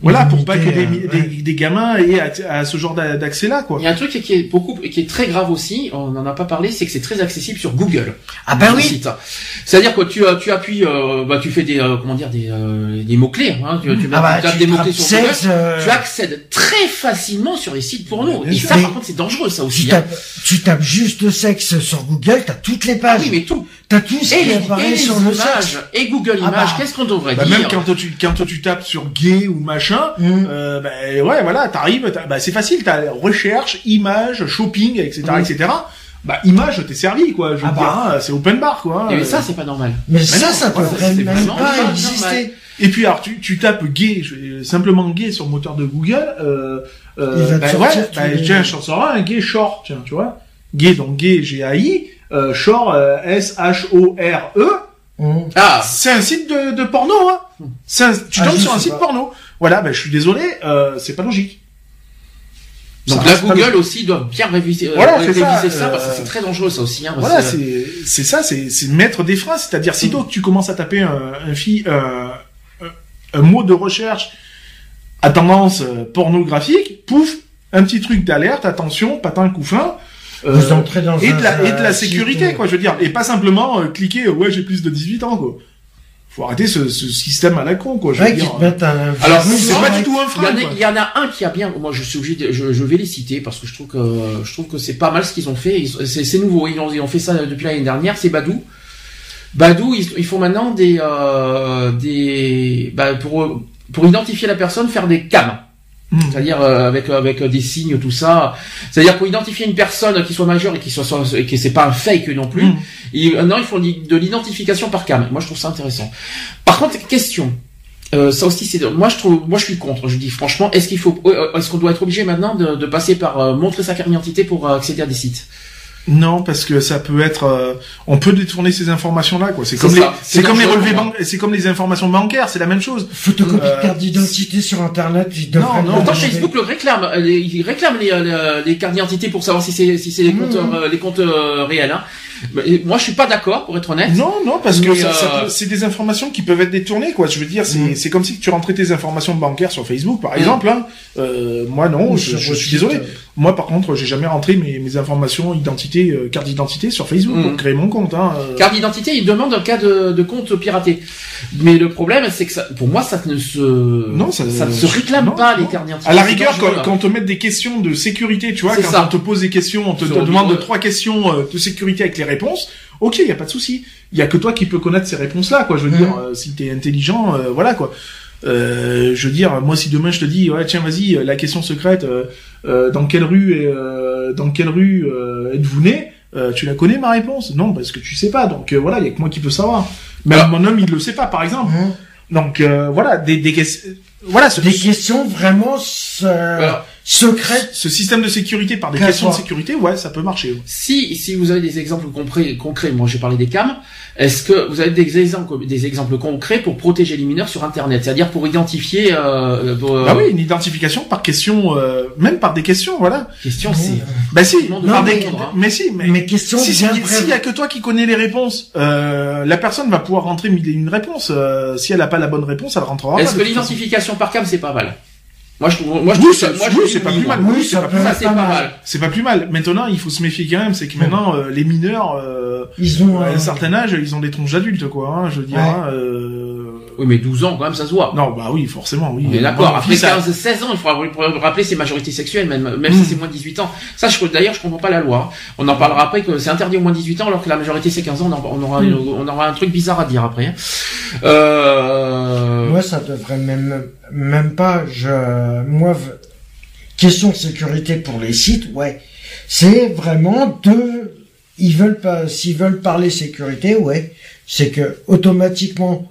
voilà, pour pas que des, des, euh, ouais. des gamins aient accès à ce genre d'a- d'accès là quoi. Il y a un truc qui est beaucoup, qui est très grave aussi, on n'en a pas parlé, c'est que c'est très accessible sur Google. Ah bah le oui. C'est-à-dire que tu, euh, tu appuies, euh, bah, tu fais des, euh, comment dire, des, euh, des mots-clés, hein, tu, tu, Ah bah, tu tapes tu des mots-clés sur Google, sexe, euh, tu accèdes très facilement sur les sites porno. Et ça, par contre, c'est dangereux, ça aussi. Tu hein. tapes, tu tapes juste sexe sur Google, t'as toutes les Ah pages. oui, mais tout. T'as tout ce Et qui les, et apparaît les sur le images, sexe. et Google Ah Images, bah. qu'est-ce qu'on devrait Bah, dire? même quand tu quand tu tapes sur gay ou machin, Mm. euh, bah, ouais voilà, t'arrives, bah c'est facile, t'as recherche, image, shopping, etc., Mm. etc. Bah image, t'es servi quoi. Je veux Ah bah. dire, hein, c'est open bar quoi. Et Euh, ça, c'est pas normal. Mais, Mais ça, non, ça même vraiment pas pas exister. normal. Et puis alors tu, tu tapes gay, je- simplement gay sur le moteur de Google, euh, euh, Il va te bah, sortir ouais, bah, tiens, je t'en sors un, gay short, tiens, tu vois. Gay donc gay G A I, euh, short euh, S H O R E. Mm. Ah, C'est un site de, de porno, hein. Un- tu Ah, tombes sur un site pas. porno. Voilà, bah, je suis désolé, euh, c'est pas logique. donc Ça là, pas Google aussi doit bien réviser, euh, Voilà, réviser ça, ça, parce que euh, c'est très dangereux, ça aussi. Hein, Voilà, c'est c'est ça, c'est mettre des freins. C'est-à-dire, sitôt que tu commences à taper un, un, fi- mot de recherche à tendance euh, pornographique, pouf, un petit truc d'alerte, attention, patin couffin. euh, Vous entrez dans et un- de la, et de la sécurité, quoi, je veux dire. Et pas simplement euh, cliquer, euh, ouais, j'ai plus de 18 ans, quoi. Faut arrêter ce, ce système à la con, quoi, je Ouais, dire. un Alors, c'est pas du tout un Il y, frein, en a, quoi. il y en a un qui a bien. Moi, je suis obligé. De, je, je vais les citer parce que je trouve que je trouve que c'est pas mal ce qu'ils ont fait. C'est nouveau. Ils ont, ils ont fait ça depuis l'année dernière. C'est Badou. Badou, ils, ils font maintenant des euh, des bah, pour pour identifier la personne, faire des cams. Hmm. C'est-à-dire euh, avec avec des signes, tout ça. C'est-à-dire pour identifier une personne qui soit majeure et qui soit soit- et que c'est pas un fake non plus. Hmm. Et, euh, non, ils font de l'identification par cam. Moi, je trouve ça intéressant. Par contre, question. Euh, ça aussi, c'est moi je trouve, moi je suis contre. Je dis franchement, est-ce qu'il faut, euh, est-ce qu'on doit être obligé maintenant de, de passer par euh, montrer sa carte d'identité pour euh, accéder à des sites? Non, parce que ça peut être, euh, on peut détourner ces informations-là, quoi. C'est comme ça. les, C'est comme les relevés bancaires, c'est comme les informations bancaires, c'est la même chose. Photocopie Euh, de carte d'identité sur Internet, ils Non, non, le Pourtant. Facebook le réclame. euh, les- Il réclame les, euh, les cartes d'identité pour savoir si c'est si c'est les Mmh. comptes euh, les comptes euh, réels. Hein. Mais, moi, je suis pas d'accord, pour être honnête. Non, non, parce que euh, c'est des informations qui peuvent être détournées, quoi. Je veux dire, c'est, Mm. c'est comme si tu rentrais tes informations bancaires sur Facebook, par Mm. exemple. Hein. Euh, moi, non, je, je suis désolé. Euh, Moi, par contre, j'ai jamais rentré mes, mes informations identité, euh, carte d'identité sur Facebook Mm. pour créer mon compte. Hein. Euh, Carte d'identité, il demande un cas de, de compte piraté. Mais le problème, c'est que ça, pour moi, ça ne se, Non, ça- ne se réclame non, pas les non. cartes d'identité. À la rigueur, quand, quand on te met des questions de sécurité, tu vois, quand ça. on te pose des questions, on te, demande trois questions euh, de sécurité avec les réponses, ok, il y a pas de souci. Il y a que toi qui peux connaître ces réponses-là, quoi. Je veux Mhm. dire, euh, si t'es intelligent, euh, voilà, quoi. Euh, je veux dire, moi, si demain je te dis, ouais, tiens, vas-y, euh, la question secrète, euh, euh, dans quelle rue, est, euh, dans quelle rue euh, êtes-vous né Euh, Tu la connais ma réponse? Non, parce que tu sais pas. Donc euh, voilà, il y a que moi qui peux savoir. Même Ah. mon homme, il le sait pas, par exemple. hein. Donc euh, voilà, des, des questions. Voilà, ce, Des questions vraiment euh, Alors, secrètes. ce système de sécurité par des questions de sécurité, ouais, ça peut marcher. si, si vous avez des exemples concrets, concrets, moi j'ai parlé des cams, est-ce que vous avez des exemples, des exemples concrets pour protéger les mineurs sur Internet, c'est-à-dire pour identifier, euh, pour, euh, Ah oui, une identification par question, euh, même par des questions, voilà. question, c'est Bah si, Non, par des, répondre, hein. mais si, mais, Mes questions si bien s'il pré- y a que toi qui connais les réponses, euh, la personne va pouvoir rentrer mille et une réponses. Euh, si elle a pas la bonne réponse, elle rentrera Est-ce que l'identification par cam c'est pas mal? Moi je trouve, moi je Oui, trouve moi, je oui, trouve c'est pas plus mal. Oui, c'est pas plus mal. c'est pas mal. C'est pas plus mal. Maintenant, il faut se méfier quand même, c'est que maintenant euh, les mineurs, euh, Ils ont à un- un certain âge, ils ont des tronches d'adultes, quoi. Hein, je veux dire. Ouais. hein, euh, Oui mais 12 ans quand même ça se voit. Non, bah oui, forcément, oui. On est d'accord. Après fils a- 15, 16 ans, il faudra ra- rappeler ses majorités sexuelles, même, même si c'est moins de 18 ans. Ça, je, d'ailleurs, je comprends pas la loi. On en parlera après que c'est interdit au moins de 18 ans, alors que la majorité c'est 15 ans. On, en- on aura, Mm. on aura un truc bizarre à dire après. hein. Euh... Moi, ça devrait même, même pas, je, moi, v- question de sécurité pour les sites, ouais. C'est vraiment de, ils veulent pas, s'ils veulent parler sécurité, ouais. C'est que, automatiquement,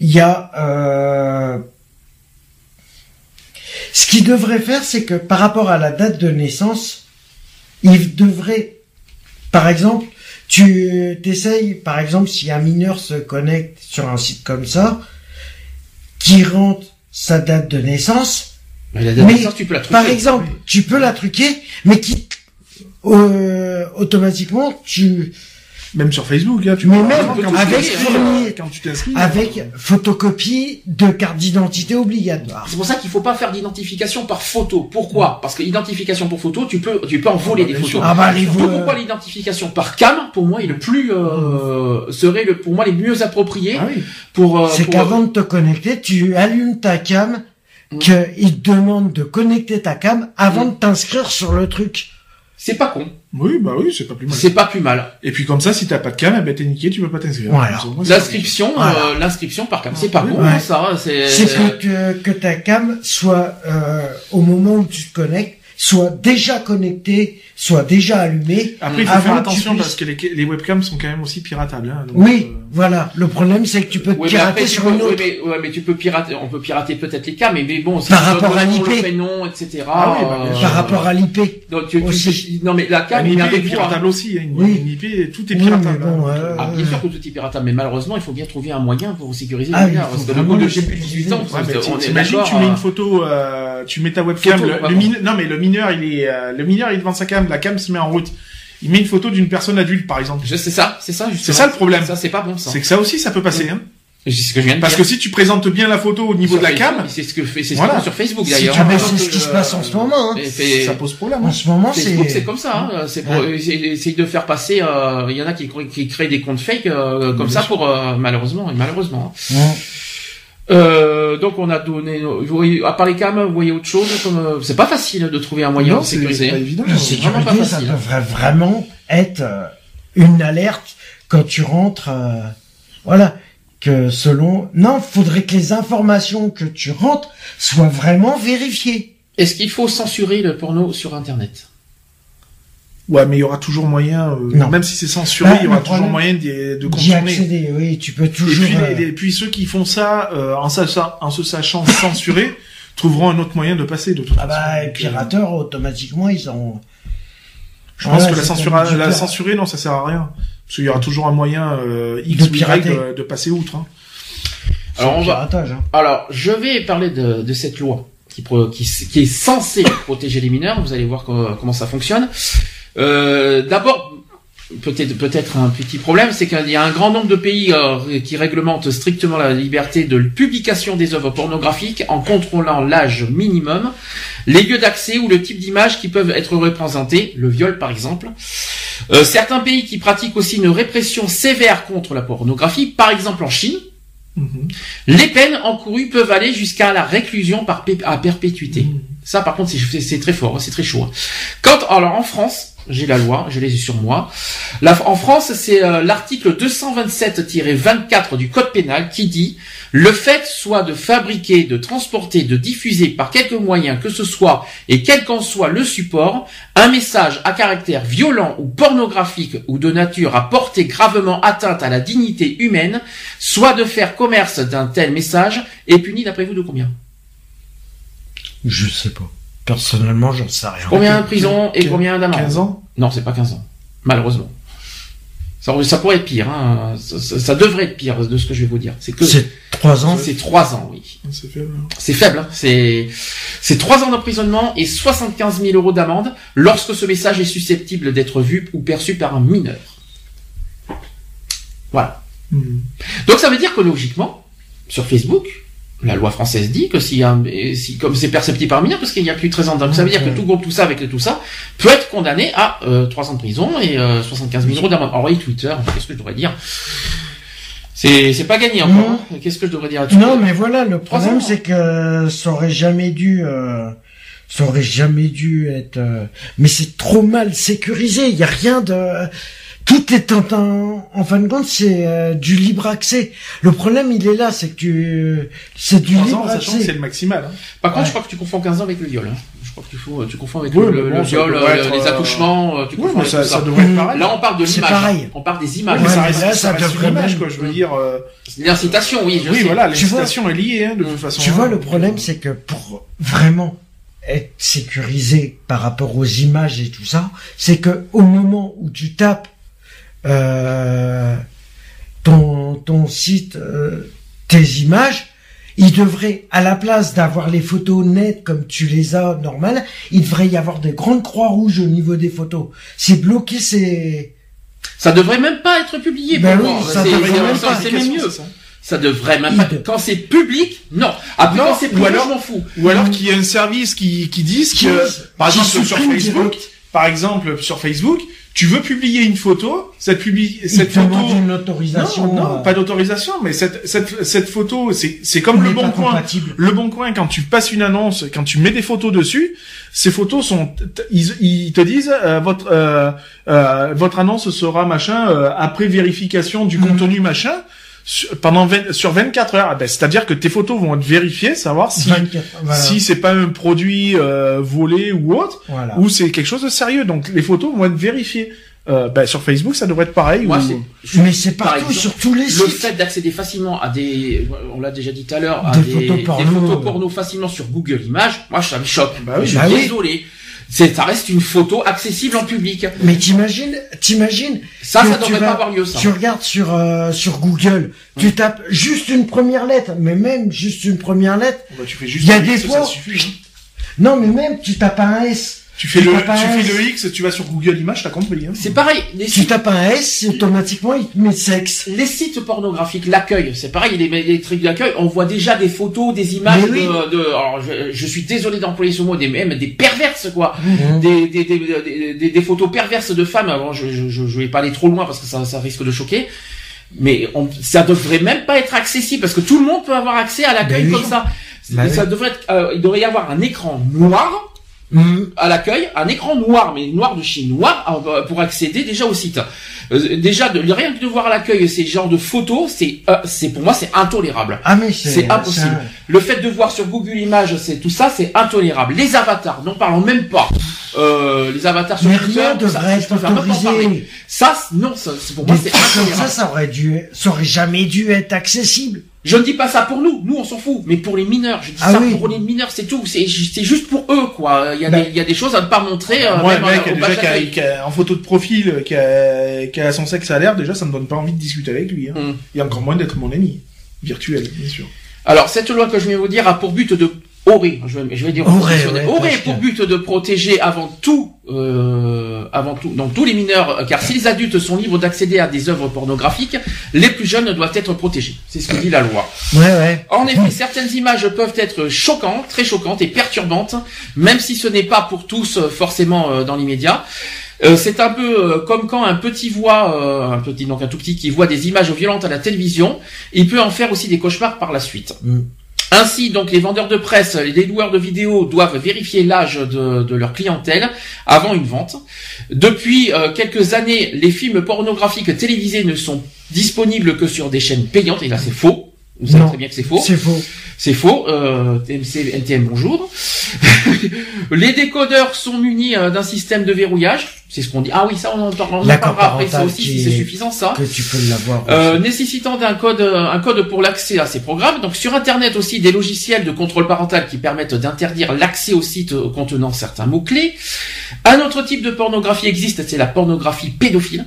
il y a, euh, ce qu'ils devraient faire, c'est que par rapport à la date de naissance, ils devraient, par exemple, tu t'essayes, par exemple, si un mineur se connecte sur un site comme ça, qui rentre sa date de naissance, Mais la date de naissance, tu peux la trouver. par exemple, tu peux la truquer, mais qui euh, automatiquement tu Même sur Facebook, hein, tu Mais même quand avec fourni- euh, quand tu t'inscris, avec photocopie de carte d'identité obligatoire. C'est pour ça qu'il faut pas faire d'identification par photo. Pourquoi? Parce que l'identification pour photo, tu peux, tu peux en voler bah, des photos. Ah bah les Donc, vo- pourquoi l'identification par cam, pour moi, est le plus euh, serait le, pour moi les mieux appropriés Ah oui. pour. euh, c'est pour- qu'avant de te connecter, tu allumes ta cam, Mm. qu'il te demande de connecter ta cam avant Mm. de t'inscrire sur le truc. C'est pas con. Oui, bah oui, c'est pas plus mal. C'est pas plus mal. Et puis comme ça, si t'as pas de cam, eh ben t'es niqué, tu peux pas t'inscrire. Voilà. L'inscription, Voilà. euh, l'inscription par cam, c'est pas Oui, con, ouais. hein, ça. hein, C'est. C'est que, que ta cam soit euh, au moment où tu te connectes, soit déjà connectée, soit déjà allumée. Après, il faut faire attention puisses- parce que les, les webcams sont quand même aussi piratables. Hein, donc, Oui, euh, voilà. Le problème, c'est que tu peux pirater après, tu sur peux, une ouais, autre. mais, ouais, mais tu peux pirater, on peut pirater peut-être les cams, mais, mais bon, Par tu rapport le à l'IP. le prénom, etc. Ah oui, bah, euh. Par rapport à l'IP. donc, tu, tu aussi. peux- non, mais la cam, il est toi. piratable aussi. Hein, Oui. une IP, tout est Oui, piratable. mais bon, hein, euh, Ah, bien sûr que tout est piratable, mais malheureusement, il faut bien trouver un moyen pour sécuriser Ah, faut Parce que le bout de le j'ai plus de 18 ans, que tu- on est tu mets euh, une photo, euh, tu mets ta webcam, le, le non mais le mineur il est, euh, le mineur il est devant sa cam, la cam se met en route. Il met une photo d'une personne adulte par exemple. Je sais ça, c'est ça, justement. C'est ça le problème. Ça, c'est pas bon, ça. C'est que ça aussi ça peut passer. Hein. C'est ce que je viens de Parce dire. que si tu présentes bien la photo au niveau Sur de la Facebook, cam, C'est ce que fait, c'est ce Voilà. sur Facebook, Si d'ailleurs. tu Ah ben, mets c'est ce qui se passe en ce moment. Hein. Ça pose problème. En hein. ce moment, Facebook, c'est... c'est comme ça. Hein. C'est pour essayer essayer de faire passer. euh, Il y en a qui, qui créent des comptes fake euh, comme Bien ça sûr. pour euh, malheureusement et malheureusement. Ouais. Euh, donc on a donné. vous voyez, à part les cams, vous voyez autre chose comme euh, c'est pas facile de trouver un moyen Non, de c'est sécuriser. c'est pas évident. La vraiment pas sécurité, ça devrait vraiment être euh, une alerte quand tu rentres. euh, voilà. Que selon... Non, faudrait que les informations que tu rentres soient vraiment vérifiées. Est-ce qu'il faut censurer le porno sur Internet? Ouais, mais il y aura toujours moyen, euh, Non. même si c'est censuré, Bah, il y aura toujours moyen de D'y contourner. accéder, oui, tu peux Et toujours. puis, euh, les- les- puis ceux qui font ça euh, en, sachant, en se sachant censurés trouveront un autre moyen de passer de toute Ah bah, les Donc, euh, pirateurs, automatiquement, ils ont. Je pense que la, du la censurer, non, ça sert à rien. Parce qu'il y aura toujours un moyen euh, X De ou Y de, de passer outre. Hein. Alors, on va- hein. Alors, je vais parler de, de cette loi qui, pro- qui, qui est censée protéger les mineurs. Vous allez voir co- comment ça fonctionne. Euh, D'abord, peut-être peut-être un petit problème, c'est qu'il y a un grand nombre de pays euh, qui réglementent strictement la liberté de publication des œuvres pornographiques en contrôlant l'âge minimum, les lieux d'accès ou le type d'image qui peuvent être représentés, le viol par exemple. Euh, certains pays qui pratiquent aussi une répression sévère contre la pornographie, par exemple en Chine, Mhm. les peines encourues peuvent aller jusqu'à la réclusion par à perpétuité. Mhm. Ça, par contre, c'est- très fort, hein, c'est très chaud. hein. Quand, alors en France, j'ai la loi, je l'ai sur moi. En France, c'est euh, l'article 227-24 du Code pénal qui dit le fait soit de fabriquer, de transporter, de diffuser par quelque moyen que ce soit et quel qu'en soit le support, un message à caractère violent ou pornographique ou de nature à porter gravement atteinte à la dignité humaine, soit de faire commerce d'un tel message est puni d'après vous de combien? Je sais pas. Personnellement, j'en sais rien. Combien de prison et combien d'amende 15 ans Non, c'est pas 15 ans. Malheureusement. Ça, ça pourrait être pire. Hein. Ça, ça- ça devrait être pire de ce que je vais vous dire. C'est que C'est trois ans. c'est trois ans, oui. C'est faible. hein. C'est faible. Hein. C'est c'est trois ans d'emprisonnement et 75 000 euros d'amende lorsque ce message est susceptible d'être vu ou perçu par un mineur. Voilà. Mhm. Donc ça veut dire que logiquement, sur Facebook, la loi française dit que si, un, si comme c'est perceptible par mineur, parce qu'il y a plus de 13 ans, donc ça veut dire que tout groupe, tout ça avec tout ça, peut être condamné à euh, 3 ans de prison et euh, 75 000 euros d'amende. Alors oui, Twitter, qu'est-ce que je devrais dire? C'est c'est pas gagné encore. Hein. Qu'est-ce que je devrais dire là-dessus? Non, mais voilà, le problème, c'est que ça aurait jamais dû, euh, ça aurait jamais dû être, euh, mais c'est trop mal sécurisé. Il y a rien de, tout est en, en, en fin de compte, c'est euh, du libre accès. Le problème, il est là, c'est que tu, c'est du 15 libre ans, sachant que c'est accès. le maximal. Hein. Par contre, Ouais. je crois que tu confonds 15 ans avec le viol. hein. Je crois que tu, fous, tu confonds avec Oui, le, bon, ça viol, euh, être, les euh, attouchements, euh, tu Oui, confonds mais ça, ça ça. devrait être pareil. Là, on parle de C'est l'image. pareil. On parle des images. mais Ouais, ça mais reste, là, ça ça reste une image, quoi. Je veux dire. euh, L'incitation, oui, je oui, sais. voilà, l'incitation est liée, hein, de toute façon. Tu hein. vois, le problème, c'est que pour vraiment être sécurisé par rapport aux images et tout ça, c'est que au moment où tu tapes euh, ton ton site, euh, tes images, il devrait, à la place d'avoir les photos nettes comme tu les as normales, il devrait y avoir des grandes croix rouges au niveau des photos. C'est bloqué, c'est Ça devrait même pas être publié Ben oui, ça devrait même pas. C'est mieux. Ça. Ça devrait même pas. Quand c'est public, non. Après, Non, quand c'est ou privé, alors- je m'en fous. Ou alors qu'il y a un service qui, qui dise Qui- que, par qui exemple, sur Facebook, direct. par exemple, sur Facebook, tu veux publier une photo, cette publi cette photo, une autorisation. non, non, euh, pas d'autorisation, mais cette, cette, cette photo, c'est, c'est comme le bon coin. compatible. Le bon coin, quand tu passes une annonce, quand tu mets des photos dessus, ces photos sont, ils, ils te disent, euh, votre, euh, euh, votre annonce sera machin euh, après vérification du Mhm. contenu machin sur, pendant 20 sur 24 heures. Ah ben, c'est-à-dire que tes photos vont être vérifiées, savoir si 24, voilà. si c'est pas un produit euh, volé ou autre, Voilà. ou c'est quelque chose de sérieux. Donc les photos vont être vérifiées. Euh, ben, sur Facebook, ça devrait être pareil. Moi, ou- c'est. je- Mais c'est par partout, exemple, sur tous les Le sites. fait d'accéder facilement à des, on l'a déjà dit tout à l'heure, à Des des, photos des porno. photos porno facilement sur Google Images, moi ça me choque. Bah oui. je suis Bah oui. C'est, ça reste une photo accessible en public. Mais t'imagines, t'imagines, Ça, ça devrait vas- pas avoir lieu, ça. tu regardes sur euh, sur Google, tu tapes juste une première lettre, mais même juste une première lettre. Bah, tu fais juste Il y a des fois- ça suffit. hein. Non, mais même tu tapes un S. Tu fais le, tu fais le X, tu vas sur Google Images, t'as compris. Hein. C'est pareil. Les Tu sites, tapes un S, automatiquement il te met sexe. les sites pornographiques, l'accueil, c'est pareil. Les, les trucs d'accueil, on voit déjà des photos, des images oui. de, de, alors je, je suis désolé d'employer ce mot, des même des perverses quoi. Mhm. des, des, des, des, des- des photos perverses de femmes. Alors, je, je, je, je vais pas aller trop loin parce que ça, ça risque de choquer. Mais on, ça devrait même pas être accessible parce que tout le monde peut avoir accès à l'accueil Ben oui. comme ça. Ben ça oui. devrait être, euh, il devrait y avoir un écran noir. À l'accueil, un écran noir, mais noir de chez noir euh, pour accéder déjà au site. Euh, déjà, de, rien que de voir à l'accueil ces genres de photos, c'est, euh, c'est pour moi c'est intolérable. Ah mais c'est impossible. Le fait de voir sur Google Images, c'est tout ça, c'est intolérable. Les avatars, n'en parlons même pas. euh, les avatars sur Mais Twitter, rien ça, devrait je être. Ça, non, ça, pour moi, c'est comme ça, intolérable. ça aurait dû, ça aurait jamais dû être accessible. Je ne dis pas ça pour nous, nous on s'en fout, mais pour les mineurs, je dis Ah ça oui. pour les mineurs, c'est tout, c'est ju- c'est juste pour eux, quoi. Il y a, Ben. des, il y a des choses à ne pas montrer. euh, Moi, mec, déjà, qui a, a- en photo de profil, qui a, qui a son sexe à l'air, déjà, ça me donne pas envie de discuter avec lui. Hein. Mm. Et encore moins d'être mon ami. Virtuel, bien sûr. Alors, cette loi que je vais vous dire a pour but de aurait, je vais, je vais dire Aurait, ouais, aurait pour but de protéger avant tout, euh, avant tout, donc tous les mineurs, euh, car si les adultes sont libres d'accéder à des œuvres pornographiques, les plus jeunes doivent être protégés. C'est ce que dit la loi. Ouais, ouais. En effet, certaines images peuvent être choquantes, très choquantes et perturbantes, même si ce n'est pas pour tous euh, forcément euh, dans l'immédiat. Euh, c'est un peu euh, comme quand un petit voit, euh, un petit donc un tout petit qui voit des images violentes à la télévision, il peut en faire aussi des cauchemars par la suite. Mm. Ainsi, donc, les vendeurs de presse, les loueurs de vidéos doivent vérifier l'âge de, de leur clientèle avant une vente. Depuis euh, quelques années, les films pornographiques télévisés ne sont disponibles que sur des chaînes payantes, et là c'est faux. Vous savez Non. très bien que c'est faux. C'est faux. C'est faux. Euh, TMC, NTM, bonjour. les décodeurs sont munis euh, d'un système de verrouillage. C'est ce qu'on dit. Ah oui, ça on en, parlera après. Ça aussi, si c'est est- suffisant, ça. Que tu peux l'avoir. Euh, nécessitant un code, un code pour l'accès à ces programmes. Donc sur Internet aussi des logiciels de contrôle parental qui permettent d'interdire l'accès aux sites euh, contenant certains mots clés. Un autre type de pornographie existe, c'est la pornographie pédophile.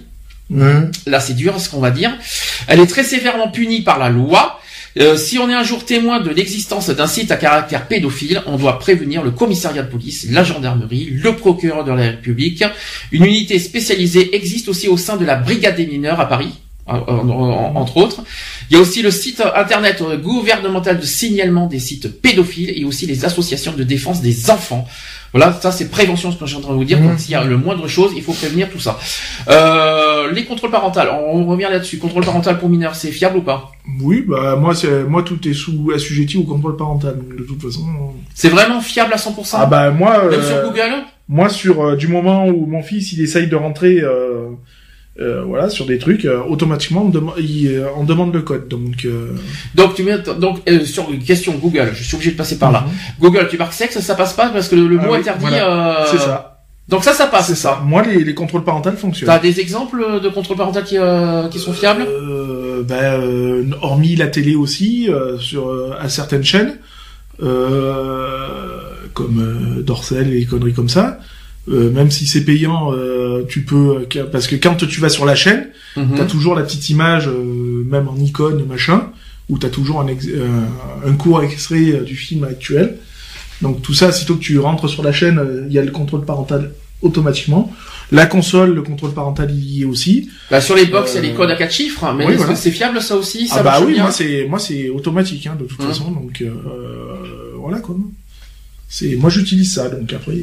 Hum. Là, c'est dur, ce qu'on va dire. Elle est très sévèrement punie par la loi. Euh, si on est un jour témoin de l'existence d'un site à caractère pédophile, on doit prévenir le commissariat de police, la gendarmerie, le procureur de la République. Une unité spécialisée existe aussi au sein de la brigade des mineurs à Paris, en- en- en- entre autres. Il y a aussi le site internet gouvernemental de signalement des sites pédophiles et aussi les associations de défense des enfants. Voilà, ça c'est prévention, ce que je suis en train de vous dire. Mmh. Quand il y a le moindre chose, il faut prévenir tout ça. Euh, les contrôles parentaux, on revient là-dessus. Contrôle parental pour mineurs, c'est fiable ou pas? Oui, bah, moi, c'est, moi, tout est sous, assujetti au contrôle parental. De toute façon. C'est vraiment fiable à 100% Ah, bah, moi, Même euh, sur Google? moi, sur, euh, du moment où mon fils, il essaye de rentrer, euh, voilà, sur des trucs, euh, automatiquement, on, dem- il, euh, on demande le code. Donc, euh, Donc tu mets donc euh, sur une question Google, je suis obligé de passer par là. Mhm. Google, tu marques sexe, ça passe pas parce que le, le Ah mot oui, interdit. voilà. euh, c'est ça. Donc ça, ça passe. C'est ça. Moi, les, les contrôles parentaux fonctionnent. T'as des exemples de contrôle parental qui, euh, qui sont fiables? Euh, ben, euh, hormis la télé aussi, euh, sur euh, à certaines chaînes, euh, comme euh, Dorsel et conneries comme ça. Euh, même si c'est payant, euh, tu peux parce que quand tu vas sur la chaîne, Mhm. t'as toujours la petite image, euh, même en icône machin, où t'as toujours un, ex- euh, un court extrait euh, du film actuel. Donc tout ça, sitôt que tu rentres sur la chaîne, euh, il y a le contrôle parental automatiquement. La console, le contrôle parental il y est aussi. Bah, sur les box, il y a Euh, les codes à quatre chiffres, mais oui, est-ce voilà. que c'est fiable ça aussi? Ça ah bah oui, bien moi c'est moi c'est automatique hein, de toute Hum. façon, donc euh, voilà quoi. C'est moi j'utilise ça, donc après.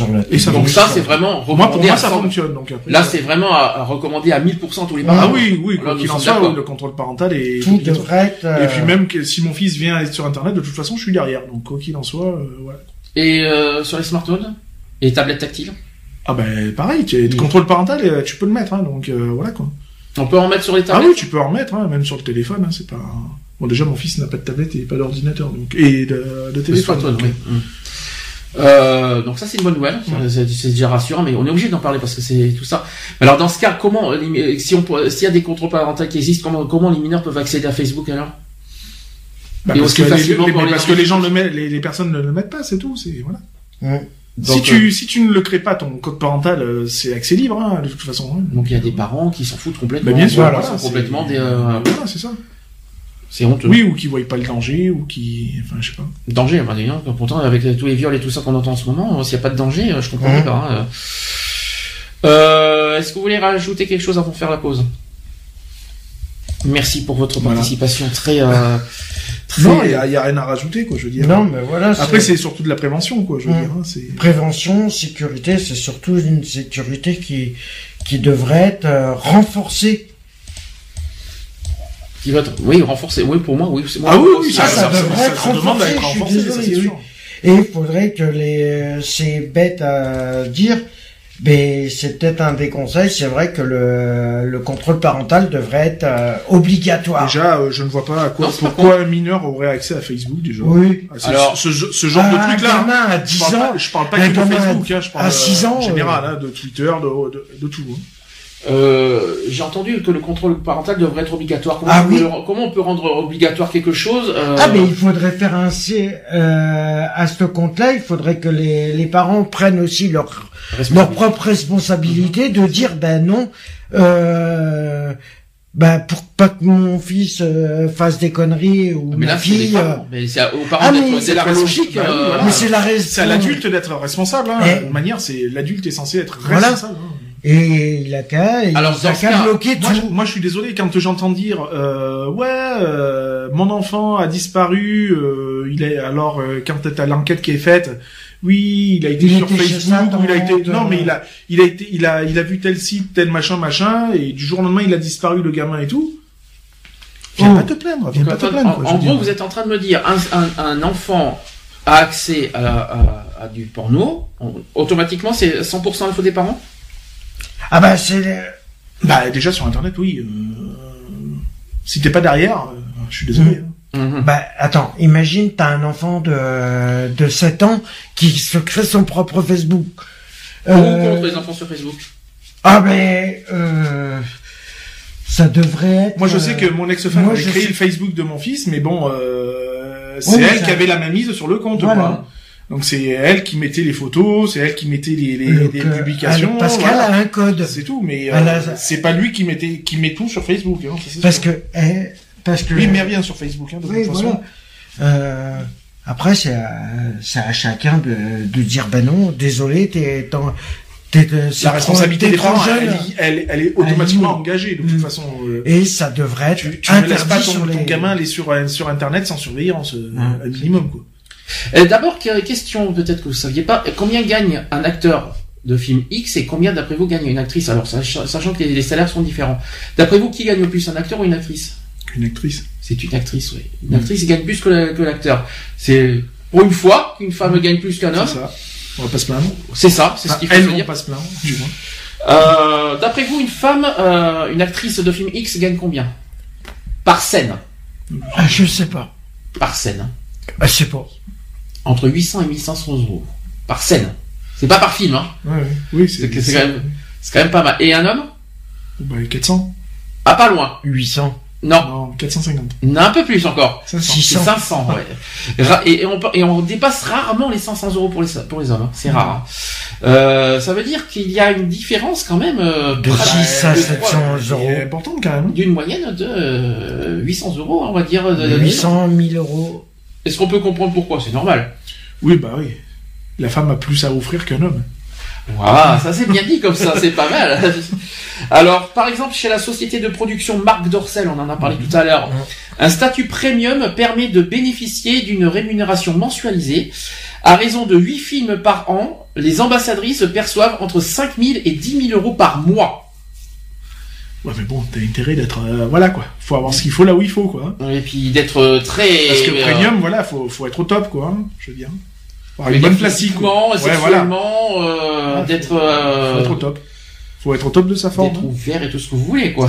Euh, Et ça Donc Donc, ça, c'est vraiment Moi, pour moi, ça 100. fonctionne. Donc après, Là, ça- c'est vraiment à, à recommander à 1000% tous les Ah parents. Ah oui, oui, quoi qu'il en soit, oui, le contrôle parental est Tout devrait être. Et euh, puis même que si mon fils vient sur internet, de toute façon, je suis derrière. Donc quoi qu'il en soit, euh, voilà. Et euh, sur les smartphones et les tablettes tactiles? Ah ben pareil, tu le contrôle parental, euh, tu peux le mettre, hein, donc euh, voilà quoi. On peut en mettre sur les Ah tablettes? oui, tu peux en remettre, hein, même sur le téléphone, hein, c'est pas. Bon déjà mon fils n'a pas de tablette et pas d'ordinateur, donc et de, de Le téléphone. smartphone, donc, oui. Mm. Euh, donc ça c'est une bonne nouvelle, c'est déjà rassurant, mais on est obligé d'en parler parce que c'est tout ça. Alors dans ce cas, comment euh, les- si on s'il y a des contrôles parentaux qui existent, comment comment les mineurs peuvent accéder à Facebook alors? Bah, parce que, les, facilement les- pour les parce que enfants. les gens le mettent, les, les personnes ne le mettent pas, c'est tout, c'est voilà. si tu si tu ne le crées pas ton code parental, euh, c'est accès libre hein, de toute façon. hein. Donc il y a des parents qui s'en foutent complètement. Bah, bien sûr, Voilà, complètement des. euh, Voilà, c'est ça. C'est honteux. Oui, ou qui voient pas le danger, ou qui, enfin, je sais pas. Danger, donc, pourtant avec tous les viols et tout ça qu'on entend en ce moment, euh, s'il n'y a pas de danger, euh, je comprends Mhm. pas. hein, euh. Est-ce que vous voulez rajouter quelque chose avant de faire la pause? Merci pour votre Voilà. participation très. Euh, très... Non, il y a, y a rien à rajouter, quoi, je veux dire. Non, mais voilà. Après, c'est surtout de la prévention, quoi, je veux Mm. dire. hein, prévention, sécurité, c'est surtout une sécurité qui qui devrait être euh, renforcée. Qui va être, oui, renforcer. Oui, pour moi, oui. c'est moi. Ah oui, oui, ça, ça devrait être à être renforcé, je suis renforcé, ça, désolé, oui. Et il faudrait que les c'est bête à dire, Mais c'est peut-être un des conseils. C'est vrai que le, le contrôle parental devrait être euh, obligatoire. Déjà, euh, je ne vois pas à quoi, Non, pourquoi un mineur aurait accès à Facebook déjà. Oui. Ah, Alors, ce, ce- genre de truc là. gamin à 10 Je parle, ans, pas, je parle pas que de Facebook, hein, je parle à 6 euh, ans, en général, euh, hein, de Twitter, de, de, de tout. hein. Euh, j'ai entendu que le contrôle parental devrait être obligatoire. Comment, Ah on, peut, oui. le- comment on peut rendre obligatoire quelque chose euh, Ah mais il faudrait faire un C euh, à ce compte-là, il faudrait que les, les parents prennent aussi leur leur propre responsabilité de dire ben non euh, ben pour pas que mon fils euh, fasse des conneries ou Mais ma là, fille euh. Mais c'est aux parents Ah, c'est la logique. Bah oui, euh, voilà. mais c'est la raison C'est à l'adulte d'être responsable. Hein. Eh. De manière, c'est l'adulte est censé être Voilà. responsable. hein. Et il a qu'à il Alors, a qu'à bloquer Moi, tout je, moi, je suis désolé quand j'entends dire euh, ouais, euh, mon enfant a disparu. euh, il est alors euh, quand t'as l'enquête qui est faite. Oui, il a été Il sur Facebook, il a été non mais il a il a été il a il a vu tel site, tel machin machin et du jour au lendemain il a disparu le gamin et tout. Viens Oh. pas te plaindre, viens Donc, pas te plaindre. en, quoi, gros, dire. vous êtes en train de me dire un, un, un enfant a accès à, à, à du porno, on- automatiquement c'est 100% la faute des parents? Ah ben c'est Bah déjà sur internet oui. Euh... Si t'es pas derrière, euh, je suis désolé. hein. Mhm. Bah, attends, imagine, t'as un enfant de, de 7 ans qui se crée son propre Facebook. Pour ou Euh, contre les enfants sur Facebook ah, mais, euh, ça devrait être... Moi, je sais que mon ex-femme moi, avait créé sais- le Facebook de mon fils, mais bon, euh, c'est elle ça- qui avait la main mise sur le compte. Voilà. quoi. Donc c'est elle qui mettait les photos, c'est elle qui mettait les, les, le- les que- publications. elle- qu'elle voilà. a un code. C'est tout, mais Elle euh, a- c'est pas lui qui mettait qui met tout sur Facebook. Hein, ça, Parce sûr. que, eh, parce que... lui il met rien sur Facebook hein, de Oui, toute façon. voilà. Euh, après, c'est à, c'est à chacun de, de dire, ben non, désolé, t'es, t'en- t'es, euh, c'est La responsabilité des parents, elle, elle, elle est automatiquement limite. engagée de toute Mm. façon. euh, Et ça devrait être tu, tu ne laisses interdit pas ton, sur ton les... gamin aller sur euh, sur internet sans surveillance, euh, Mm. un minimum quoi. Euh, D'abord, que- question peut-être que vous saviez pas, combien gagne un acteur de film X et combien d'après vous gagne une actrice? Alors, sach- sachant que les, salaires sont différents. D'après vous, qui gagne le plus, un acteur ou une actrice? Une actrice. C'est une actrice, oui. Une actrice gagne plus que la- que l'acteur. C'est pour une fois qu'une femme gagne plus qu'un homme. C'est ça. On va pas se plaindre. C'est ça, c'est ce Enfin, qu'il faut elles se vont dire. pas se plaindre. du moins. Euh, D'après vous, une femme, euh, une actrice de film X gagne combien? Par scène. Ah, je sais pas. Par scène. Ah, je sais pas. Entre 800 et 1500 euros. Par scène. C'est pas par film, hein. Ouais, ouais. Oui, C'est quand même, c'est quand même pas mal. Et un homme? Bah, 400. Ah, pas loin. 800. Non. Non, 450. Non, un peu plus encore. 500. C'est 600. 500, ouais. Et, et on, peut- et on dépasse rarement les 500 euros pour les, pour les hommes. hein. C'est rare. hein. Euh, ça veut dire qu'il y a une différence quand même euh, De pratiquement 6 à de 700 trois- C'est euros. important quand même. d'une moyenne de euh, 800 euros, on va dire. de- de- 800 000 euros. Est-ce qu'on peut comprendre pourquoi? C'est normal. Oui, bah oui. La femme a plus à offrir qu'un homme. Voilà, ça c'est bien dit comme ça, c'est pas mal. Alors, par exemple, chez la société de production Marc Dorcel, on en a parlé tout à l'heure, un statut premium permet de bénéficier d'une rémunération mensualisée. À raison de 8 films par an, les ambassadrices perçoivent entre 5 000 et 10 000 euros par mois. Ouais, mais bon, t'as intérêt d'être... euh, voilà, quoi. Faut avoir ce qu'il faut là où il faut, quoi. Et puis d'être euh, très... Parce que euh, premium, voilà, faut, faut être au top, quoi. hein, je veux dire. Faut avoir une bonne plastique, quoi. Ouais, voilà. euh, d'être... Faut euh, être au top. Faut être au top de sa forme. d'être ouvert et tout ce que vous voulez, quoi.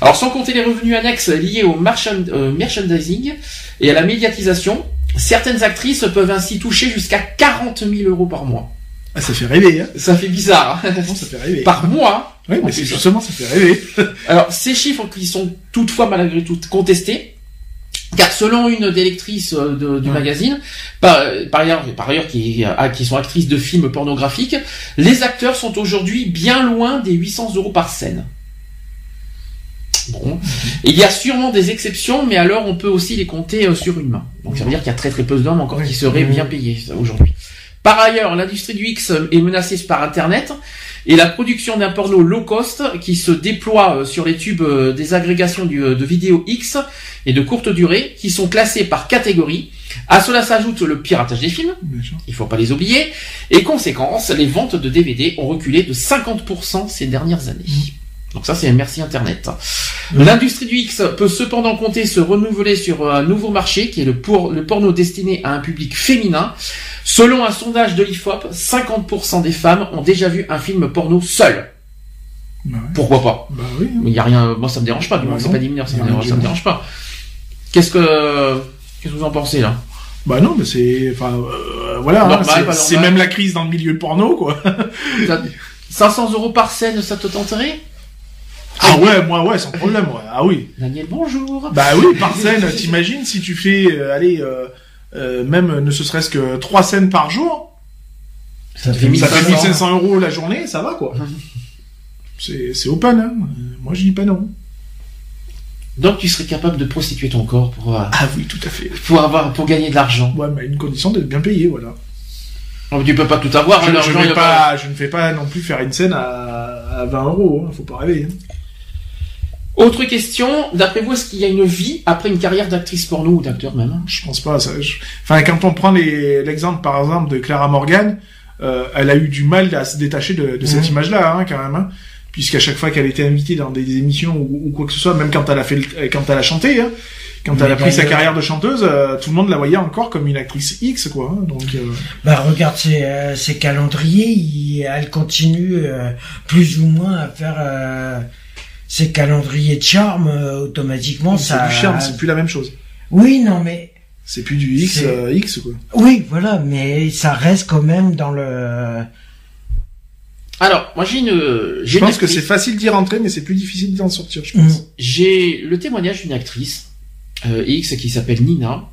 Alors, sans compter les revenus annexes liés au marchand- euh, merchandising et à la médiatisation, certaines actrices peuvent ainsi toucher jusqu'à 40 000 euros par mois. Ah, ça fait rêver, hein. Ça fait bizarre. hein. Non, ça fait rêver. par mois. Oui, mais c'est justement, ça fait rêver. Alors, ces chiffres qui sont toutefois malgré tout contestés, car selon une des lectrices euh, de- du Ouais. magazine, par, par ailleurs, par ailleurs qui, ah, qui sont actrices de films pornographiques, les acteurs sont aujourd'hui bien loin des 800 euros par scène. Bon. Il y a sûrement des exceptions, mais alors on peut aussi les compter euh, sur une main. Donc ça veut dire qu'il y a très très peu d'hommes encore qui seraient bien payés aujourd'hui. Par ailleurs, l'industrie du X est menacée par Internet et la production d'un porno low cost qui se déploie euh, sur les tubes euh, des agrégations euh, de vidéos X et de courte durée qui sont classées par catégorie. À cela s'ajoute le piratage des films, il faut pas les oublier, et conséquence, les ventes de DVD ont reculé de 50% ces dernières années. Donc ça, c'est merci Internet. L'industrie du X peut cependant compter se renouveler sur un nouveau marché qui est le, pour, le porno destiné à un public féminin. Selon un sondage de l'IFOP, 50% des femmes ont déjà vu un film porno seul. Bah ouais. Pourquoi pas? Bah oui. Il y a rien, moi ça me dérange pas, du Bah moins c'est pas des mineurs, ça, me dérange, ça me dérange pas. Qu'est-ce que, qu'est-ce que vous en pensez là? Bah non, mais c'est, enfin, euh, voilà, hein, c'est- même la crise dans le milieu porno, quoi. Ça- 500 euros par scène, ça te tenterait? Ah ouais, moi ouais, sans problème, ouais. Ah oui. Daniel, bonjour. Bah oui, par scène, t'imagines si tu fais, euh, allez, euh, euh, même ne ce serait-ce que trois scènes par jour, Ça fait fait mille- ça fait 1500. 1500 euros la journée, ça va quoi. C'est c'est open, hein. Moi je dis pas non. Donc tu serais capable de prostituer ton corps pour, euh, Ah oui, tout à fait. pour avoir, pour gagner de l'argent. Ouais, mais à une condition d'être bien payé, voilà. Oh, Tu peux pas tout avoir, vais pas, je ne fais pas non plus faire une scène à, à 20 euros, hein, faut pas rêver. hein. Autre question, d'après vous, est-ce qu'il y a une vie après une carrière d'actrice porno ou d'acteur même? Je pense pas. Ça, je- Enfin, quand on prend les- l'exemple, par exemple, de Clara Morgan, euh, elle a eu du mal à se détacher de, de cette Mhm. image-là, hein, quand même. Hein, puisqu'à chaque fois qu'elle était invitée dans des émissions ou, ou quoi que ce soit, même quand elle a fait, le- quand elle a chanté, hein, quand Mais elle a pris sa carrière de chanteuse, euh, tout le monde la voyait encore comme une actrice X, quoi. hein, donc, euh, Bah regarde ses, euh, ses calendriers, il- elle continue euh, plus ou moins à faire euh, ses calendriers de charme euh, automatiquement. c'est ça. du charme, c'est plus la même chose. Oui, non mais C'est plus du X, C'est- euh, X, quoi. oui, voilà, mais ça reste quand même dans le. Alors, moi j'ai une... j'ai Je une pense que c'est facile d'y rentrer, mais c'est plus difficile d'en sortir, je pense. Mm. J'ai le témoignage d'une actrice euh, X qui s'appelle Nina.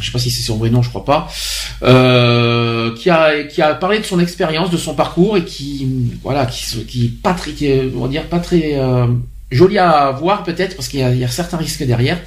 Je sais pas si c'est son vrai nom, je crois pas. Euh, qui a qui a parlé de son expérience, de son parcours et qui voilà qui qui est pas très qui est, on va dire pas très euh, joli à voir peut-être parce qu'il y y a certains risques derrière.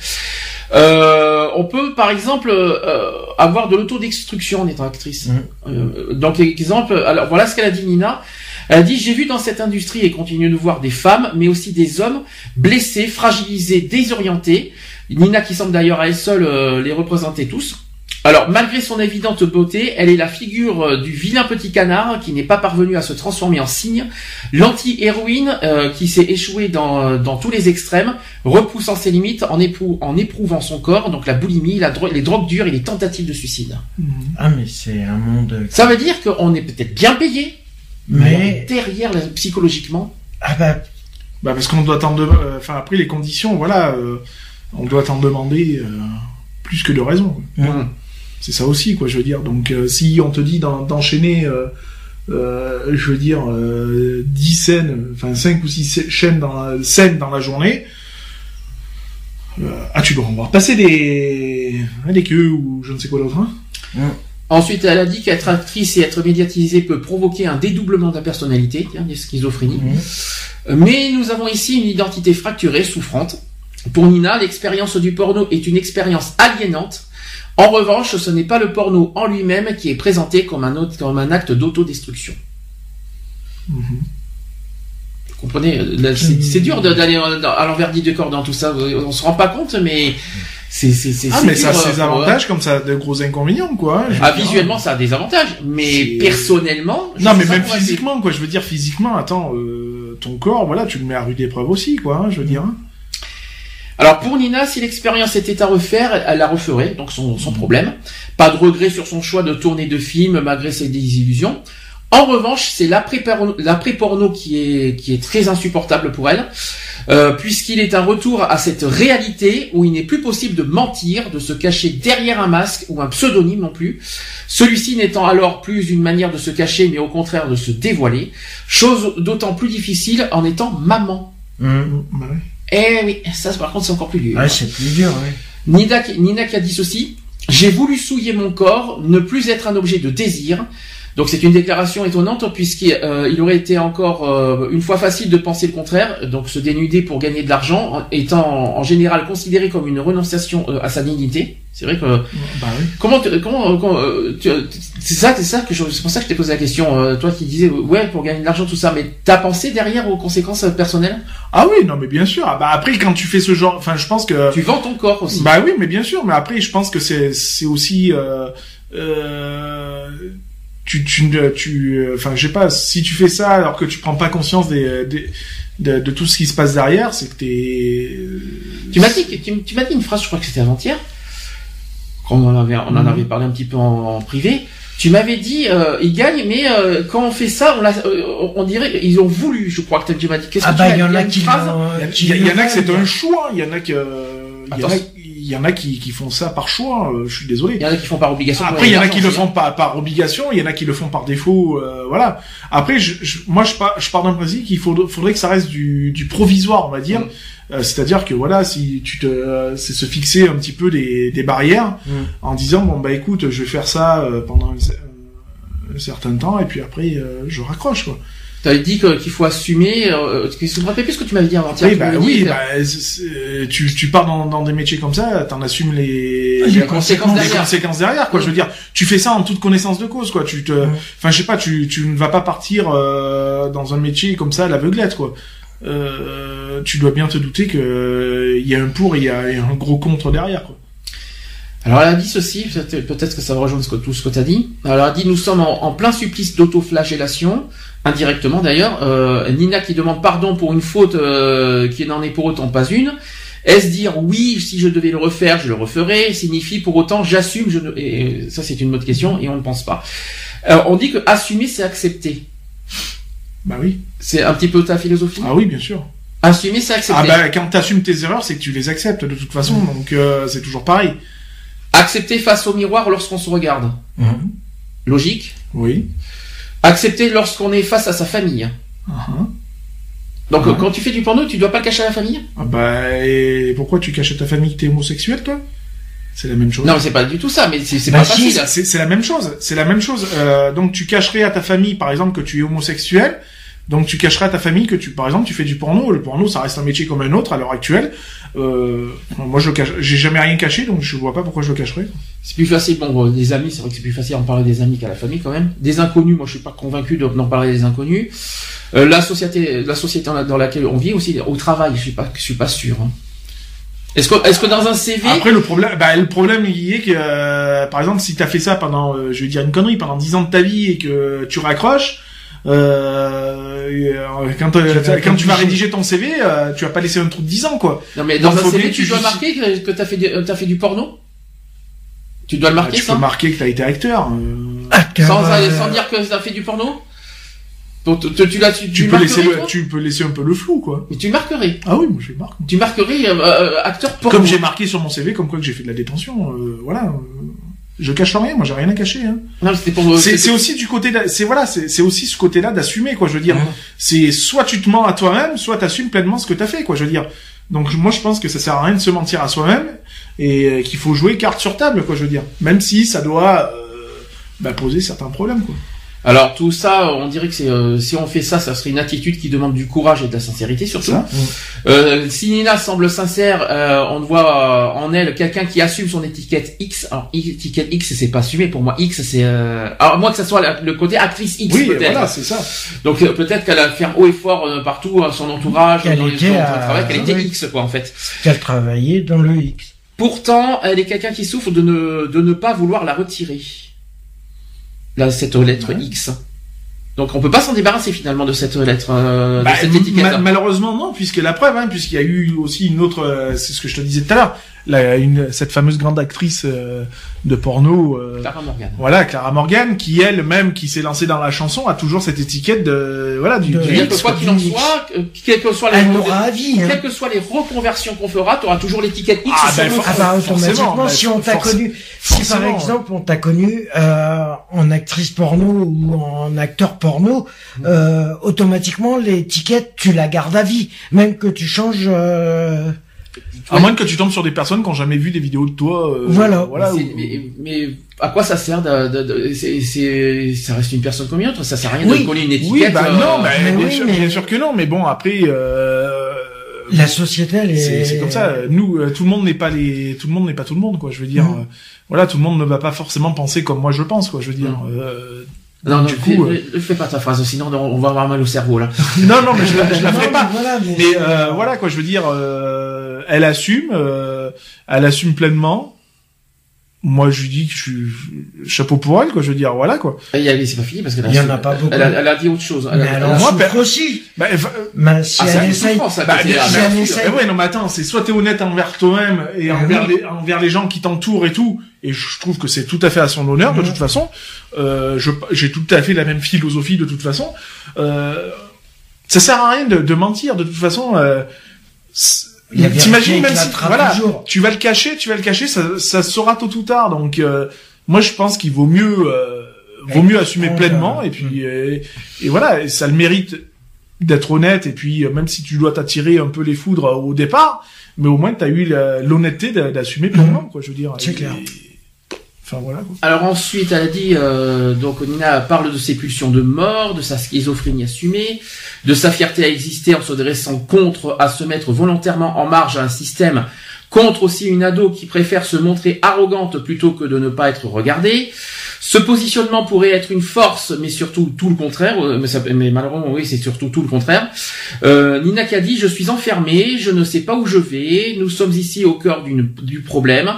Euh, on peut par exemple euh, avoir de l'autodestruction en étant actrice. Mhm. Euh, donc exemple, alors voilà ce qu'elle a dit Nina. Elle a dit j'ai vu dans cette industrie et continue de voir des femmes, mais aussi des hommes blessés, fragilisés, désorientés. Nina qui semble d'ailleurs à elle seule euh, les représenter tous. Alors malgré son évidente beauté, elle est la figure euh, du vilain petit canard qui n'est pas parvenu à se transformer en cygne, l'anti-héroïne euh, qui s'est échouée dans, dans tous les extrêmes, repoussant ses limites en, éprou- en éprouvant son corps, donc la boulimie, la dro- les drogues dures et les tentatives de suicide. Ah mais c'est un monde. Ça veut dire qu'on est peut-être bien payé, Mais derrière là, psychologiquement, ah bah Bah parce qu'on doit t'en demander, enfin après les conditions, voilà, euh, on doit t'en demander euh, plus que de raison. quoi. C'est ça aussi, quoi, je veux dire. Donc euh, si on te dit d'en- d'enchaîner, euh, euh, je veux dire, euh, 10 scènes, enfin 5 ou 6 chaînes dans la, scènes dans la journée, euh, ah tu dois en voir passer des, hein, des queues ou je ne sais quoi d'autre. Hein Ensuite, elle a dit qu'être actrice et être médiatisée peut provoquer un dédoublement de la personnalité, tiens, des schizophrénie. Euh, Mais nous avons ici une identité fracturée, souffrante. Pour Nina, l'expérience du porno est une expérience aliénante. En revanche, ce n'est pas le porno en lui-même qui est présenté comme un, autre- comme un acte d'autodestruction. Mhm. Vous comprenez euh, C'est dur d'aller à l'envers du décor dans tout ça. On se rend pas compte, mais c'est. Ah mais ça a ses euh, avantages comme ça a de gros inconvénients, quoi. hein, Ah, dire. visuellement, ça a des avantages, mais personnellement. je Non, mais même physiquement, quoi. Je veux dire, physiquement, attends, euh, ton corps, voilà, tu le mets à rude épreuve aussi, quoi. hein, je veux dire. Alors pour Nina, si l'expérience était à refaire, elle, la referait, donc son, son problème. Pas de regret sur son choix de tourner de film malgré ses désillusions. En revanche, c'est l'après-porno qui est, qui est très insupportable pour elle, euh, puisqu'il est un retour à cette réalité où il n'est plus possible de mentir, de se cacher derrière un masque ou un pseudonyme non plus. Celui-ci n'étant alors plus une manière de se cacher, mais au contraire de se dévoiler, chose d'autant plus difficile en étant maman. hum. Bah. Eh oui, ça par contre c'est encore plus dur. Ouais, c'est plus dur, ouais. Nina, Nina qui a dit ceci, j'ai voulu souiller mon corps, ne plus être un objet de désir. Donc c'est une déclaration étonnante puisqu'il euh, il aurait été encore euh, une fois facile de penser le contraire, donc se dénuder pour gagner de l'argent en- étant en, en général considéré comme une renonciation euh, à sa dignité. C'est vrai que Bah oui. comment tu- comment, c'est ça c'est ça que je- c'est pour ça que je t'ai posé la question euh, toi qui disais ouais pour gagner de l'argent tout ça mais t'as pensé derrière aux conséquences personnelles? Ah oui, non, mais bien sûr. Ah bah après, quand tu fais ce genre, enfin, je pense que. tu vends ton corps aussi Bah oui, mais bien sûr. Mais après, je pense que c'est c'est aussi. Euh, euh, tu tu tu. euh, Enfin, je sais pas. Si tu fais ça alors que tu prends pas conscience des des de, de tout ce qui se passe derrière, c'est que t'es. Tu m'as dit, tu, tu m'as dit une phrase, je crois que c'était avant-hier, quand on en avait, on en Mhm. avait parlé un petit peu en, en privé. Tu m'avais dit, euh, ils gagnent, mais euh, quand on fait ça, on, l'a- euh, on dirait, ils ont voulu. Je crois que tu m'as dit. Qu'est-ce Ah que bah, tu il y m'as en dit a qui Il y, a- qui il y y en a que c'est un choix, il y en a que. Il y en a qui, qui font ça par choix, euh, je suis désolé. Il y en a qui font par obligation. Après, il y en a qui le font font par, par obligation, il y en a qui le font par défaut, euh, voilà. Après, je, je- moi, je, pars- je pars d'un principe qu'il faudrait, faudrait que ça reste du, du provisoire, on va dire. Mm. Euh, C'est-à-dire que voilà, si tu te, euh, c'est se fixer un petit peu des, des barrières Mm. en disant bon bah écoute, je vais faire ça euh, pendant un, un certain temps et puis après euh, je raccroche quoi. Tu avais dit qu'il faut assumer. Euh, tu me rappelles plus ce que tu m'avais dit avant-hier. Oui, bah, dit, oui, euh, bah, tu, tu pars dans, dans des métiers comme ça, t'en assumes les, Les conséquences les derrière. conséquences derrière, quoi. Je veux dire, tu fais ça en toute connaissance de cause, quoi. Tu te, enfin, je sais pas, tu, tu ne vas pas partir euh, dans un métier comme ça à l'aveuglette, quoi. Euh, tu dois bien te douter que euh, il y a un pour et il y a, il y a un gros contre derrière, quoi. Alors elle a dit ceci, peut-être que ça va rejoindre ce que- tout ce que tu as dit. Alors elle a dit nous sommes en, en plein supplice d'autoflagellation, indirectement d'ailleurs. Euh, Nina qui demande pardon pour une faute euh, qui n'en est pour autant pas une. Est-ce dire oui, si je devais le refaire, je le referais, signifie pour autant j'assume, je ne... et ça c'est une autre question et on ne pense pas. Alors, on dit que assumer c'est accepter. Bah oui. C'est un petit peu ta philosophie? Ah oui, bien sûr. Assumer c'est accepter. Ah bah quand t'assumes tes erreurs, c'est que tu les acceptes de toute façon, donc euh, c'est toujours pareil. Accepter face au miroir lorsqu'on se regarde. Mhm. Logique? Oui. Accepter lorsqu'on est face à sa famille. Uh-huh. Donc Ouais. euh, quand tu fais du porno, tu dois pas le cacher à la famille? Ah bah et pourquoi tu caches à ta famille que t'es homosexuel, toi? C'est la même chose. Non, mais c'est pas du tout ça, mais c'est Bah pas si, facile. C'est c'est la même chose. C'est la même chose. Euh, donc tu cacherais à ta famille, par exemple, que tu es homosexuel. Donc tu cacherais à ta famille que tu, par exemple, tu fais du porno. Le porno, ça reste un métier comme un autre à l'heure actuelle. Euh, moi, je le cache. J'ai jamais rien caché, donc je vois pas pourquoi je le cacherais. C'est plus facile. Bon, des amis, c'est vrai que c'est plus facile d'en parler des amis qu'à la famille quand même. Des inconnus, moi je suis pas convaincu de- d'en parler des inconnus. Euh, la société, la société dans la- dans laquelle on vit aussi, au travail, je suis pas, je suis pas sûr. hein. Est-ce que, est-ce que dans un CV, Après, le problème, bah, le problème, il est que, euh, par exemple, si t'as fait ça pendant, euh, je vais dire une connerie, pendant 10 ans de ta vie et que tu raccroches, euh, euh, quand, Tu vas quand tu vas t'obliger. rédiger ton CV, euh, tu vas pas laisser un trou de 10 ans, quoi. non mais dans donc, un CV, tu tu dois marquer que, que t'as fait, du- euh, t'as fait du porno Tu dois le marquer tu ça peux marquer que t'as été acteur. euh, sans, euh, sans dire que t'as fait du porno Donc tu, tu, tu, l'as- tu, tu, tu peux laisser le, tu peux laisser un peu le flou, quoi. Mais tu marquerais. Ah oui, moi je marque. Tu marquerais euh, euh, acteur porno. Comme j'ai marqué sur mon CV, comme quoi que j'ai fait de la détention, euh, voilà. Je cache rien, moi j'ai rien à cacher. Hein. Non, c'était pour. C'est aussi du côté, c'est voilà, c'est aussi ce côté-là d'assumer, quoi. Je veux dire, Ouais. c'est soit tu te mens à toi-même, soit t'assumes pleinement ce que t'as fait, quoi. Je veux dire. Donc moi je pense que ça sert à rien de se mentir à soi-même et euh, qu'il faut jouer carte sur table, quoi. Je veux dire, même si ça doit euh, bah, poser certains problèmes, quoi. Alors tout ça, on dirait que c'est euh, si on fait ça, ça serait une attitude qui demande du courage et de la sincérité surtout. Ça. Euh, si Nina semble sincère, euh, on voit euh, en elle quelqu'un qui assume son étiquette X. Alors étiquette X, c'est pas assumé pour moi. X, c'est euh... alors moi que ça soit la- le côté actrice X Oui, peut-être. voilà, c'est ça. Donc euh, peut-être qu'elle a fait haut et fort euh, partout à son entourage, Qu'elle dans était son à- travail, qu'elle était. X quoi en fait. qu'elle travaillait dans le X. Pourtant, elle est quelqu'un qui souffre de ne, de ne pas vouloir la retirer. Là, cette lettre Ouais. X. Donc on peut pas s'en débarrasser finalement de cette lettre, euh, Bah, de cette ma- étiquette. malheureusement non, puisque la preuve, hein, puisqu'il y a eu aussi une autre, euh, c'est ce que je te disais tout à l'heure, cette fameuse grande actrice euh, de porno, euh, Clara Morgan. voilà, Clara Morgan, qui elle-même, qui s'est lancée dans la chanson, a toujours cette étiquette de, voilà, du, De- du C'est-à-dire que X, quoi quoi. qu'il en soit, euh, quelles que soient les, Elle n'aura à vie. Hein. quelles que soient les reconversions qu'on fera, tu auras toujours l'étiquette X Ah, ben, Ah bah Forcément, automatiquement, bah, si on t'a connu, si par exemple on t'a connu euh, en actrice porno ou en acteur porno, euh, automatiquement l'étiquette tu la gardes à vie, même que tu changes. euh, À moins que tu tombes sur des personnes qui ont jamais vu des vidéos de toi, euh, Voilà. voilà, Mais, ou- c'est- mais, mais à quoi ça sert de, ça reste une personne comme une autre, ça sert à rien Oui. de coller une étiquette. oui, bah euh, non, bah, mais bien, oui, sûr, mais- bien sûr que non, mais bon, après, euh, la société elle est. c'est comme ça. Nous, tout le monde n'est pas les, tout le monde n'est pas tout le monde, quoi. Je veux dire, Mm. euh, voilà, tout le monde ne va pas forcément penser comme moi je pense, quoi. Je veux dire. Mm. Non, non, du fais, coup, euh, fais- pas ta phrase, sinon on va avoir mal au cerveau là. non, non, mais je, la- je la Non, ferai mais pas. Voilà, mais, Mais euh, voilà, quoi. Je veux dire, euh, elle assume, euh, elle assume pleinement. Moi je lui dis que je suis chapeau pour elle quoi je veux dire voilà quoi Il y a- C'est pas fini parce qu'elle a, Il y en a pas beaucoup. Elle a, elle a dit autre chose. Elle Mais elle elle a- en moi, souffre per- aussi. bah, enfin, Mais si Ah, c'est elle une essaye, Bah, si elle essaye, Eh ouais, non, mais attends, c'est soit t'es honnête envers toi-même et Ah envers, oui. les, envers les gens qui t'entourent et tout, et je trouve que c'est tout à fait à son honneur, de Mhm. toute façon. Euh, je, j'ai tout à fait la même philosophie, de toute façon. Euh, ça sert à rien de, de mentir, de toute façon. Euh, T'imagines même si, voilà, toujours. tu vas le cacher, tu vas le cacher, ça, ça se saura tôt ou tard. Donc, euh, moi, je pense qu'il vaut mieux, euh, vaut mieux assumer pleinement, et puis, et, et voilà, et ça le mérite d'être honnête, et puis euh, même si tu dois t'attirer un peu les foudres au départ, mais au moins t'as eu la- l'honnêteté d'a- d'assumer pleinement, quoi, je veux dire. C'est Et- clair. Alors ensuite, elle a dit, euh, donc Nina parle de ses pulsions de mort, de sa schizophrénie assumée, de sa fierté à exister en se dressant contre, à se mettre volontairement en marge à un système, contre aussi une ado qui préfère se montrer arrogante plutôt que de ne pas être regardée. Ce positionnement pourrait être une force, mais surtout tout le contraire. euh, Mais, ça- malheureusement, oui, c'est surtout tout le contraire. Euh, Nina qui a dit, je suis enfermée, je ne sais pas où je vais, nous sommes ici au cœur du problème.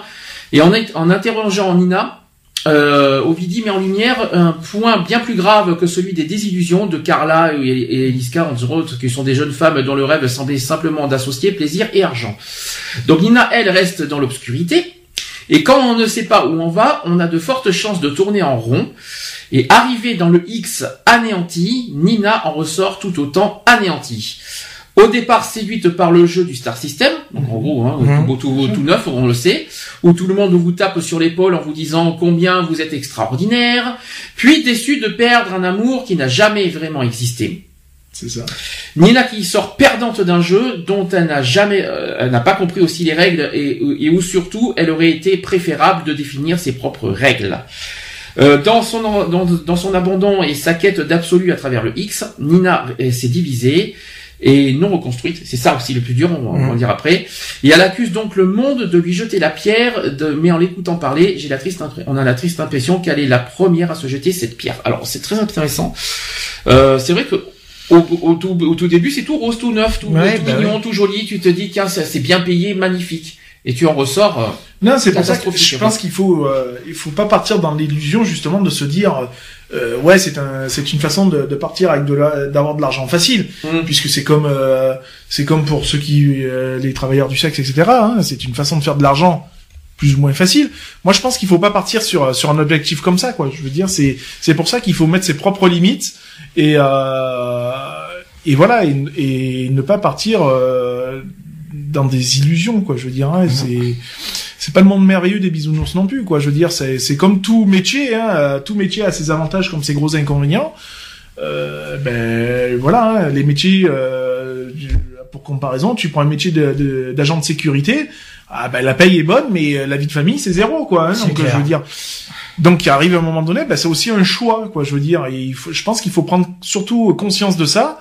Et en, interrogeant Nina, euh, Ovidie met en lumière un point bien plus grave que celui des désillusions de Carla et, Eliska, entre autres, qui sont des jeunes femmes dont le rêve semblait simplement d'associer plaisir et argent. Donc Nina, elle, reste dans l'obscurité. Et quand on ne sait pas où on va, on a de fortes chances de tourner en rond. Et arrivé dans le X anéanti, Nina en ressort tout autant anéantie. Au départ séduite par le jeu du Star System, donc en gros, hein, Mhm. tout, tout- tout neuf, on le sait, où tout le monde vous tape sur l'épaule en vous disant combien vous êtes extraordinaire, puis déçue de perdre un amour qui n'a jamais vraiment existé. C'est ça. Nina qui sort perdante d'un jeu dont elle n'a jamais, euh, elle n'a pas compris aussi les règles et, et où surtout elle aurait été préférable de définir ses propres règles. Euh, dans son dans, dans son abandon et sa quête d'absolu à travers le X, Nina s'est divisée et non reconstruite. C'est ça aussi le plus dur, on va, va en dire après. Et elle accuse donc le monde de lui jeter la pierre, de, mais en l'écoutant parler, j'ai la triste, on a la triste impression qu'elle est la première à se jeter cette pierre. Alors c'est très intéressant. Euh, c'est vrai que au, au, tout, au tout début, c'est tout rose, tout neuf, tout, Ouais, tout bah mignon, tout joli. Tu te dis, tiens, c'est bien payé, magnifique. Et tu en ressors. euh, Non, c'est pour ça que je pense qu'il faut, euh, il faut pas partir dans l'illusion justement de se dire, euh, ouais, c'est un, c'est une façon de, de partir avec de la, d'avoir de l'argent facile, Mm. puisque c'est comme, euh, c'est comme pour ceux qui, euh, les travailleurs du sexe, etc. hein, c'est une façon de faire de l'argent plus ou moins facile. Moi, je pense qu'il faut pas partir sur sur un objectif comme ça, quoi. Je veux dire, c'est c'est pour ça qu'il faut mettre ses propres limites et euh, et voilà et, et ne pas partir euh, dans des illusions, quoi. Je veux dire, hein, c'est c'est pas le monde merveilleux des bisounours non plus, quoi. Je veux dire, c'est c'est comme tout métier, hein, euh, tout métier a ses avantages comme ses gros inconvénients. Euh, ben voilà, hein, les métiers, euh, pour comparaison, tu prends un métier de- de- d'agent de, sécurité, ah ben la paye est bonne, mais euh, la vie de famille c'est zéro, quoi. Hein, donc euh, clair. je veux dire, donc il arrive à un moment donné, ben, c'est aussi un choix, quoi. Je veux dire, et il faut, je pense qu'il faut prendre surtout conscience de ça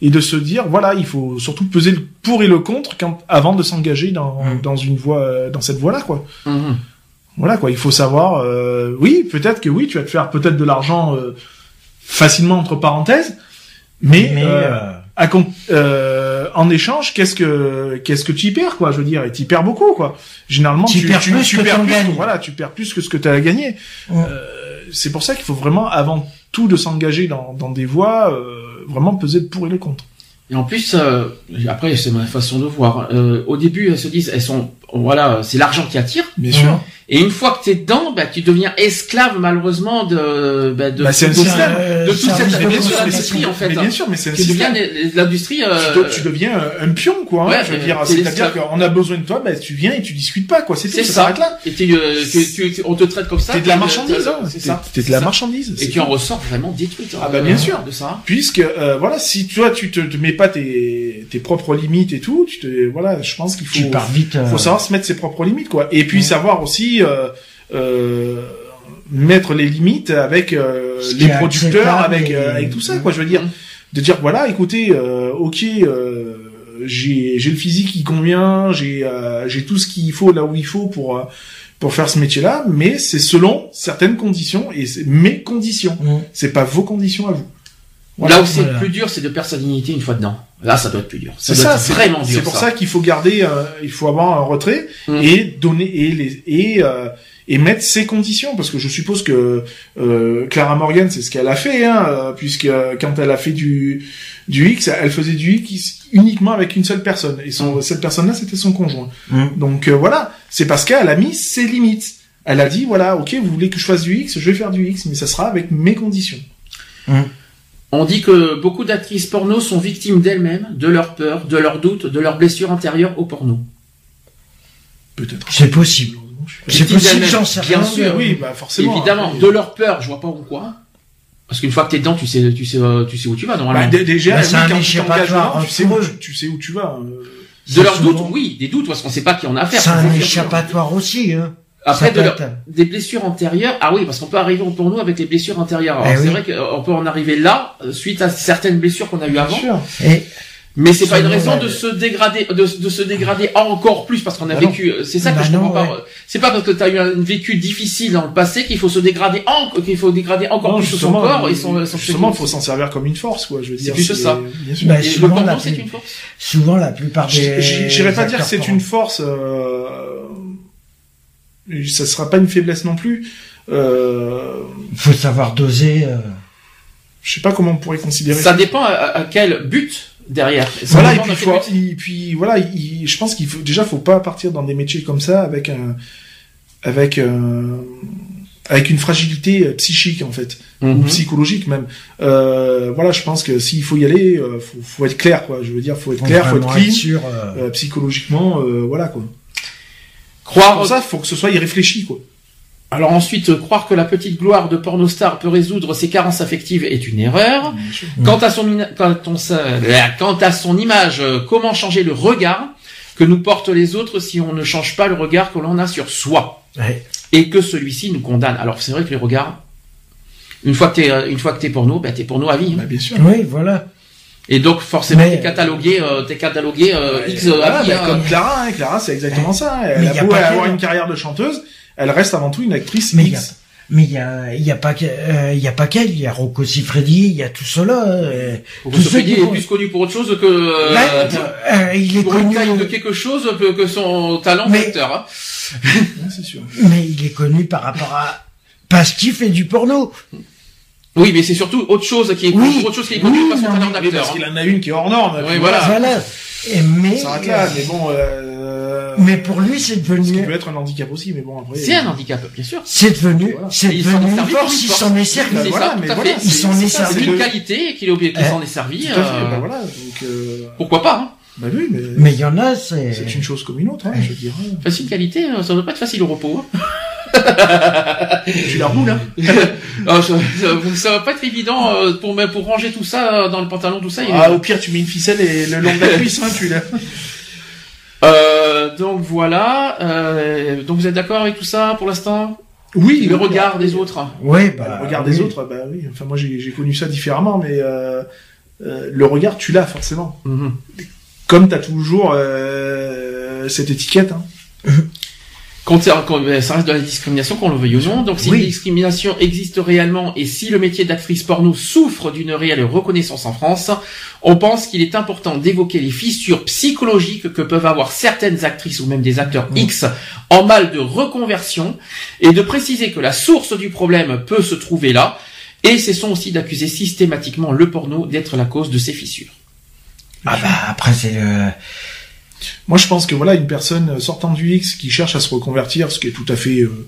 et de se dire, voilà, il faut surtout peser le pour et le contre quand, avant de s'engager dans, Mm. dans une voie, euh, dans cette voie-là, quoi. mhm. Voilà quoi, il faut savoir. euh, oui, peut-être que oui, tu vas te faire peut-être de l'argent euh, facilement entre parenthèses, mais, Mais, euh, euh, à euh, en échange, qu'est-ce que qu'est-ce que tu y perds quoi Je veux dire, et tu y perds beaucoup quoi. Généralement, Tu perds plus que perds plus, gagnes. Voilà, tu perds plus que ce que tu as gagné. Ouais. Euh, c'est pour ça qu'il faut vraiment, avant tout, de s'engager dans, dans des voies, euh, vraiment peser pour et le contre. Et en plus, euh, après, c'est ma façon de voir. Euh, au début, elles se disent, elles sont, voilà, c'est l'argent qui attire. Bien sûr. Et une fois que t'es dedans, bah, tu deviens esclave malheureusement de, bah, de, Bah, de- système. euh, de toute cette- l'industrie, en fait, Mais bien sûr, mais c'est un Tu deviens l'industrie. Euh, Tu, deviens un, un pion, quoi. hein, Ouais, je veux euh, dire, c'est c'est-à-dire qu'on a besoin de toi, ben tu viens et tu discutes pas, quoi. C'est tout, C'est ça ça. s'arrête là. Et euh, tu- tu- on te traite comme ça. T'es de la marchandise, hein. C'est ça. T'es de la marchandise. Et tu en tout. ressors vraiment détruit. hein, Ah bah, bien sûr. De ça. Puisque euh, voilà, si toi tu te, te mets pas tes, tes propres limites et tout, tu te voilà, je pense qu'il faut tu pars vite. euh, faut savoir se mettre ses propres limites quoi. Et puis savoir aussi euh, euh, mettre les limites avec euh, les producteurs, avec et- euh, avec tout ça quoi. Je veux dire Mhm. de dire voilà, écoutez, euh, ok, euh, j'ai j'ai le physique qui convient, j'ai euh, j'ai tout ce qu'il faut là où il faut pour euh, pour faire ce métier-là, mais c'est selon certaines conditions et c'est mes conditions. mm. C'est pas vos conditions à vous. Là où c'est Voilà. le plus dur, c'est de perdre sa dignité une fois dedans. Là, ça doit être plus dur. C'est doit ça, être c'est vraiment dur. C'est pour ça, qu'il faut garder, euh, il faut avoir un retrait Mm. et donner et les et euh, et mettre ses conditions parce que je suppose que euh, Clara Morgan c'est ce qu'elle a fait hein, euh, puisque euh, quand elle a fait du du X elle faisait du X uniquement avec une seule personne et son cette personne là c'était son conjoint Mm. donc euh, voilà c'est parce qu'elle a mis ses limites elle a dit voilà ok vous voulez que je fasse du X je vais faire du X mais ça sera avec mes conditions On dit que beaucoup d'actrices porno sont victimes d'elles-mêmes, de leurs peurs, de leurs doutes, de leurs blessures intérieures au porno. peut-être C'est possible. C'est possible, d'elles-mêmes, j'en sais bien sûr. oui bah forcément Évidemment, de leurs peurs, je vois pas pourquoi. Parce qu'une fois que t'es dedans, tu sais, tu sais, euh, tu sais où tu vas Bah, normalement. dé- déjà, Bah, oui, c'est un quand tu t'engages tu sais où tu, sais où tu vas. euh. de leurs souvent- doutes, oui, des doutes parce qu'on sait pas qui en a affaire. C'est un échappatoire aussi, hein. Après, Ça de leur- des blessures antérieures. Ah oui, parce qu'on peut arriver au porno avec les blessures antérieures. Alors, Eh c'est oui. vrai qu'on peut en arriver là euh, suite à certaines blessures qu'on a eues Bien avant. sûr. Et Mais c'est pas une raison de se dégrader, de, de se dégrader encore plus parce qu'on a Bah vécu. C'est ça que Bah je comprends non, pas. C'est pas parce que t'as eu un vécu difficile dans le passé qu'il faut se dégrader encore, qu'il faut dégrader encore Non, plus son corps et son, son justement, faut s'en servir comme une force, quoi. Je veux C'est dire. plus ça. Bien sûr. Bah, Et le souvent, c'est plus- une force. souvent, la plupart des. J'irais pas dire que c'est une force. Euh... Ça sera pas une faiblesse non plus. Euh... Faut savoir doser. euh, Je sais pas comment on pourrait considérer. Ça dépend à, à quel but derrière. Ça Voilà, et puis, faut, et puis voilà, il- je pense qu'il faut déjà faut pas partir dans des métiers comme ça avec un avec un avec une fragilité euh, psychique en fait ou Mhm. psychologique même. Euh, voilà, je pense que s'il faut y aller, euh, faut, faut être clair quoi. Je veux dire, faut être faut clair, faut être clean, sûr, euh, euh, psychologiquement, euh, voilà quoi. Croire Pour ça, faut que ce soit irréfléchi quoi. Alors ensuite, euh, croire que la petite gloire de pornostar peut résoudre ses carences affectives est une erreur. Quant à son, mina- quant, on sa- euh, quant à son image, euh, comment changer le regard que nous portent les autres si on ne change pas le regard que l'on a sur soi ouais. et que celui-ci nous condamne? Alors c'est vrai que les regards, une fois que t'es, une fois que t'es porno, ben t'es porno à vie. hein. Bah, bien sûr. Oui, voilà. Et donc forcément t'es catalogué, euh, t'es catalogué euh, Ouais, X euh, voilà, à vie. bah, hein. comme Clara, hein, Clara, c'est exactement ça. Elle Mais a a beau pas avoir une carrière de chanteuse, elle reste avant tout une actrice Mais il y a, X. mais il y a, il y a pas, euh, il y a pas qu'elle, il y a Rocco Siffredi, il y a tout cela. euh, Sophie qui est plus connu pour autre chose que euh, Ouais, euh, il est pour une connu, taille de quelque chose que que son talent Mais- d'acteur. hein. C'est sûr. mais il est connu par rapport à parce qu'il fait du porno. Oui, mais c'est surtout autre chose qui est Oui. autre chose qui est Oui, par son talent d'acteur. parce hein. qu'il en a une qui est hors norme. Oui, voilà. Voilà. Et mais, Ça s'arrête là, mais bon. Euh... mais pour lui, c'est Ce qui devenu, peut être un handicap aussi, mais bon après. C'est un handicap, bien sûr. c'est devenu, Voilà. c'est il est devenu une servi force, il s'en est servi. Bah, C'est voilà, ça, mais tout à voilà, fait. Ils s'en est servi. C'est une qualité qu'il qu'il Eh, s'en est servi. Euh, Bah voilà. Donc. Euh... Pourquoi pas hein. Bah oui, mais. Mais il y en a, c'est, C'est une chose comme une autre, hein, je veux dire. Facile qualité, euh, ça doit pas être facile au repos. hein. Tu la roules, hein. Ah, ça, ça- ça va pas être évident euh, pour pour ranger tout ça euh, dans le pantalon, tout ça. il est- Ah, au pire, tu mets une ficelle et le long de la cuisse, hein, tu l'as. Euh, donc voilà. Euh, donc vous êtes d'accord avec tout ça pour l'instant? Oui. Le oui, regard des autres. ouais, Bah, le regard oui. des autres, bah oui. Enfin, moi, j'ai connu ça différemment, mais euh, euh, le regard, tu l'as forcément. Mhm. Comme t'as toujours euh, cette étiquette. Hein. Quand c'est- quand- euh, ça reste de la discrimination, qu'on le veuille ou non. Donc si Oui. une discrimination existe réellement et si le métier d'actrice porno souffre d'une réelle reconnaissance en France, on pense qu'il est important d'évoquer les fissures psychologiques que peuvent avoir certaines actrices ou même des acteurs X en mal de reconversion et de préciser que la source du problème peut se trouver là. Et cessons aussi d'accuser systématiquement le porno d'être la cause de ces fissures. Ah bah après c'est le, Moi, je pense que voilà, une personne sortant du X qui cherche à se reconvertir, ce qui est tout à fait euh,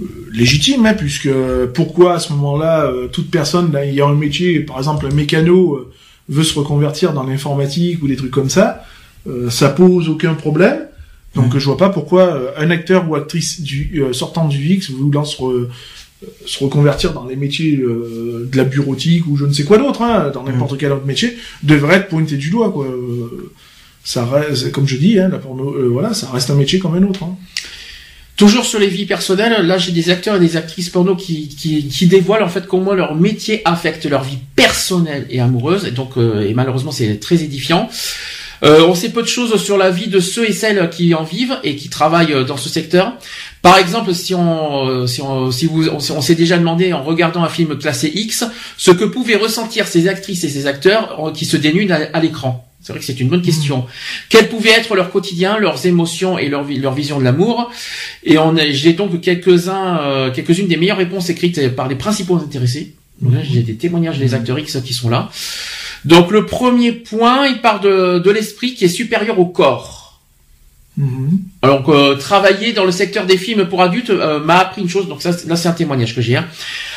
euh, légitime, hein, puisque pourquoi à ce moment-là, euh, toute personne là, ayant un métier, par exemple un mécano, euh, veut se reconvertir dans l'informatique ou des trucs comme ça, euh, ça pose aucun problème. Donc je vois pas pourquoi euh, un acteur ou actrice du euh, sortant du X voulant se, se reconvertir dans les métiers euh, de la bureautique ou je ne sais quoi d'autre, hein, dans n'importe quel autre métier, devrait être pointé du doigt quoi. Euh, ça reste, comme je dis, hein, la porno, euh, voilà, ça reste un métier comme un autre. Hein. Toujours sur les vies personnelles, là j'ai des acteurs et des actrices porno qui, qui, qui dévoilent en fait comment leur métier affecte leur vie personnelle et amoureuse, et donc euh, et malheureusement c'est très édifiant. Euh, on sait peu de choses sur la vie de ceux et celles qui en vivent et qui travaillent dans ce secteur. Par exemple, si on, euh, si on, si vous, on, s'est- on s'est déjà demandé en regardant un film classé X, ce que pouvaient ressentir ces actrices et ces acteurs euh, qui se dénudent à, à l'écran. C'est vrai que c'est une bonne question. Quel pouvait être leur quotidien, leurs émotions et leur, vi- leur vision de l'amour? Et on a, j'ai donc quelques-uns, euh, quelques-unes des meilleures réponses écrites par les principaux intéressés. Donc là, j'ai des témoignages des acteurs X qui sont là. Donc le premier point, il part de, de l'esprit qui est supérieur au corps. Mhm. Alors euh, travailler dans le secteur des films pour adultes euh, m'a appris une chose. Donc ça, là c'est un témoignage que j'ai. hein.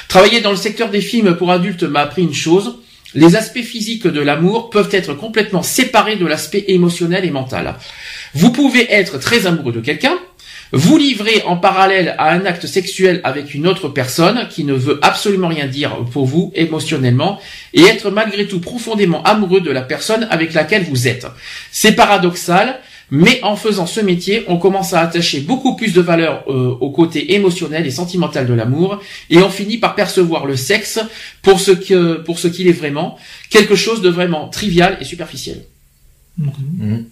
Travailler dans le secteur des films pour adultes m'a appris une chose. Les aspects physiques de l'amour peuvent être complètement séparés de l'aspect émotionnel et mental. Vous pouvez être très amoureux de quelqu'un, vous livrer en parallèle à un acte sexuel avec une autre personne qui ne veut absolument rien dire pour vous émotionnellement et être malgré tout profondément amoureux de la personne avec laquelle vous êtes. C'est paradoxal, mais en faisant ce métier, on commence à attacher beaucoup plus de valeur euh, au côté émotionnel et sentimental de l'amour, et on finit par percevoir le sexe pour ce que pour ce qu'il est vraiment, quelque chose de vraiment trivial et superficiel. Mhm.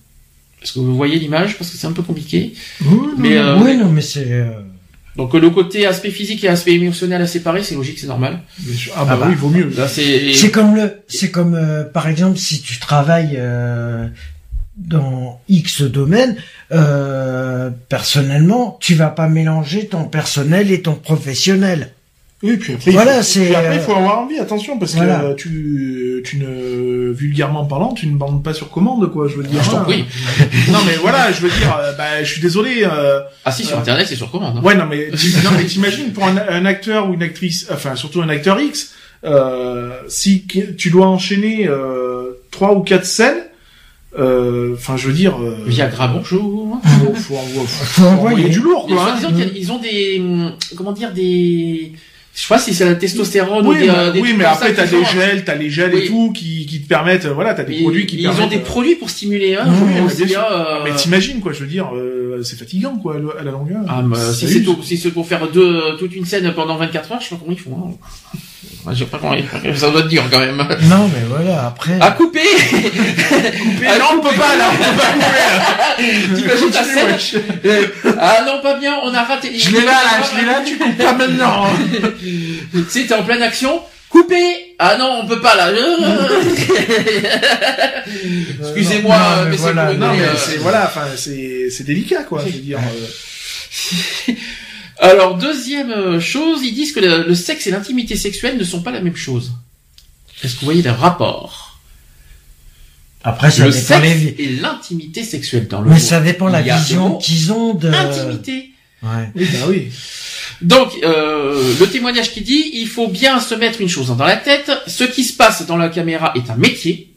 Est-ce que vous voyez l'image? Parce que c'est un peu compliqué. Oui, non, Mais, non. euh, oui, non, mais c'est. euh, Donc le côté aspect physique et aspect émotionnel à séparer, c'est logique, c'est normal. Ah bah, Ah bah. oui, il vaut mieux. C'est comme le, c'est comme euh, par exemple si tu travailles euh, dans X domaine, euh, personnellement, tu vas pas mélanger ton personnel et ton professionnel. Oui, puis après, Voilà, il faut, puis après, il euh, faut avoir envie, attention, parce voilà. que euh, tu, tu ne, vulgairement parlant, tu ne bandes pas sur commande, quoi, je veux dire. je t'en prie. Non, mais voilà, je veux dire, euh, bah, je suis désolé, euh, Ah si, sur Euh, internet, c'est sur commande. hein. ouais, non, mais, tu- non, mais t'imagines, pour un, un acteur ou une actrice, enfin, surtout un acteur X, euh, si tu dois enchaîner, euh, trois ou quatre scènes, euh, enfin, je veux dire, euh, Viagra, bonjour. faut, faut, envo- faut Faut envoyer envoyer. du lourd, quoi. hein. y a- ils ont des, hum, comment dire, des, je sais pas si c'est la testostérone ou Oui, des, mais, euh, des oui, mais après t'as des gels, t'as les gels Oui. et tout qui, qui te permettent, euh, voilà, t'as des Mais produits qui ils permettent. ont des euh, produits pour stimuler, hein. Oui, euh, Mais t'imagines quoi, je veux dire, euh, c'est fatigant quoi à la longueur. Ah, mais, Ça si c'est si pour faire deux, toute une scène pendant 24 heures, je sais pas comment ils font. Hein. Moi, Je sais pas comment ça doit être dur quand même. Non, mais voilà, après. À couper Mais Ah, non, on peut pas là, on peut pas T'imagines ta scène? Euh, Ah non, pas bien, on a raté. Je l'ai là, là, je l'ai là, tu coupes pas maintenant. Tu sais, t'es en pleine action. Couper Ah non, on peut pas là. Excusez-moi, mais mais c'est voilà, Non mais euh. c'est voilà, enfin c'est c'est délicat quoi, je veux dire. Alors, deuxième euh, chose, ils disent que le, le sexe et l'intimité sexuelle ne sont pas la même chose. Est-ce que vous voyez le rapport? Après, ça Le dépend sexe les. et l'intimité sexuelle dans le Mais mot. ça dépend la Il y a le vision mot qu'ils ont de. Intimité. Ouais. Oui, bah oui. Donc, euh, le témoignage qui dit, il faut bien se mettre une chose dans la tête, ce qui se passe dans la caméra est un métier,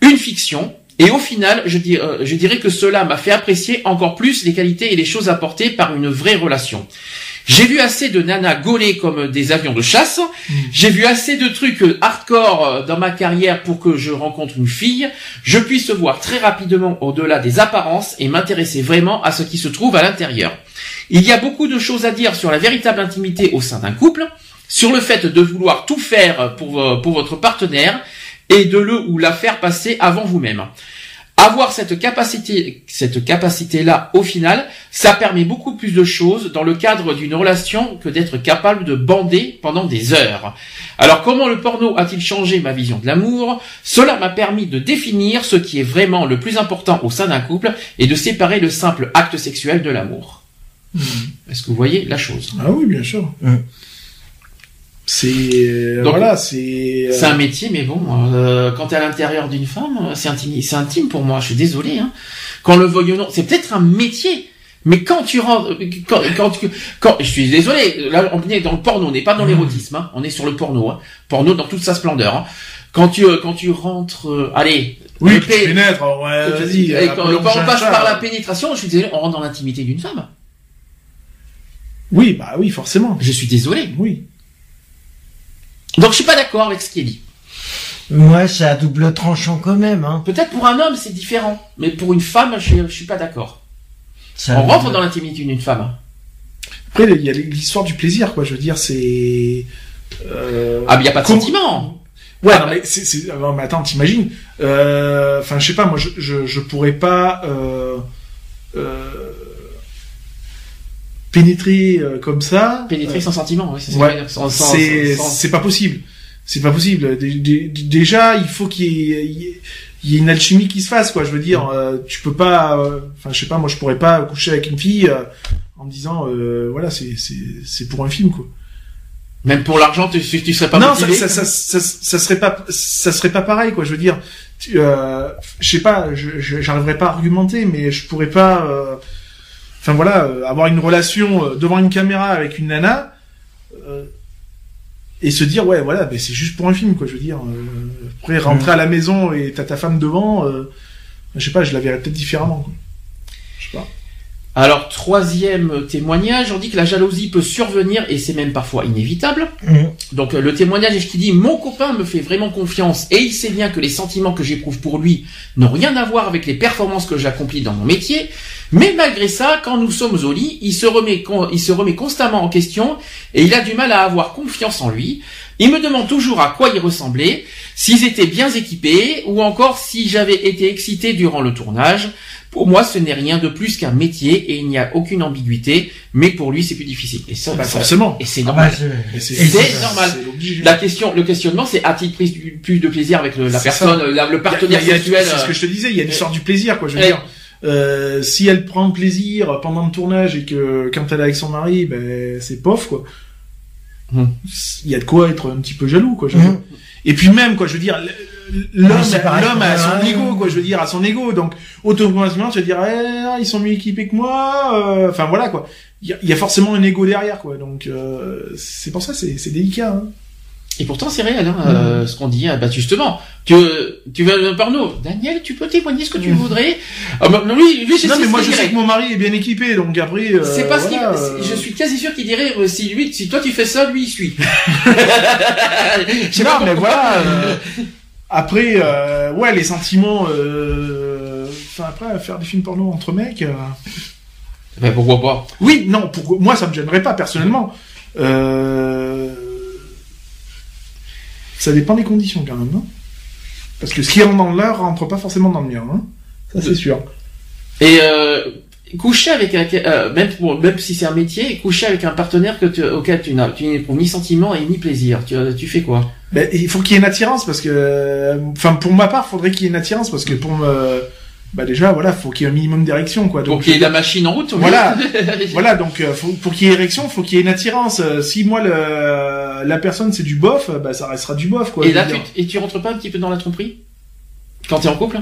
une fiction, et au final, je, euh, je dirais que cela m'a fait apprécier encore plus les qualités et les choses apportées par une vraie relation. J'ai vu assez de nanas gaulées comme des avions de chasse. J'ai vu assez de trucs hardcore euh, dans ma carrière pour que je rencontre une fille. Je puisse voir très rapidement au-delà des apparences et m'intéresser vraiment à ce qui se trouve à l'intérieur. Il y a beaucoup de choses à dire sur la véritable intimité au sein d'un couple, sur le fait de vouloir tout faire pour, euh, pour votre partenaire et de le ou la faire passer avant vous-même. Avoir cette capacité, cette capacité-là, au final, ça permet beaucoup plus de choses dans le cadre d'une relation que d'être capable de bander pendant des heures. Alors comment le porno a-t-il changé ma vision de l'amour? Cela m'a permis de définir ce qui est vraiment le plus important au sein d'un couple et de séparer le simple acte sexuel de l'amour. Est-ce que vous voyez la chose? Ah oui, bien sûr. Mm. C'est euh, Donc, voilà, c'est. euh, C'est un métier, mais bon, euh, quand t'es à l'intérieur d'une femme, euh, c'est intime, c'est intime pour moi. Je suis désolé. Hein. Quand le veuille c'est peut-être un métier, mais quand tu rentres, quand, quand, quand, je suis désolé. Là, on est dans le porno, on n'est pas dans l'érotisme. Hein, on est sur le porno, hein. porno dans toute sa splendeur. Hein. Quand tu, quand tu rentres, euh, allez, Oui, le tu pénètres. alors, ouais, vas-y. et quand, on passe par la pénétration, je suis désolé, on rentre dans l'intimité d'une femme. Oui, bah oui, forcément. Je suis désolé. Oui. Donc je suis pas d'accord avec ce qui est dit. Moi, c'est à double tranchant quand même, hein. Peut-être pour un homme c'est différent, mais pour une femme, je, je suis pas d'accord. On rentre dans l'intimité d'une femme. Après, il y a l'histoire du plaisir, quoi. Je veux dire, c'est. Euh... Ah, mais y a pas de comment- sentiment. Ouais, Ah, non, mais attends, t'imagines, euh, enfin, je sais pas, moi, je, je, je pourrais pas, euh, euh, pénétrer euh, comme ça. Pénétrer sans sentiment, ouais, c'est Ouais. c'est sans- c'est pas possible. C'est pas possible. Dé- dé- Déjà, il faut qu'il y, ait- il y ait- une alchimie qui se fasse, quoi. Je veux dire, euh, tu peux pas. euh, Enfin, je sais pas. Moi, je pourrais pas coucher avec une fille euh, en me disant, euh, voilà, c'est c'est c'est pour un film, quoi. Même pour l'argent, tu, tu serais pas non, ça, motivé ça, ça, ça, ça serait pas, ça serait pas pareil, quoi. Je veux dire, tu, euh, je sais pas, j'arriverais pas à argumenter, mais je pourrais pas, euh, enfin voilà, euh, avoir une relation euh, devant une caméra avec une nana euh, et se dire ouais, voilà, ben c'est juste pour un film, quoi. Je veux dire, après rentrer à la maison et t'as ta femme devant, je sais pas, je la verrais peut-être différemment, quoi. Je sais pas. Alors, troisième témoignage, on dit que la jalousie peut survenir et c'est même parfois inévitable. Mhm. Donc, le témoignage est ce qui dit, mon copain me fait vraiment confiance et il sait bien que les sentiments que j'éprouve pour lui n'ont rien à voir avec les performances que j'accomplis dans mon métier. Mais malgré ça, quand nous sommes au lit, il se remet, il se remet constamment en question et il a du mal à avoir confiance en lui. Il me demande toujours à quoi il ressemblait, s'ils étaient bien équipés ou encore si j'avais été excité durant le tournage. Pour moi, ce n'est rien de plus qu'un métier et il n'y a aucune ambiguïté, mais pour lui, c'est plus difficile. Et ça, Bah, ça- forcément. Et c'est Ah normal. bah, c'est- Et Et normal. La question, le questionnement, c'est a-t-il pris plus de plaisir avec le- la personne, la- le partenaire sexuel C'est ce euh, que je te disais, il y a l'histoire du plaisir, quoi. Je veux Eh. dire, euh, si elle prend plaisir pendant le tournage et que quand elle est avec son mari, ben c'est pauvre, quoi. Hmm. Il y a de quoi être un petit peu jaloux, quoi. Dire. Et puis même, quoi, je veux dire, l'homme, c'est pareil l'homme pour a son ego, quoi. Je veux dire, a son ego, donc automatiquement, tu vas dire, eh, ils sont mieux équipés que moi. euh, Enfin voilà, quoi. Il y, a, il y a forcément un ego derrière, quoi. Donc euh, c'est pour ça, c'est c'est délicat. Hein. Et pourtant, c'est réel, hein, euh, ce qu'on dit. ah, Bah, justement, tu, tu vas me parno. Daniel, tu peux témoigner ce que tu voudrais. Ah, bah, lui, lui, je Non, mais ce moi, je sais que mon mari est bien équipé, donc après. euh, C'est pas ce voilà, qu'il, euh, je suis quasi sûr qu'il dirait, si lui, si toi tu fais ça, lui il suit. Je sais non, pas mais voilà. après, euh, ouais, les sentiments. euh, Enfin, après, faire des films porno entre mecs. euh, Ben, pourquoi pas? Oui, non, pour... moi, ça me gênerait pas personnellement. Euh... Ça dépend des conditions quand même, non? Parce que ce qui rentre dans l'heure rentre pas forcément dans le mien, hein Ça, c'est sûr. Et coucher avec un, même pour, même si c'est un métier, coucher avec un partenaire que tu, auquel tu n'as, tu n'éprouves ni sentiment et ni plaisir. Tu, tu fais quoi? Ben, il faut qu'il y ait une attirance parce que, enfin, pour ma part, faudrait qu'il y ait une attirance parce que pour me, bah déjà, voilà, faut qu'il y ait un minimum d'érection, quoi. Pour Donc, qu'il y ait la machine en route. Voilà. voilà, donc euh, faut- pour qu'il y ait érection, faut qu'il y ait une attirance. Euh, si moi le, la personne c'est du bof, euh, bah ça restera du bof, quoi. et là, tu, et tu rentres pas un petit peu dans la tromperie? Quand t'es en couple?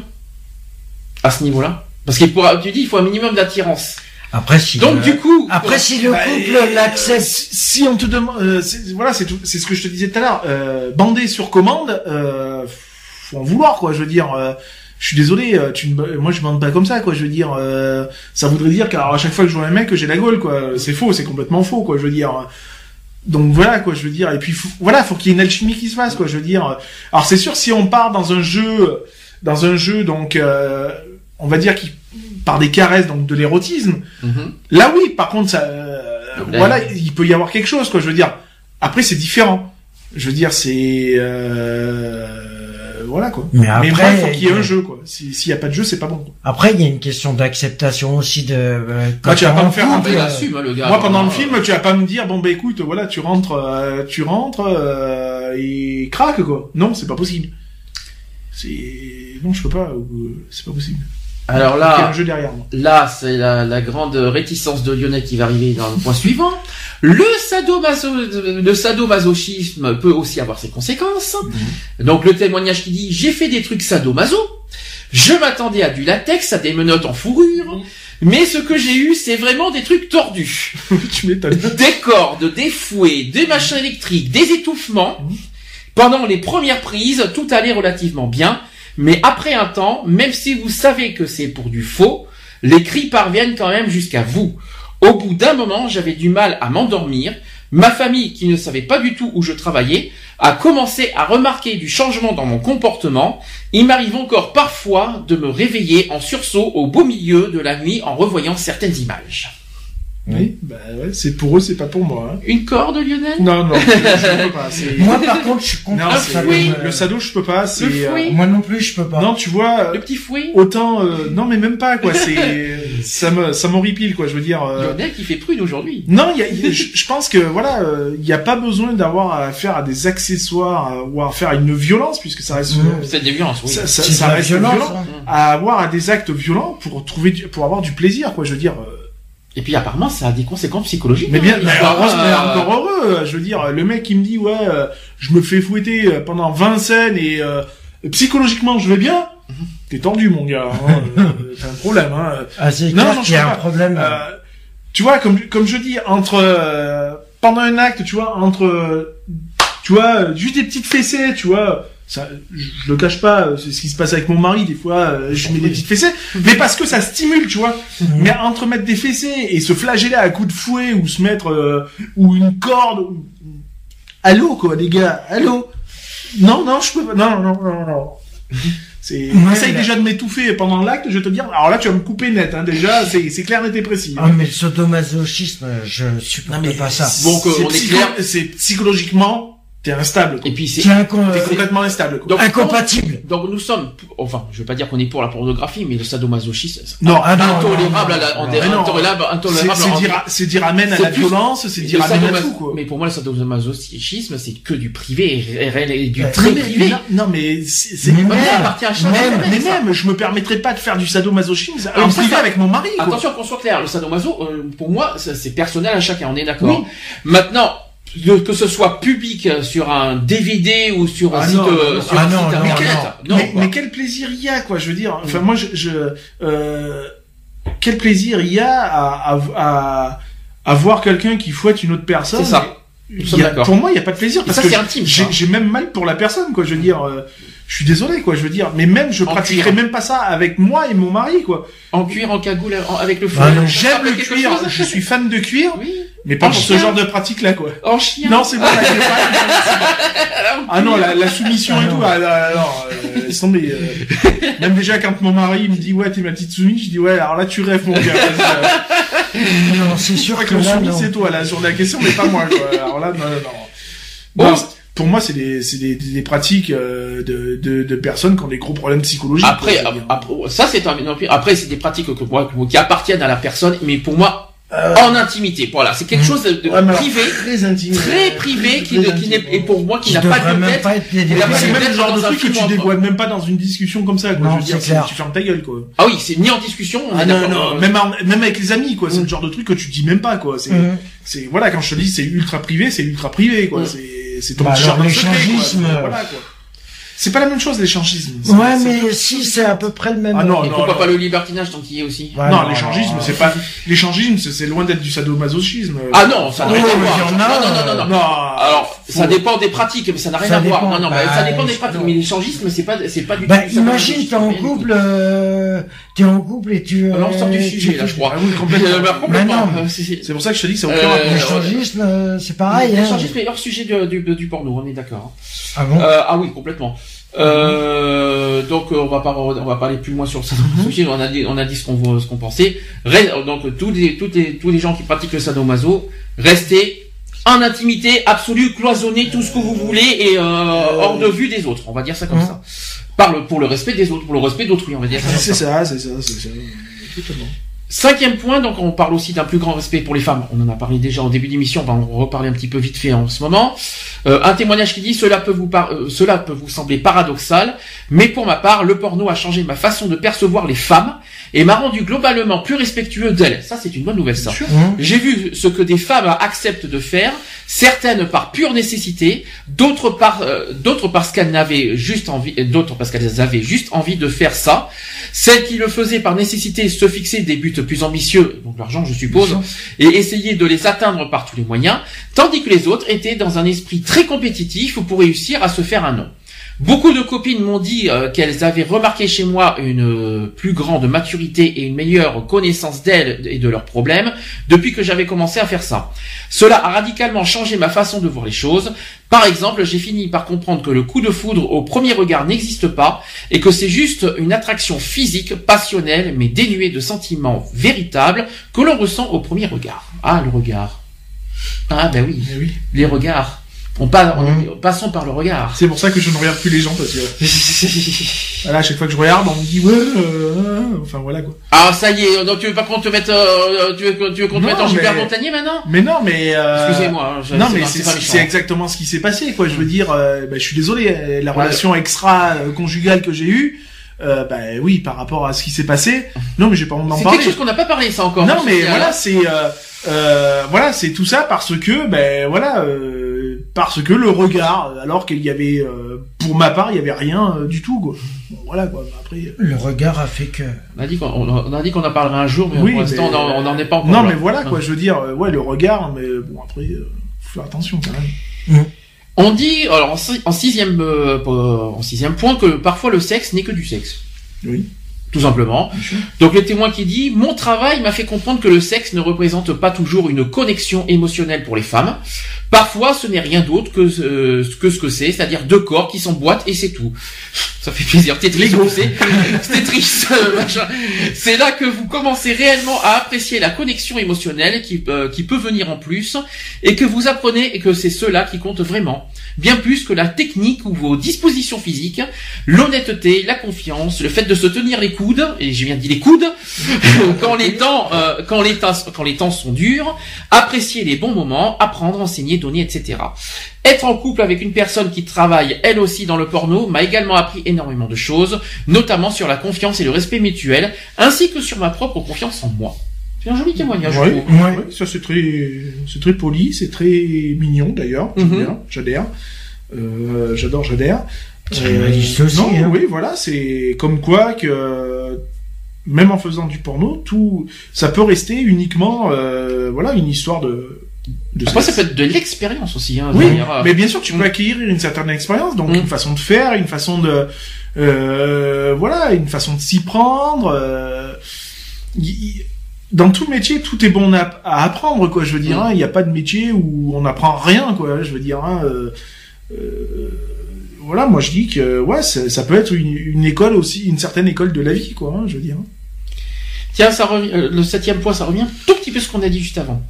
À ce niveau-là? Parce qu'il pourra, tu dis, il faut un minimum d'attirance. Après, si, Donc du coup, après, si le Bah, couple l'accepte, Si on te demande, euh, voilà, c'est c'est ce que je te disais tout à l'heure. Euh, bander sur commande, euh, faut en vouloir, quoi. Je veux dire. euh, je suis désolé, euh, tu ne, moi je bande pas comme ça, quoi. Je veux dire, euh, ça voudrait dire qu'à chaque fois que je vois un mec, que j'ai la gaule, quoi. C'est faux, c'est complètement faux, quoi. Je veux dire. Donc voilà, quoi. Je veux dire. Et puis faut- voilà, faut qu'il y ait une alchimie qui se fasse, quoi. Je veux dire. Alors c'est sûr, si on part dans un jeu, dans un jeu, donc euh, on va dire qui par des caresses, donc de l'érotisme. Mhm. Là oui, par contre, ça, euh, Là, voilà, il peut y avoir quelque chose, quoi. Je veux dire. Après, c'est différent. Je veux dire, c'est euh, voilà quoi. Mais Mais après, bref, faut qu'il y ait un jeu, quoi. Si- S'il y a pas de jeu, c'est pas bon. quoi. après, il y a une question d'acceptation aussi de, euh, Ah, tu vas pas me faire bah, euh, assume, hein, le gars. Moi, pendant le film, tu vas pas me dire, bon bah écoute, voilà, tu rentres, euh, tu rentres euh, et craque quoi. Non, c'est pas possible. C'est non, je peux pas. euh, C'est pas possible. Alors là, jeu derrière. Là, c'est la, la grande réticence de Lionel qui va arriver dans le point suivant. Le, sadomaso, le sadomasochisme peut aussi avoir ses conséquences. Donc le témoignage qui dit j'ai fait des trucs sadomaso, je m'attendais à du latex, à des menottes en fourrure, mais ce que j'ai eu c'est vraiment des trucs tordus. tu m'étonnes. Des cordes, des fouets, des machins électriques, des étouffements. Pendant les premières prises, tout allait relativement bien, mais après un temps, même si vous savez que c'est pour du faux, les cris parviennent quand même jusqu'à vous. Au bout d'un moment, j'avais du mal à m'endormir. Ma famille, qui ne savait pas du tout où je travaillais, a commencé à remarquer du changement dans mon comportement. Il m'arrive encore parfois de me réveiller en sursaut au beau milieu de la nuit en revoyant certaines images. Oui, bah ouais, c'est pour eux, c'est pas pour moi. Hein. Une corde, Lionel? Non, non, je, je peux pas. Moi, par contre, je suis contre Non, le le sado, je peux pas. Le fouet. euh, Moi non plus, je peux pas. non, tu vois, Le petit fouet? autant euh, non, mais même pas quoi. C'est ça me ça m'horripile quoi. Je veux dire. euh, Lionel qui fait prude aujourd'hui. Non, il y a- y a- je, pense que voilà, euh, il n'y a pas besoin d'avoir à faire à des accessoires euh, ou à faire une violence puisque ça reste Mmh. C'est des violences, oui. ça, ça, ça reste violence, violent. hein. À avoir à des actes violents pour trouver du- pour avoir du plaisir quoi. Je veux dire. Et puis apparemment, ça a des conséquences psychologiques. Mais bien, hein, mais euh, encore heureux. Je veux dire, le mec qui me dit ouais, euh, je me fais fouetter euh, pendant 20 scènes et euh, psychologiquement je vais bien. T'es tendu mon gars. Hein, euh, T'as un problème. Hein. Ah, c'est Non, clair non, qu'il y a un problème. Euh, tu vois, comme comme je dis, entre euh, pendant un acte, tu vois, entre tu vois, juste des petites fessées, tu vois. Ça, je, je le cache pas, euh, c'est ce qui se passe avec mon mari. Des fois, euh, je mets des petites fessées, mais parce que ça stimule, tu vois. Mais entre mettre des fessées et se flageller à coups de fouet ou se mettre euh, ou une corde, ou... allô quoi, les gars, allô. Non, non, je peux pas. Non, non, non, non. C'est. Ouais, Essaye là- déjà de m'étouffer pendant l'acte. Je vais te dire. Alors là, tu vas me couper net. Hein, déjà, c'est c'est clair, net et précis. Ah, mais le sadomasochisme, je supporte pas ça. Bon, c'est on est psycho- clair. C'est psychologiquement, t'es instable. quoi. Et puis c'est inco- complètement instable. Quoi. Donc, incompatible. Donc nous sommes, enfin, je veux pas dire qu'on est pour la pornographie, mais le sadomasochisme, c'est Non, Ah, non, intolérable, à la, non, mais non. intolérable, c'est intolérable. c'est dire, c'est dire amène à la plus- violence, c'est dire amène à tout quoi. Mais pour moi, le sadomasochisme, c'est que du privé et, et- et du Ouais. très mais, privé. non, non, mais c'est même- même- mais même, je me permettrais pas de faire du sadomasochisme Alors, en ça, privé avec mon mari. Attention qu'on soit clair, le sadomaso, euh, pour moi, c'est personnel à chacun, on est d'accord. Oui. Maintenant, que, ce soit public euh, sur un DVD ou sur un Ah site, non, euh, sur ah un non, site non, internet, mais, mais quel plaisir il y a, quoi. Je veux dire, enfin moi, je, je euh, quel plaisir il y a à, à, à, à voir quelqu'un qui fouette une autre personne. C'est ça. A- pour moi, il y a pas de plaisir parce ça, que c'est intime, j'ai même mal pour la personne, quoi. Je veux dire, euh, je suis désolé, quoi. Je veux dire, mais même je En pratiquerais cuir. même pas ça avec moi et mon mari, quoi. En cuir, en cagoule, en- avec le feu. Ah non. Ça J'aime le cuir, je suis fan de cuir, Oui. mais pas En pour ce genre de pratique-là, quoi. En chien. Non, c'est bon, là, pas- Ah non, la, la soumission Ah et non. tout, ah, ah, alors, euh, laisse tomber, euh, même déjà quand mon mari me dit ouais t'es ma petite soumise, je dis ouais alors là tu rêves mon gars. vas-y, euh. Non, c'est sûr que que là, soumis non. c'est toi là sur la question mais pas moi quoi. Alors là non non non. Bon. Pour moi c'est des c'est des, des pratiques euh, de, de de personnes qui ont des gros problèmes psychologiques. Après, ap- ça c'est un après c'est des pratiques que moi qui appartiennent à la personne, mais pour moi Euh, en intimité. Voilà, c'est quelque chose de, ouais, privé, très intime. très privé, qui, Très ne- qui n'est intime. et pour moi qui n'a pas de même tête. pas être c'est de même le genre de truc que tu déboîtes même pas dans une discussion comme ça quoi. Non, je veux dire, tu fermes ta gueule quoi. Ah oui, c'est ni en discussion. on est Ah non, non, même, en- même avec les amis, quoi. C'est le genre de truc que tu dis même pas, quoi. C'est, Mhm. c'est, voilà, quand je te dis c'est ultra privé, c'est ultra privé, quoi. C'est, c'est ton Bah petit alors, jardin secret, quoi. l'échangisme, C'est- Voilà, quoi. C'est pas la même chose, l'échangisme. Ouais, mais si, c'est à peu près le même. Ah non, Et non, pourquoi non. pas le libertinage tant qu'il y est aussi Ouais, non, l'échangisme, non, c'est pas, l'échangisme, c'est, loin d'être du sadomasochisme. Ah non, ça n'a rien à voir. Non, a, non, non, non, non. Non. Alors, faut- ça dépend des pratiques, mais ça n'a rien Ça à voir. Non, non, Bah, ça dépend des pratiques. non. Mais l'échangisme, c'est pas, c'est pas du Bah, tout. ça imagine, t'es en couple, euh, t'es en couple et tu. Alors, on sort du euh, sujet, là, je crois. Ah oui, complètement. Complètement. Mais non. C'est- pour ça que je te dis, c'est aucun Euh, rapport. L'échangisme, euh, c'est pareil, hein. L'échangisme est hors sujet du, porno, on est d'accord. hein. Ah bon? Ah oui, complètement. Euh, donc euh, on va pas on va pas aller plus loin sur ça. Mhm. On a dit on a dit ce qu'on ce qu'on pensait. Donc tous les tous les tous les gens qui pratiquent le sadomaso, restez en intimité absolue, cloisonnez tout ce que vous voulez et euh, hors de vue des autres. On va dire ça comme Mhm. ça. Par le, pour le respect des autres, pour le respect d'autrui, on va dire ça. comme C'est ça. ça, c'est ça, c'est ça. Totalement. Cinquième point, donc on parle aussi d'un plus grand respect pour les femmes. On en a parlé déjà au début d'émission, on va en un petit peu vite fait en ce moment. Euh, un témoignage qui dit cela peut vous par- euh, cela peut vous sembler paradoxal, mais pour ma part, le porno a changé ma façon de percevoir les femmes et m'a rendu globalement plus respectueux d'elles. Ça, c'est une bonne nouvelle, ça. J'ai vu ce que des femmes acceptent de faire, certaines par pure nécessité, d'autres par euh, d'autres parce qu'elles n'avaient juste envie, et d'autres parce qu'elles avaient juste envie de faire ça. Celles qui le faisaient par nécessité se fixaient des buts plus ambitieux, donc l'argent je suppose, et essayer de les atteindre par tous les moyens, tandis que les autres étaient dans un esprit très compétitif pour réussir à se faire un nom. Beaucoup de copines m'ont dit euh, qu'elles avaient remarqué chez moi une euh, plus grande maturité et une meilleure connaissance d'elles et de leurs problèmes depuis que j'avais commencé à faire ça. Cela a radicalement changé ma façon de voir les choses. Par exemple, j'ai fini par comprendre que le coup de foudre au premier regard n'existe pas et que c'est juste une attraction physique, passionnelle, mais dénuée de sentiments véritables que l'on ressent au premier regard. Ah, le regard. Ah, ben oui, Eh oui. les regards. On passe, Mhm. on- passons par le regard. C'est pour ça que je ne regarde plus les gens parce que voilà, à chaque fois que je regarde, on me dit ouais, euh, enfin voilà quoi. Ah ça y est, donc tu veux pas qu'on te mette, euh, tu veux, que- tu veux qu'on te Non, mette en mais- Montagnier maintenant Mais non, mais euh, Excusez-moi, hein, je- Non, c'est mais c'est c'est c'est exactement ce qui s'est passé, quoi. Je veux dire, euh, bah, je suis désolé, euh, la Ouais. relation extra euh, conjugale que j'ai eue, euh, bah oui, par rapport à ce qui s'est passé. Non, mais j'ai pas envie d'en C'est parler. quelque chose qu'on n'a pas parlé ça encore. Non, hein, mais c'est- voilà, c'est euh, euh, voilà, c'est tout ça parce que, ben voilà, euh, parce que le regard, alors qu'il y avait, euh, pour ma part, il y avait rien euh, du tout, quoi. Bon, voilà, quoi. bah, Après. euh, Le regard a fait que. On a dit qu'on on a- dit qu'on en parlerait un jour, mais Oui, pour l'instant mais- on en- on n'en est pas encore. Non, là. mais voilà, quoi. Hein. Je veux dire, euh, ouais, le regard, mais bon, après, euh, faut faire attention quand même. On dit alors en, si- en sixième en sixième point que parfois le sexe n'est que du sexe. Oui. Tout simplement. Donc le témoin qui dit Mon travail m'a fait comprendre que le sexe ne représente pas toujours une connexion émotionnelle pour les femmes. Parfois, ce n'est rien d'autre que, euh, que ce que c'est, c'est-à-dire deux corps qui s'emboîtent et c'est tout. Ça fait plaisir. Tetris, Tetris, euh, machin. C'est là que vous commencez réellement à apprécier la connexion émotionnelle qui, euh, qui peut venir en plus et que vous apprenez et que c'est cela qui compte vraiment. Bien plus que la technique ou vos dispositions physiques, l'honnêteté, la confiance, le fait de se tenir les coudes, et j'ai bien dit les coudes, quand les temps, euh, quand les temps, quand les temps sont durs, apprécier les bons moments, apprendre, enseigner, etc. Être en couple avec une personne qui travaille elle aussi dans le porno m'a également appris énormément de choses, notamment sur la confiance et le respect mutuel, ainsi que sur ma propre confiance en moi. C'est un joli témoignage. je Ouais, ça c'est très, c'est très poli, c'est très mignon d'ailleurs. J'aime Mhm. bien, j'adhère, euh, j'adore, j'adhère. Aussi, non, hein. oui, voilà, c'est comme quoi que même en faisant du porno, tout, ça peut rester uniquement, euh, voilà, une histoire de. De Après, ça peut être de l'expérience aussi. Hein, Oui, derrière, euh, mais bien sûr, tu peux Mm. acquérir une certaine expérience, donc Mm. une façon de faire, une façon de, euh, voilà, une façon de s'y prendre. euh, y- dans tout métier, tout est bon à, à apprendre, quoi. Je veux dire, Mm. hein, il n'y a pas de métier où on apprend rien, quoi. Je veux dire, hein, euh, euh, voilà, moi je dis que ouais, ça, peut être une, une école aussi, une certaine école de la vie, quoi. hein, je veux dire. Tiens, ça revient, euh, le septième point, ça revient tout petit peu ce qu'on a dit juste avant.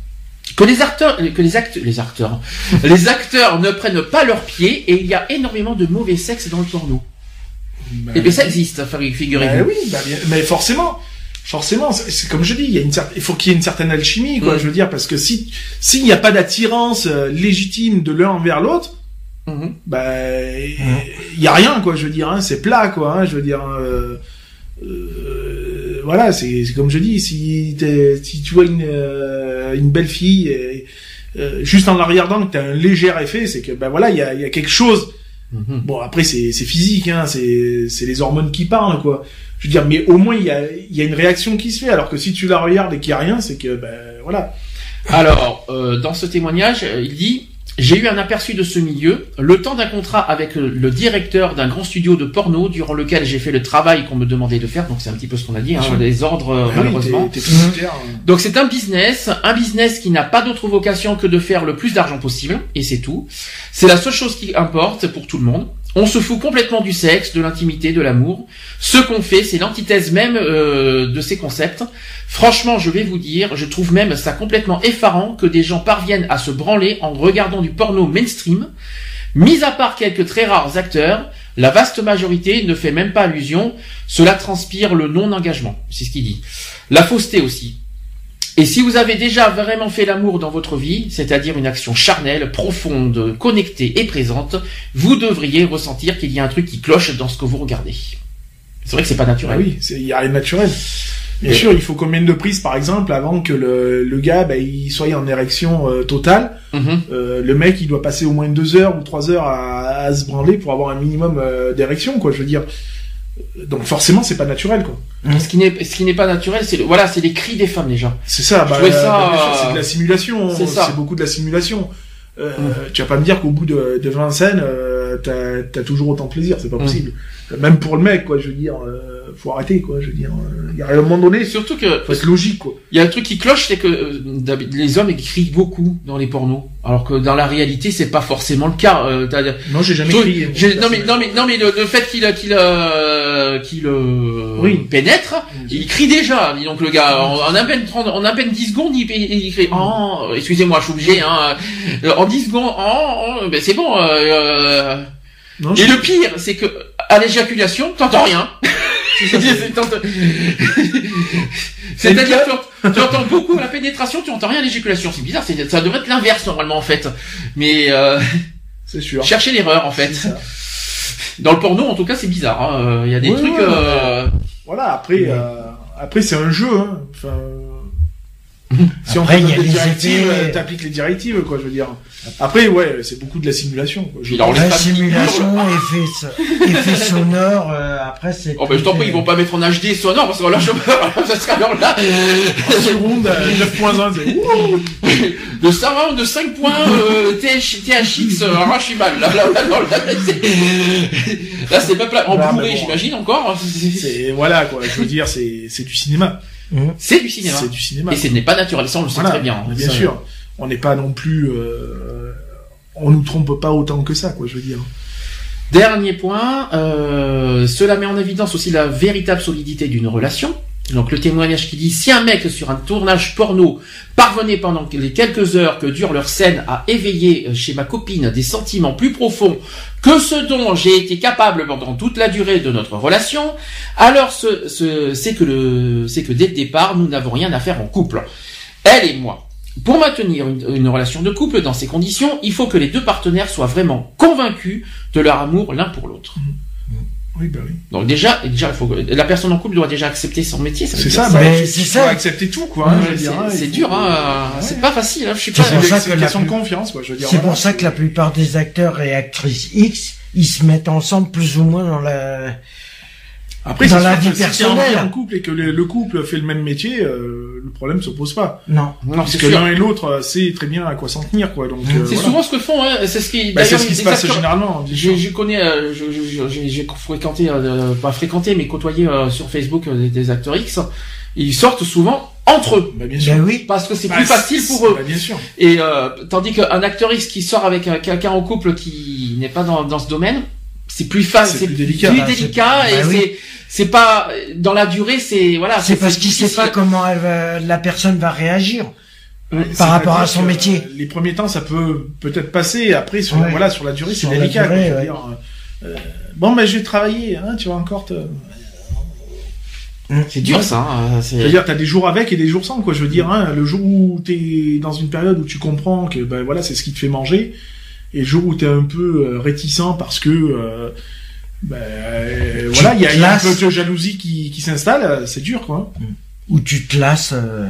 Que les acteurs, que les acteurs, les acteurs, les acteurs ne prennent pas leurs pieds et il y a énormément de mauvais sexe dans le porno. Et bien ça existe, enfin, figurez-vous. Bah oui, bah mais forcément, forcément, c'est comme je dis, il y a une cer- il faut qu'il y ait une certaine alchimie, quoi. Mm. Je veux dire, parce que si s'il n'y a pas d'attirance euh, légitime de l'un envers l'autre, bah il y a rien, quoi. Je veux dire, hein, c'est plat, quoi. hein, je veux dire. euh, euh, voilà, c'est c'est comme je dis, si, si tu vois une, euh, une belle fille, et, euh, juste en la regardant, que t'as un léger effet, c'est que ben voilà, il y a, y a quelque chose Mhm. Bon, après, c'est c'est physique, hein, c'est c'est les hormones qui parlent, quoi. Je veux dire, mais au moins, il y a, y a une réaction qui se fait, alors que si tu la regardes et qu'il y a rien, c'est que, ben, voilà. Alors, euh, dans ce témoignage, euh, il dit J'ai eu un aperçu de ce milieu, le temps d'un contrat avec le directeur d'un grand studio de porno durant lequel j'ai fait le travail qu'on me demandait de faire. Donc c'est un petit peu ce qu'on a dit, hein, les ordres Ah oui, malheureusement. hein. Donc c'est un business, un business qui n'a pas d'autre vocation que de faire le plus d'argent possible, et c'est tout. C'est la seule chose qui importe pour tout le monde. On se fout complètement du sexe, de l'intimité, de l'amour. Ce qu'on fait, c'est l'antithèse même euh, de ces concepts. Franchement, je vais vous dire, je trouve même ça complètement effarant que des gens parviennent à se branler en regardant du porno mainstream. Mis à part quelques très rares acteurs, la vaste majorité ne fait même pas allusion. Cela transpire le non-engagement. C'est ce qu'il dit. La fausseté aussi. Et si vous avez déjà vraiment fait l'amour dans votre vie, c'est-à-dire une action charnelle, profonde, connectée et présente, vous devriez ressentir qu'il y a un truc qui cloche dans ce que vous regardez. C'est vrai que c'est pas Ah naturel. oui, c'est- il y a rien de naturel. Bien sûr, il faut combien de prises, par exemple, avant que le, le gars, ben, il soit en érection euh, totale. Mhm. Euh, le mec, il doit passer au moins deux heures ou trois heures à, à se branler pour avoir un minimum euh, d'érection, quoi. Je veux dire. Donc forcément, c'est pas naturel, quoi. Ce qui n'est ce qui n'est pas naturel, c'est le- voilà, c'est les cris des femmes déjà. C'est ça, bah, trouvais ça, euh, c'est de la simulation, c'est ça. c'est beaucoup de la simulation. Euh, Mm. Tu vas pas me dire qu'au bout de, de 20 scènes, euh, t'as toujours autant de plaisir, c'est pas Mm. possible. Même pour le mec, quoi, je veux dire, euh, faut arrêter, quoi, je veux dire. Il y a un moment donné, surtout que faut être logique, quoi. il y a un truc qui cloche, c'est que euh, les hommes ils crient beaucoup dans les pornos, alors que dans la réalité c'est pas forcément le cas. Euh, t'as- Non, j'ai jamais crié. non mais non mais non mais le, le fait qu'il qu'il euh, qu'il euh, Oui. pénètre, il crie déjà. Dis donc le gars, en, en à peine 30, en à peine 10 secondes, il, crie oh, excusez-moi, je suis obligé hein. Euh, En 10 secondes, oh, oh, ben c'est bon euh, euh, Non, Et le pire, c'est que à l'éjaculation, t'entends rien. C'est-à-dire que tu entends beaucoup à la pénétration, tu entends rien à l'éjaculation. C'est bizarre, c'est- ça devrait être l'inverse normalement en fait. Mais euh, c'est sûr. cherchez l'erreur en fait. Dans le porno, en tout cas, c'est bizarre. hein. Il y a des Oui, trucs. euh, Voilà, après, euh, après c'est un jeu, hein. Enfin, si Après, on il y fait a des les directives, effets. euh, t'appliques les directives, quoi, je veux dire. Après, ouais, c'est beaucoup de la simulation, quoi. Je La simulation, effet, effet sonore, euh, après c'est... Oh ben je t'en prie, ils vont pas mettre en HD sonore parce que là je meurs. Ça sera alors là. En seconde, euh, 9.1, c'est Le surround de 5 points euh, TH, THX euh, arrachimal. Là, là, là, là, là, c'est- là, c'est pas pla- en Bah, mais Blu-ray, bon. j'imagine encore. C'est, voilà, quoi, je veux dire, c'est, c'est du cinéma. C'est du cinéma. C'est du cinéma. Et ce n'est pas naturel, ça on le sait Voilà, très bien. Bien Ça- sûr. On n'est pas non plus, euh, on nous trompe pas autant que ça, quoi, je veux dire. Dernier point, euh, cela met en évidence aussi la véritable solidité d'une relation. Donc le témoignage qui dit si un mec sur un tournage porno parvenait pendant les quelques heures que dure leur scène à éveiller euh, chez ma copine des sentiments plus profonds que ce dont j'ai été capable pendant toute la durée de notre relation, alors ce, ce- c'est que le que dès le départ nous n'avons rien à faire en couple. Elle et moi. Pour maintenir une, une relation de couple dans ces conditions, il faut que les deux partenaires soient vraiment convaincus de leur amour l'un pour l'autre. Oui, bah oui. Donc déjà, déjà, il faut que, la personne en couple doit déjà accepter son métier. ça veut C'est dire ça, Mais bah, c'est ça. dois accepter tout, quoi, hein, je veux c'est dire, hein, faut- dur, hein. Ouais. C'est pas facile. Hein. Je suis C'est pour ça que une la question de plus- confiance, quoi, je veux dire. C'est voilà. pour ça que la plupart des acteurs et actrices X, ils se mettent ensemble plus ou moins dans la... Après, Dans la vie personnelle. en couple et que le, le couple fait le même métier, euh, le problème se pose pas. Non. Non, Parce c'est que l'un et l'autre euh, sait très bien à quoi s'en tenir, quoi. Donc, euh, C'est voilà. souvent ce que font. Hein. C'est ce qui. Bah, c'est d'ailleurs, ce qui se les passe acteurs- généralement. bien Je, je connais, euh, j'ai j'ai fréquenté, euh, pas fréquenté, mais côtoyé euh, sur Facebook euh, des, des acteurs X. Ils sortent souvent entre eux Bah, bien sûr. Ben oui. parce que c'est Bah, plus facile pour eux. Bah, bien sûr. Et euh, tandis qu'un acteur X qui sort avec euh, quelqu'un en couple qui n'est pas dans, dans ce domaine, c'est plus facile, C'est plus délicat. Bah, c'est- délicat bah et oui. c'est c'est pas dans la durée, c'est voilà. C'est parce qu'il sait pas comment elle va- la personne va réagir. Par rapport à C'est-à-dire son métier. euh, Les premiers temps, ça peut peut-être passer. Après, sur Ouais. voilà, sur la durée, c'est délicat. durée, ouais. dire, euh, euh, bon, bah, je vais travailler. Hein, tu vas encore te. C'est dur ça. hein, c'est- Je veux dire, t'as des jours avec et des jours sans, quoi. Je veux dire, hein, le jour où t'es dans une période où tu comprends que, ben voilà, c'est ce qui te fait manger, et le jour où t'es un peu euh, réticent parce que, euh, ben euh, voilà, il y a, il y a un peu de jalousie qui, qui s'installe, c'est dur, quoi. Où tu te lasses... euh,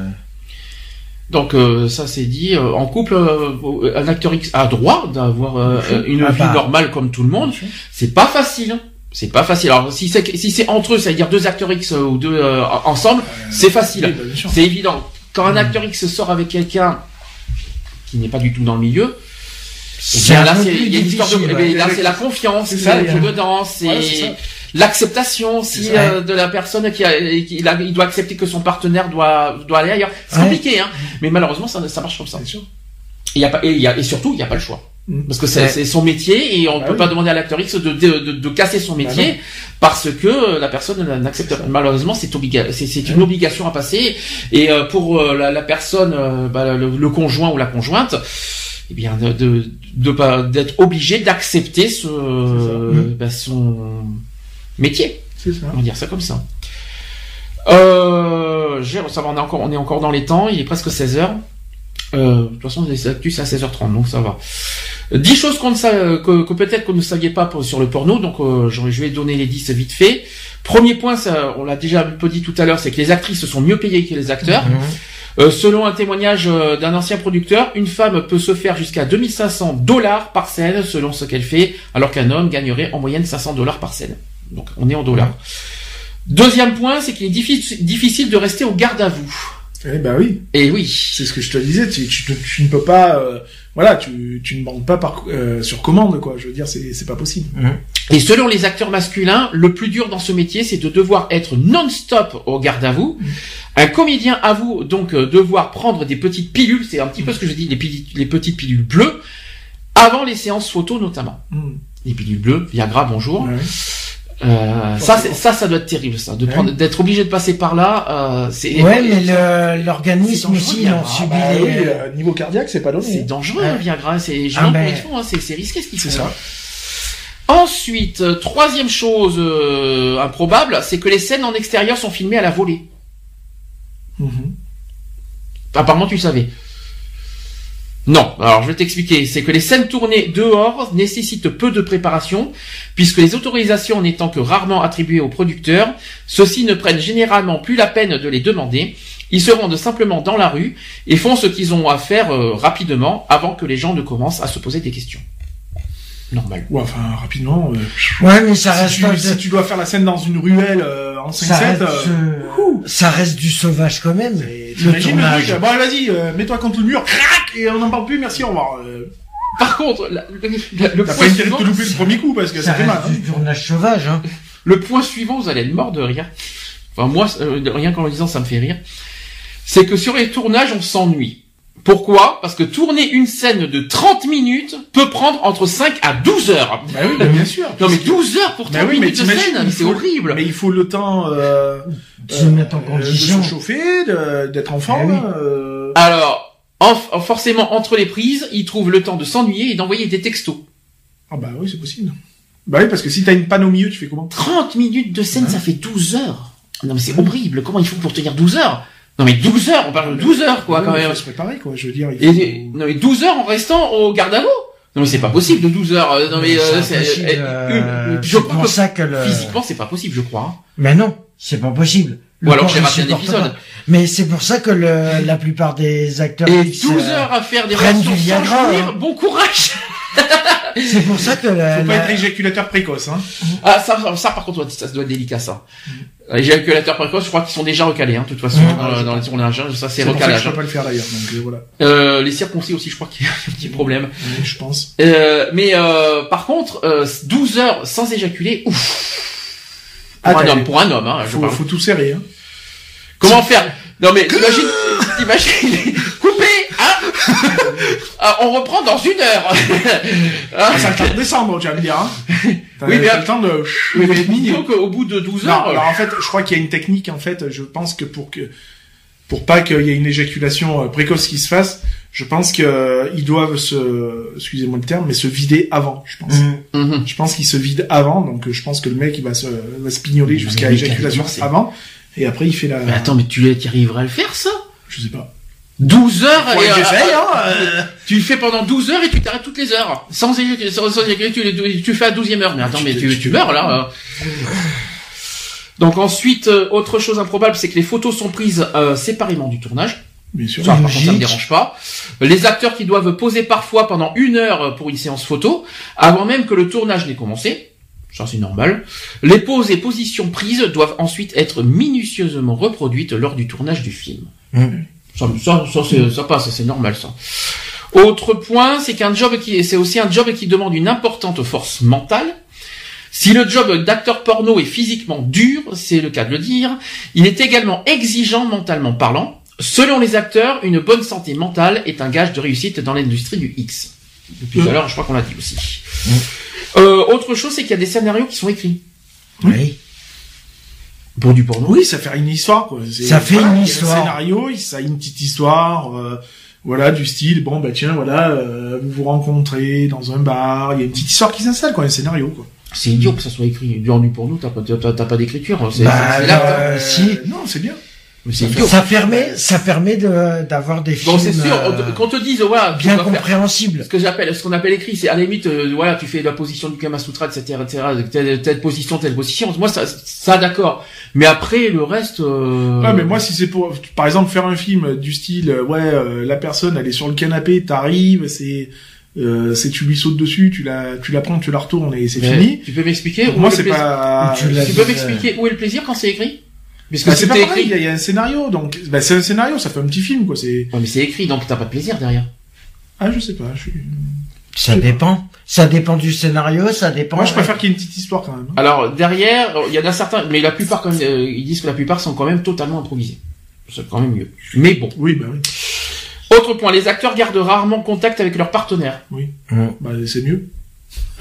Donc euh, ça c'est dit. euh, en couple, euh, un acteur X a droit d'avoir euh, une Ah vie bah. normale comme tout le monde. C'est pas facile. hein. C'est pas facile. Alors si c'est si c'est entre eux, c'est-à-dire deux acteurs X ou deux euh, ensemble, c'est facile. Oui, bah. C'est évident. Quand un acteur X sort avec quelqu'un qui n'est pas du tout dans le milieu, bien, là c'est de eh bien, là c'est la confiance C'est y a- dedans, c'est l'acceptation ça. euh, de la personne qui, a, qui il, a- il doit accepter que son partenaire doit doit aller ailleurs. C'est Ouais. compliqué hein, mais malheureusement ça ça marche comme ça. Bien sûr. Et, il y a pas, et, y a, et surtout, il n'y a pas le choix. Mm. Parce que c'est Ouais. son métier et on ne Bah peut oui. pas demander à l'acteur X de, de, de, de casser son Bah métier parce que la personne n'accepte pas. Malheureusement, c'est obliga une obligation à passer. Et euh, pour euh, la, la personne, euh, bah, le, le conjoint ou la conjointe, eh bien, de de, de pas d'être obligé d'accepter ce Mm. bah, son métier. Ça. On va dire ça comme ça. Euh, ça va, on est encore, on est encore dans les temps. Il est presque 16 heures. Euh, de toute façon, les actus à 16h30, donc ça va. Euh, 10 choses qu'on ne sa- que, que peut-être que vous ne saviez pas pour- sur le porno, donc euh, je vais donner les 10 vite fait. Premier point, ça, on l'a déjà un peu dit tout à l'heure, c'est que les actrices sont mieux payées que les acteurs. Mhm. Euh, selon un témoignage euh, d'un ancien producteur, une femme peut se faire jusqu'à 2500 dollars par scène selon ce qu'elle fait, alors qu'un homme gagnerait en moyenne 500 dollars par scène. Donc on est en dollars. Deuxième point, c'est qu'il est diffi- difficile de rester au garde à vous. Eh ben oui. Et oui. C'est ce que je te disais, tu, tu, tu ne peux pas, euh, voilà, tu, tu ne bandes pas par, euh, sur commande, quoi. Je veux dire, c'est, c'est pas possible. Et selon les acteurs masculins, le plus dur dans ce métier, c'est de devoir être non-stop au garde à vous. Un comédien avoue donc euh, devoir prendre des petites pilules, c'est un petit peu ce que je dis, les, pili- les petites pilules bleues, avant les séances photo notamment. Mm. Les pilules bleues, Viagra, bonjour. Euh, ça, ça, ça doit être terrible, ça, de Ouais. prendre, d'être obligé de passer par là. Euh, c'est Ouais, mais l'organisme aussi, il bien. en Ah, subit Bah les... oui, euh, niveau cardiaque, c'est pas donné. c'est dangereux, Ouais. Viagra. C'est, Ah, ben- hein, c'est, risqué ce qu'ils font. C'est ça. Ensuite, euh, troisième chose euh, improbable, c'est que les scènes en extérieur sont filmées à la volée. Mhm. Apparemment, tu le savais. Non, alors je vais t'expliquer. C'est que les scènes tournées dehors nécessitent peu de préparation, puisque les autorisations n'étant que rarement attribuées aux producteurs, ceux-ci ne prennent généralement plus la peine de les demander. Ils se rendent simplement dans la rue et font ce qu'ils ont à faire euh, rapidement avant que les gens ne commencent à se poser des questions. Normal. Ouais, enfin, rapidement. euh, Ouais, mais ça reste si, tu, si tu dois faire la scène dans une ruelle euh, en 5-7, ça, reste, euh, euh, ça reste du sauvage quand même. Le tournage. truc, bon, allez, vas-y, euh, mets-toi contre le mur, crac, et on n'en parle plus, merci, au revoir. Euh, Par contre, la- le, le- le T'as point pas intérêt de suivant, te louper le premier coup, parce que ça, Ça fait mal. reste hein. du tournage sauvage, hein. Le point suivant, vous allez être mort de rire. Enfin, moi, euh, rien qu'en le disant, ça me fait rire. C'est que sur les tournages, on s'ennuie. Pourquoi? Parce que tourner une scène de 30 minutes peut prendre entre 5 à 12 heures. Bah oui, bah, bien sûr. Non mais 12 heures pour 30 Bah oui, mais minutes de scène, il c'est horrible. Mais il faut le temps euh, De se mettre en euh, condition. de se chauffer, d'être en forme. Oui. euh, Alors, en- en- forcément, entre les prises, ils trouvent le temps de s'ennuyer et d'envoyer des textos. Ah bah oui, c'est possible. Bah oui, parce que si t'as une panne au milieu, tu fais comment? 30 minutes de scène, Ouais. ça fait 12 heures. Non mais c'est horrible, comment il faut pour tenir 12 heures? Non mais 12 heures, on parle de 12 heures quoi quand il même. faut se préparer, quoi. Je veux dire, il faut... Et, non mais 12 heures en restant au garde à Non mais c'est pas possible de 12 heures. euh, Non mais, euh, C'est impossible, euh, euh, une- je crois pour que ça que le... physiquement c'est pas possible, je crois. hein. Mais non, c'est pas possible. Ou alors j'ai il raté un épisode. pas. Mais c'est pour ça que le, la plupart des acteurs... Et X, 12 euh, heures à faire des prennent du Viagra, hein. bon courage C'est pour ça que la, faut pas la- être éjaculateur précoce, hein. Ah ça, ça par contre ça doit être délicat ça. Les éjaculateurs précoces, je crois qu'ils sont déjà recalés, hein, de toute façon, Mmh. dans, dans les tournages, hein, ça c'est que je recalage. peux pas le faire d'ailleurs, donc euh, voilà. Euh, les circoncis aussi, je crois qu'il y a un petit problème. Je pense. Euh, mais euh, par contre, euh, 12 heures sans éjaculer, ouf. Pour Ah, un t'as- homme, pour un homme, hein, je Faut, faut tout serrer, hein. Comment faire? Non mais t'imagines, t'imagines, coupé, hein Ah, On reprend dans une heure. Ah, ça le descendre, tu vas me dire, hein. T'as Oui, mais le temps de... oui, mais disons qu'au bout de 12 Non, heures, alors en fait, je crois qu'il y a une technique, en fait, je pense que pour que, pour pas qu'il y ait une éjaculation euh, précoce qui se fasse, je pense que euh, ils doivent se, excusez-moi le terme, mais se vider avant, je pense. Mm. Mhm. Je pense qu'ils se vident avant, donc euh, je pense que le mec, il va se, va se pignoler jusqu'à mais éjaculation c'est- avant, et après il fait la, Mais attends, mais tu y arriveras à le faire ça? Je sais pas. 12 heures et, euh, euh, hein, euh. Tu le fais pendant 12 heures et tu t'arrêtes toutes les heures. Sans sans, tu, tu fais à 12e heure. Mais attends, mais tu, tu meurs là. euh. Donc ensuite, euh, autre chose improbable, c'est que les photos sont prises euh, séparément du tournage. Bien sûr. Ça, par contre, ça me dérange pas. Les acteurs qui doivent poser parfois pendant une heure pour une séance photo, avant même que le tournage n'ait commencé. Ça, c'est normal. Les poses et positions prises doivent ensuite être minutieusement reproduites lors du tournage du film. Ça, ça, ça, c'est- ça passe, c'est normal, ça. Autre point, c'est qu'un job qui, c'est aussi un job qui demande une importante force mentale. Si le job d'acteur porno est physiquement dur, c'est le cas de le dire, il est également exigeant mentalement parlant. Selon les acteurs, une bonne santé mentale est un gage de réussite dans l'industrie du X. Depuis tout à l'heure, je crois qu'on l'a dit aussi. Euh, autre chose, c'est qu'il y a des scénarios qui sont écrits Oui. Pour du porno. Oui, ça fait une histoire, quoi. Ça fait voilà, une histoire. Un scénario, ça a une petite histoire, euh, voilà, du style, bon, bah tiens, voilà, euh, vous vous rencontrez dans un bar, il y a une petite histoire qui s'installe, quoi, un scénario, quoi. C'est idiot que ça soit écrit. Dans du porno, t'as pas, t'as, pas d'écriture. C'est, Bah, euh, si. Non, c'est bien. Ça permet, ça permet de, d'avoir des films Bon, c'est sûr, euh, te- qu'on te dise, voilà, bien faire- compréhensibles. ce que j'appelle, ce qu'on appelle écrit, c'est à la limite, euh, voilà, tu fais la position du Kama Sutra, etc., etc., telle, telle position, telle position. Moi, ça, ça d'accord. Mais après, le reste. Euh... Ouais, mais moi, si c'est pour, par exemple, faire un film du style, euh, ouais, euh, la personne, elle est sur le canapé, t'arrives, c'est, euh, c'est tu lui sautes dessus, tu la, tu la prends, tu la retournes et c'est fini. Tu peux m'expliquer où moi, c'est pas. Tu peux euh, m'expliquer où est le plaisir quand c'est écrit? Puisque Bah, c'est pas c'était pareil, il y, écrit. a- il y a un scénario, donc, bah, c'est un scénario, ça fait un petit film, quoi, c'est. Ouais, mais c'est écrit, donc t'as pas de plaisir derrière. Ah, je sais pas, je suis... Ça dépend. Ça dépend du scénario, ça dépend. Moi, je préfère qu'il y ait une petite histoire quand même. hein. Alors derrière, il y en a certains, mais la plupart, quand même, euh, ils disent que la plupart sont quand même totalement improvisés. C'est quand même mieux. Mais bon. Oui, bah oui. Autre point, les acteurs gardent rarement contact avec leurs partenaires. Oui. Mm. Bah, c'est mieux.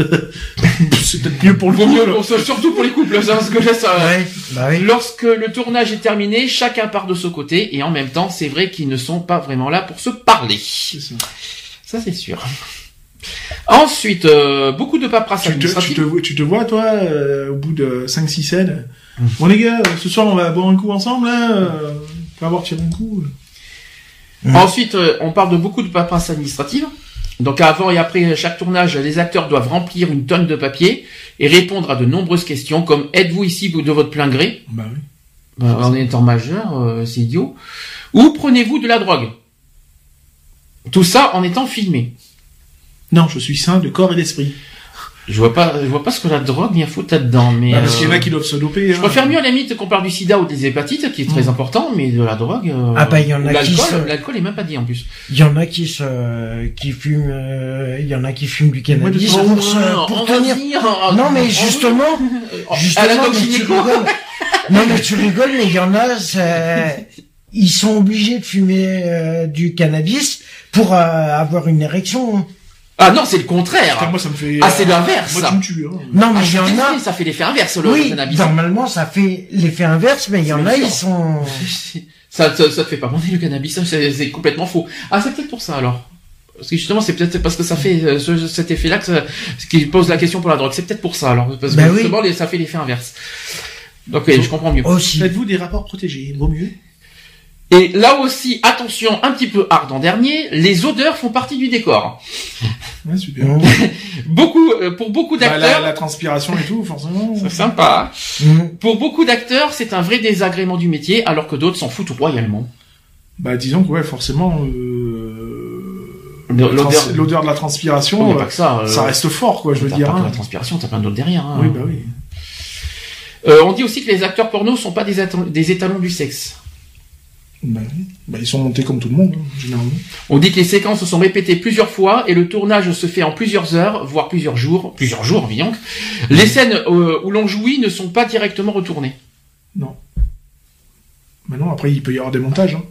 c'est peut-être mieux pour le couple. pour- surtout pour les couples, ça, parce que là, ça- Ouais, bah oui. Lorsque le tournage est terminé, chacun part de ce côté, et en même temps, c'est vrai qu'ils ne sont pas vraiment là pour se parler. Ça. Ça, c'est sûr. Ensuite, euh, beaucoup de paperasse Tu te, tu, administrative. te, vois- tu te vois, toi, euh, au bout de 5-6 scènes? Bon, les gars, ce soir, on va boire un coup ensemble. Euh, on va avoir tiré un coup. Ensuite, euh, on parle de beaucoup de paperasse administrative. Donc avant et après chaque tournage, les acteurs doivent remplir une tonne de papier et répondre à de nombreuses questions comme êtes-vous ici de votre plein gré? Bah oui. Bah, En étant majeur, euh, c'est idiot. Ou prenez-vous de la drogue? Tout ça en étant filmé. Non, je suis sain de corps et d'esprit. Je vois pas, je vois pas ce que la drogue vient foutre là-dedans, mais Bah, parce euh, qu'il y en a qui doivent se doper. je hein. préfère mieux à la limite qu'on parle du sida ou des hépatites, qui est très Mm. important, mais de la drogue. euh, Ah bah, il y en a qui l'alcool, se- l'alcool est même pas dit en plus. Il y en a qui se, qui fument, euh, il y en a qui fument du cannabis pour, temps se- pour on tenir. Non mais justement, oh, à la justement, mais tu rigoles. Non mais tu rigoles, mais il y en a, c'est- ils sont obligés de fumer euh, du cannabis pour euh, avoir une érection. Hein. Ah non, c'est le contraire. Putain, moi, ça me fait. Ah, c'est l'inverse, Moi, ça. tu me tues. Hein. Non Ah, mais je il y en a. ça fait l'effet inverse le Oui, cannabis. normalement ça fait l'effet inverse, mais il y en a, ils sont. Ça, ça, ça te fait pas bander le cannabis, ça, c'est complètement faux. Ah, c'est peut-être pour ça alors. Parce que justement, c'est peut-être parce que ça fait euh, ce- cet effet-là que ça- ce qui pose la question pour la drogue. C'est peut-être pour ça alors, parce que Ben oui. justement, les- ça fait l'effet inverse. Donc, oui, je comprends mieux. Aussi. Faites-vous des rapports protégés, vaut mieux. Et là aussi, attention, un petit peu hard en dernier, les odeurs font partie du décor. Ouais, super. Beaucoup, euh, pour beaucoup Bah, la, d'acteurs, la transpiration et tout, forcément. c'est sympa. Mmh. Pour beaucoup d'acteurs, c'est un vrai désagrément du métier, alors que d'autres s'en foutent royalement. Bah, disons que, ouais, forcément, euh, L'odeur- de la transpiration, Oh, pas que ça. euh, ça reste fort, quoi, je veux dire. pas que hein. la transpiration, t'as plein d'autres derrière. hein. Oui, bah oui. Euh, on dit aussi que les acteurs porno sont pas des étalons du sexe. Bah, oui. Bah, ils sont montés comme tout le monde, hein, généralement. On dit que les séquences se sont répétées plusieurs fois et le tournage se fait en plusieurs heures, voire plusieurs jours, plusieurs jours, disons. Les scènes euh, où l'on jouit ne sont pas directement retournées. Non. Bah non, après, il peut y avoir des montages. Hein.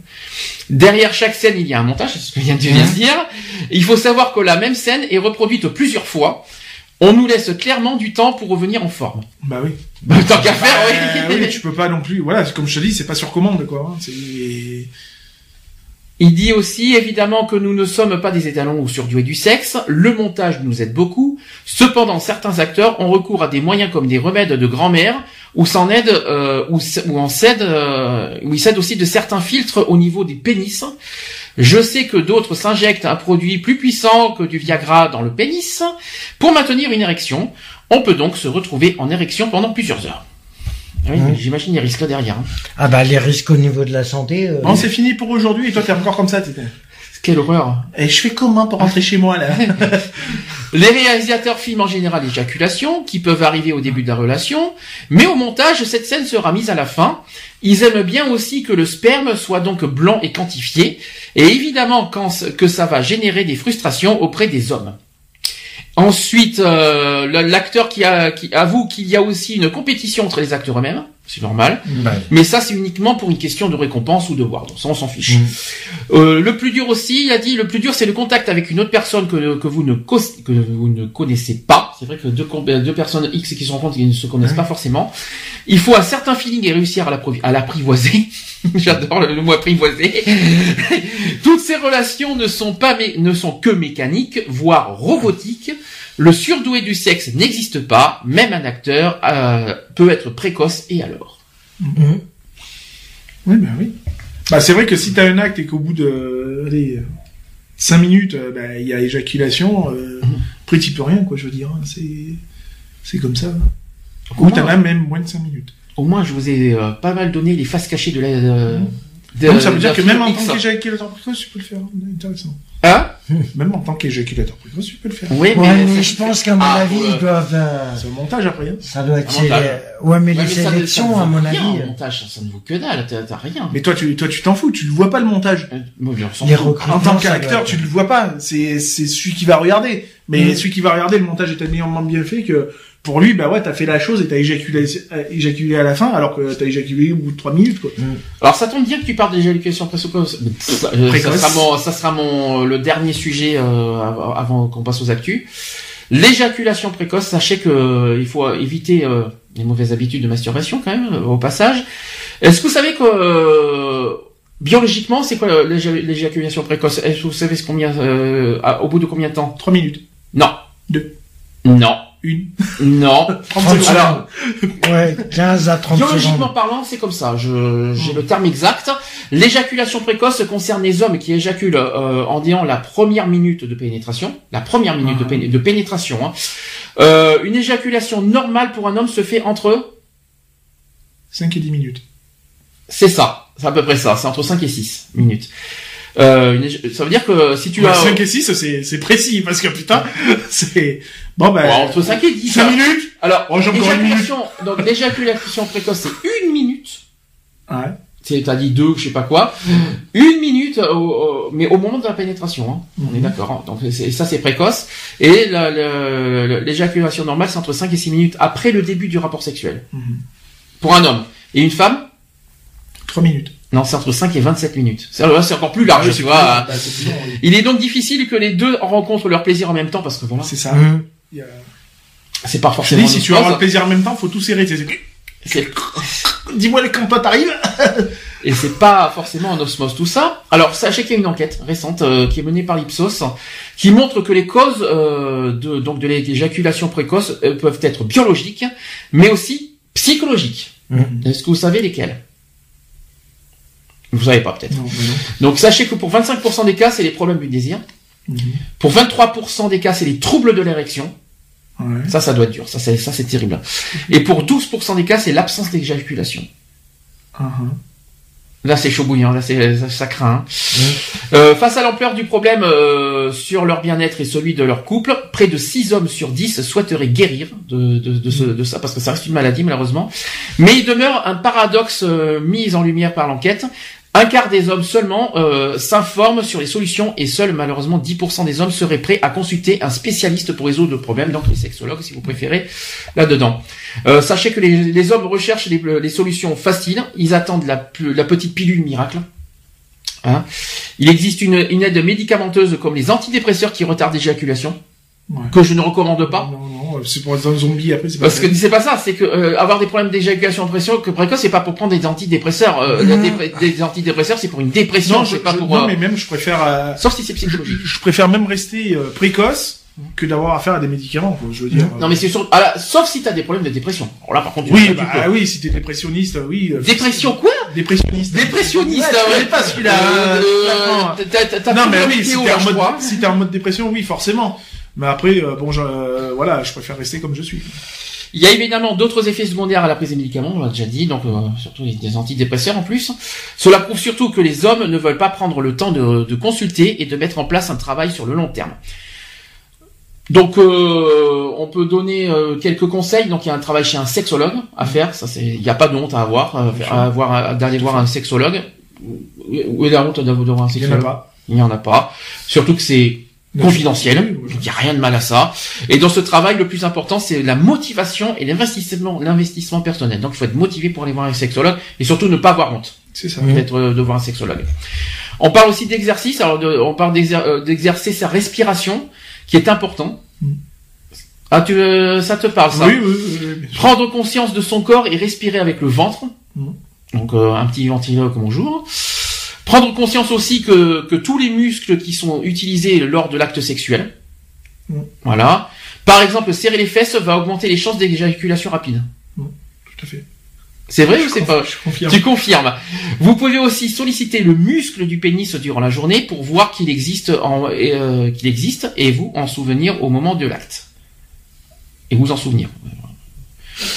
Derrière chaque scène, il y a un montage, c'est ce que vient de viens de dire. Il faut savoir que la même scène est reproduite plusieurs fois. On nous laisse clairement du temps pour revenir en forme. Bah oui. Bah, tant qu'à faire, Euh, oui. oui, tu peux pas non plus. Voilà, comme je te dis, c'est pas sur commande, quoi. hein. C'est. Il dit aussi évidemment que nous ne sommes pas des étalons ou surdoués du sexe. Le montage nous aide beaucoup. Cependant, certains acteurs ont recours à des moyens comme des remèdes de grand-mère ou s'en aide euh, ou, en cède euh, ou ils cèdent aussi de certains filtres au niveau des pénis. Je sais que d'autres s'injectent un produit plus puissant que du Viagra dans le pénis pour maintenir une érection. On peut donc se retrouver en érection pendant plusieurs heures. Ah Oui, Mmh. mais j'imagine les risques derrière. hein. Ah bah les risques au niveau de la santé. euh, Bon, c'est fini pour aujourd'hui, et toi, t'es encore comme ça, t'étais. Quelle horreur. Et je fais comment pour rentrer chez moi, là Les réalisateurs filment en général l'éjaculation, qui peuvent arriver au début de la relation, mais au montage, cette scène sera mise à la fin. Ils aiment bien aussi que le sperme soit donc blanc et quantifié, et évidemment que ça va générer des frustrations auprès des hommes. Ensuite, euh, l'acteur qui avoue qu'il y a aussi une compétition entre les acteurs eux-mêmes, c'est normal, mais ça c'est uniquement pour une question de récompense ou de voir, donc ça on s'en fiche. Mm. Euh, le plus dur aussi, il a dit, le plus dur c'est le contact avec une autre personne que, que vous ne que vous ne connaissez pas. C'est vrai que deux, com- deux personnes X qui se rencontrent qui ne se connaissent pas forcément. Il faut un certain feeling et réussir à l'apprivoiser. J'adore le, le mot apprivoiser. Toutes ces relations ne sont pas ne sont que mécaniques, voire robotiques. Le surdoué du sexe n'existe pas. Même un acteur euh, peut être précoce et alors? mmh. Oui, bah oui. Bah, c'est vrai que si t'as un acte et qu'au bout de, allez, 5 minutes, euh, bah, il y a éjaculation, euh, après, peux rien, quoi, je veux dire. hein, C'est, c'est comme ça. Au Ou t'en as même moins de 5 minutes. au moins, je vous ai euh, pas mal donné les faces cachées de la. euh, de- Donc, ça veut dire que même en tant qu'éjaculateur précoce, tu peux le faire. Intéressant. Hein Même en tant qu'éjaculateur précoce, tu peux le faire. Oui, Ouais, mais, je pense qu'à mon Ah, avis, le- ils doivent. euh, C'est au montage après. hein. ça doit être. C'est- Ouais, mais Ouais, les mais ça- ça sélections, ne à vaut mon avis. un euh, montage, ça ne vaut que dalle, t'as rien. Mais toi, tu, toi, tu t'en fous, tu le vois pas le montage. Euh, Les. En tant qu'acteur, tu le vois pas. C'est, c'est celui qui va regarder. Mais Mm. celui qui va regarder, le montage est tellement bien fait que pour lui, bah ouais, t'as fait la chose et t'as éjaculé, euh, éjaculé à la fin, alors que t'as éjaculé au bout de trois minutes, quoi. Alors ça tombe bien que tu parles d'éjaculation précoce. Euh, Précoce. Ça sera mon, ça sera mon le dernier sujet euh, av- avant qu'on passe aux actus. L'éjaculation précoce, sachez que euh, il faut éviter euh, les mauvaises habitudes de masturbation quand même euh, au passage. Est-ce que vous savez que euh, biologiquement c'est quoi euh, l'éja- l'éjaculation précoce? Est-ce que vous savez ce combien euh, à- au bout de combien de temps? Trois minutes. Non. Deux. Non. Une. Non. 30 30 secondes. Alors, Ouais, 15 à 30 Biologiquement secondes. parlant, c'est comme ça. Je, j'ai le terme exact. L'éjaculation précoce concerne les hommes qui éjaculent euh, en disant la première minute de pénétration. La première minute de, Ah. péné- de pénétration. hein. Euh, une éjaculation normale pour un homme se fait entre... 5 et 10 minutes. C'est ça. C'est à peu près ça. C'est entre 5 et 6 minutes. Euh, une ça veut dire que si tu Ouais, as... 5 et 6, c'est, c'est précis, parce que putain, c'est, bon ben, Ouais, entre 5 et 10. 5 hein. minutes. Alors, Oh, j'ai encore une éjaculation, donc l'éjaculation précoce, c'est une minute. Ouais. T'as dit deux, je sais pas quoi. Une minute, au- au- mais au moment de la pénétration, hein. on est Mhm. d'accord. hein. Donc ça c'est précoce. Et l'éjaculation normale, c'est entre 5 et 6 minutes après le début du rapport sexuel. Mhm. Pour un homme. Et une femme? 3 minutes. Non, c'est entre 5 et 27 minutes. C'est, encore plus large, Ah tu vois. Bah, long, oui. Il est donc difficile que les deux rencontrent leur plaisir en même temps parce que voilà, C'est ça. A- c'est pas Je forcément. dis, si tu veux avoir le plaisir en même temps, faut tout serrer. Dis-moi quand toi t'arrives. Et c'est pas forcément en osmose tout ça. Alors sachez qu'il y a une enquête récente euh, qui est menée par l'Ipsos qui montre que les causes euh, de donc de l'éjaculation précoce euh, peuvent être biologiques, mais aussi psychologiques. Mhm. Est-ce que vous savez lesquelles? Vous savez pas peut-être. Donc sachez que pour 25% des cas, c'est les problèmes du désir. Mhm. Pour 23% des cas, c'est les troubles de l'érection. Ouais. Ça, ça doit être dur. Ça, c'est ça, c'est terrible. Et pour 12% des cas, c'est l'absence d'éjaculation. Uh-huh. Là, c'est chaud bouillant. Là, c'est ça, ça craint. hein. Euh, face à l'ampleur du problème euh, sur leur bien-être et celui de leur couple, près de 6 hommes sur 10 souhaiteraient guérir de, de, de, ce- de ça, parce que ça reste une maladie malheureusement. Mais il demeure un paradoxe euh, mis en lumière par l'enquête. Un quart des hommes seulement euh, s'informent sur les solutions et seuls malheureusement 10% des hommes seraient prêts à consulter un spécialiste pour résoudre le problème, donc les sexologues si vous préférez, là-dedans. Euh, sachez que les, les hommes recherchent les, les solutions faciles, ils attendent la, petite pilule miracle. Hein. Il existe une, une aide médicamenteuse comme les antidépresseurs qui retardent l'éjaculation, Ouais. que je ne recommande pas. Non, non, euh, c'est pour être un zombie après, c'est pas Parce que c'est pas ça, c'est que euh, avoir des problèmes d'éjaculation précoce, que précoce, c'est pas pour prendre des antidépresseurs. Euh, dépre- des antidépresseurs, c'est pour une dépression, non, je, pas je- pour. non, euh, mais même je préfère, euh, Sauf si c'est psychologique. je préfère même rester euh, précoce que d'avoir affaire à des médicaments. Quoi, je veux dire. Non mais c'est sûr. Ah sauf si t'as des problèmes de dépression. Alors là, par contre, tu Oui, tu bah, ah oui, si t'es dépressionniste, oui. Dépression quoi Dépressionniste. Dépressionniste. Ouais, je ouais. connais pas celui-là. Euh, Euh, euh, non, mais oui, si t'es en mode, si en mode dépression, oui, forcément. Mais après, euh, bon, je, euh, voilà, je préfère rester comme je suis. Il y a évidemment d'autres effets secondaires à la prise des médicaments, on l'a déjà dit, donc euh, surtout des antidépresseurs en plus. Cela prouve surtout que les hommes ne veulent pas prendre le temps de, de consulter et de mettre en place un travail sur le long terme. Donc euh, on peut donner euh, quelques conseils. Donc il y a un travail chez un sexologue à faire. Ça c'est, il n'y a pas de honte à avoir, à avoir d'aller voir un sexologue. Où est la honte d'avoir un Il y en a sexologue pas. Il n'y en a pas. Surtout que c'est confidentiel. Oui, oui. Il n'y a rien de mal à ça. Et dans ce travail, le plus important, c'est la motivation et l'investissement, l'investissement personnel. Donc, il faut être motivé pour aller voir un sexologue et surtout ne pas avoir honte C'est ça. d'être euh, de voir un sexologue. On parle aussi d'exercice. Alors, de- on parle euh, d'exercer sa respiration, qui est important. Mm. Ah, tu, euh, ça te parle ça Oui, oui, oui, oui. Prendre conscience de son corps et respirer avec le ventre. Mhm. Donc euh, un petit ventriloque bonjour. Prendre conscience aussi que, que tous les muscles qui sont utilisés lors de l'acte sexuel. Mhm. Voilà. Par exemple, serrer les fesses va augmenter les chances d'éjaculation rapide. Tout à fait. C'est vrai ou c'est pas Je confirme. Tu confirmes. Vous pouvez aussi solliciter le muscle du pénis durant la journée pour voir qu'il existe, en, euh, qu'il existe et vous en souvenir au moment de l'acte. Et vous en souvenir.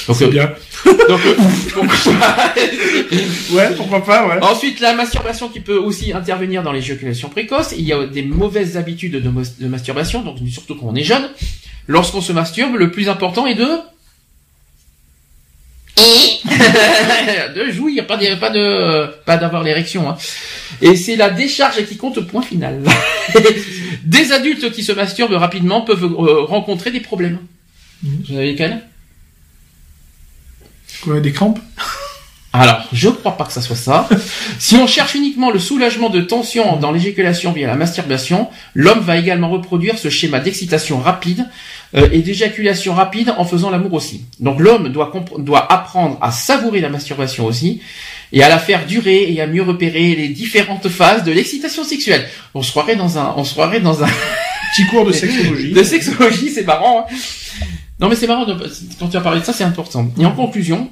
Donc, C'est euh, bien. donc, euh, pourquoi pas Ouais, pourquoi pas, ouais. Ensuite, la masturbation qui peut aussi intervenir dans l'éjaculation précoce. Il y a des mauvaises habitudes de, masturbation, donc surtout quand on est jeune. Lorsqu'on se masturbe, le plus important est de de jouir, pas de, pas de, pas d'avoir l'érection. Hein. Et c'est la décharge qui compte. Point final. des adultes qui se masturbent rapidement peuvent euh, rencontrer des problèmes. Vous avez lesquels Quoi, des crampes Alors, je crois pas que ça soit ça. si on cherche uniquement le soulagement de tension dans l'éjaculation via la masturbation, l'homme va également reproduire ce schéma d'excitation rapide euh, et d'éjaculation rapide en faisant l'amour aussi. Donc l'homme doit, apprendre à savourer la masturbation aussi et à la faire durer et à mieux repérer les différentes phases de l'excitation sexuelle. On se croirait dans un, on se croirait dans un Petit cours de sexologie. de sexologie, c'est marrant. hein. Non mais c'est marrant, de- quand tu as parlé de ça, c'est important. Et en conclusion,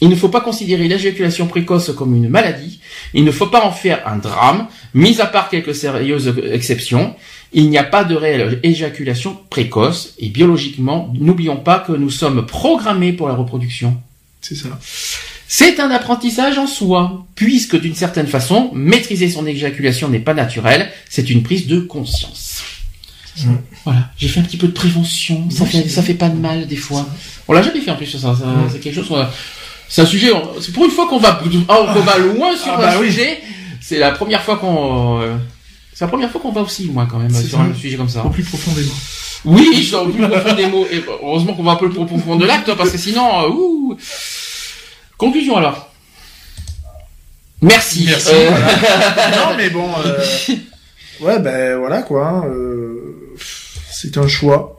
il ne faut pas considérer l'éjaculation précoce comme une maladie, il ne faut pas en faire un drame, mis à part quelques sérieuses exceptions, il n'y a pas de réelle éjaculation précoce, et biologiquement, n'oublions pas que nous sommes programmés pour la reproduction. C'est ça. C'est un apprentissage en soi, puisque d'une certaine façon, maîtriser son éjaculation n'est pas naturel, c'est une prise de conscience. Voilà, j'ai fait un petit peu de prévention, ça fait, ça fait pas de mal des fois. On l'a jamais fait en plus sur ça, ça- c'est quelque chose, a- c'est un sujet, c'est pour une fois qu'on va, ah, va loin sur Ah bah un oui. sujet, c'est la première fois qu'on, euh, c'est la première fois qu'on va aussi loin quand même sur ça. un sujet comme ça. Au plus profondément. Oui, le plus profond des mots. Et heureusement qu'on va un peu le plus profond de l'acte, parce que sinon, euh, ouh. Conclusion alors. Merci. Merci. Euh, voilà. non, mais bon. euh, Ouais, ben voilà quoi. hein, euh, C'est un choix.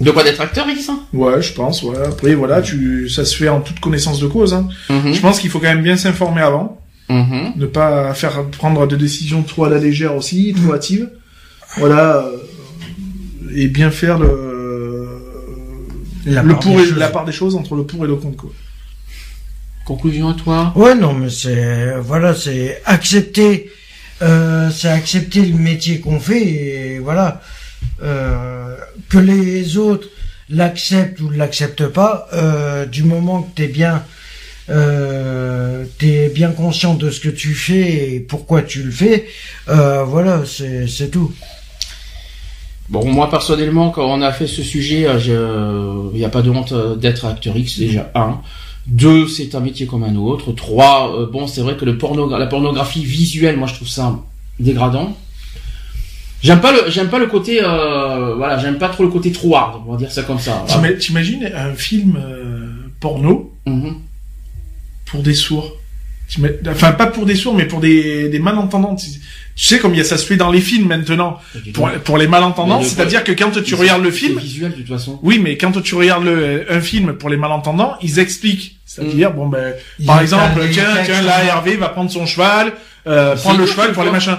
De quoi d'être acteur, X Ouais, je pense. Ouais. Après, voilà, tu, ça se fait en toute connaissance de cause. Hein. Mhm. Je pense qu'il faut quand même bien s'informer avant, Mhm. ne pas faire prendre de décisions trop à la légère aussi, trop hâtives. Voilà, euh, et bien faire le La le part pour des et choses. la part des choses entre le pour et le contre. Quoi. Conclusion à toi? Ouais, non, mais c'est voilà, c'est accepter, euh, c'est accepter le métier qu'on fait et voilà, euh, que les autres l'acceptent ou ne l'acceptent pas, euh, du moment que t'es bien, euh, bien conscient de ce que tu fais et pourquoi tu le fais, euh, voilà, c'est tout. Bon, moi personnellement, quand on a fait ce sujet, je- il n'y a pas de honte d'être acteur X déjà un. Deux, c'est un métier comme un autre. Trois, bon, c'est vrai que la pornographie visuelle, moi je trouve ça dégradant. J'aime pas le, j'aime pas le côté, euh, voilà, j'aime pas trop le côté trop hard, on va dire ça comme ça. T'ima- T'imagines un film euh, porno Mhm. pour des sourds? Enfin, pas pour des sourds, mais pour des, des malentendants. Tu sais comme il y a, ça se fait dans les films maintenant. Pour, pour les malentendants, le- c'est-à-dire que quand tu regardes le film, C'est visuel de toute façon. oui, mais quand tu regardes le, un film pour les malentendants, ils expliquent. C'est-à-dire, bon ben, par exemple, tiens, tiens, là. Hervé va prendre son cheval, euh, prendre le cheval pour les machins.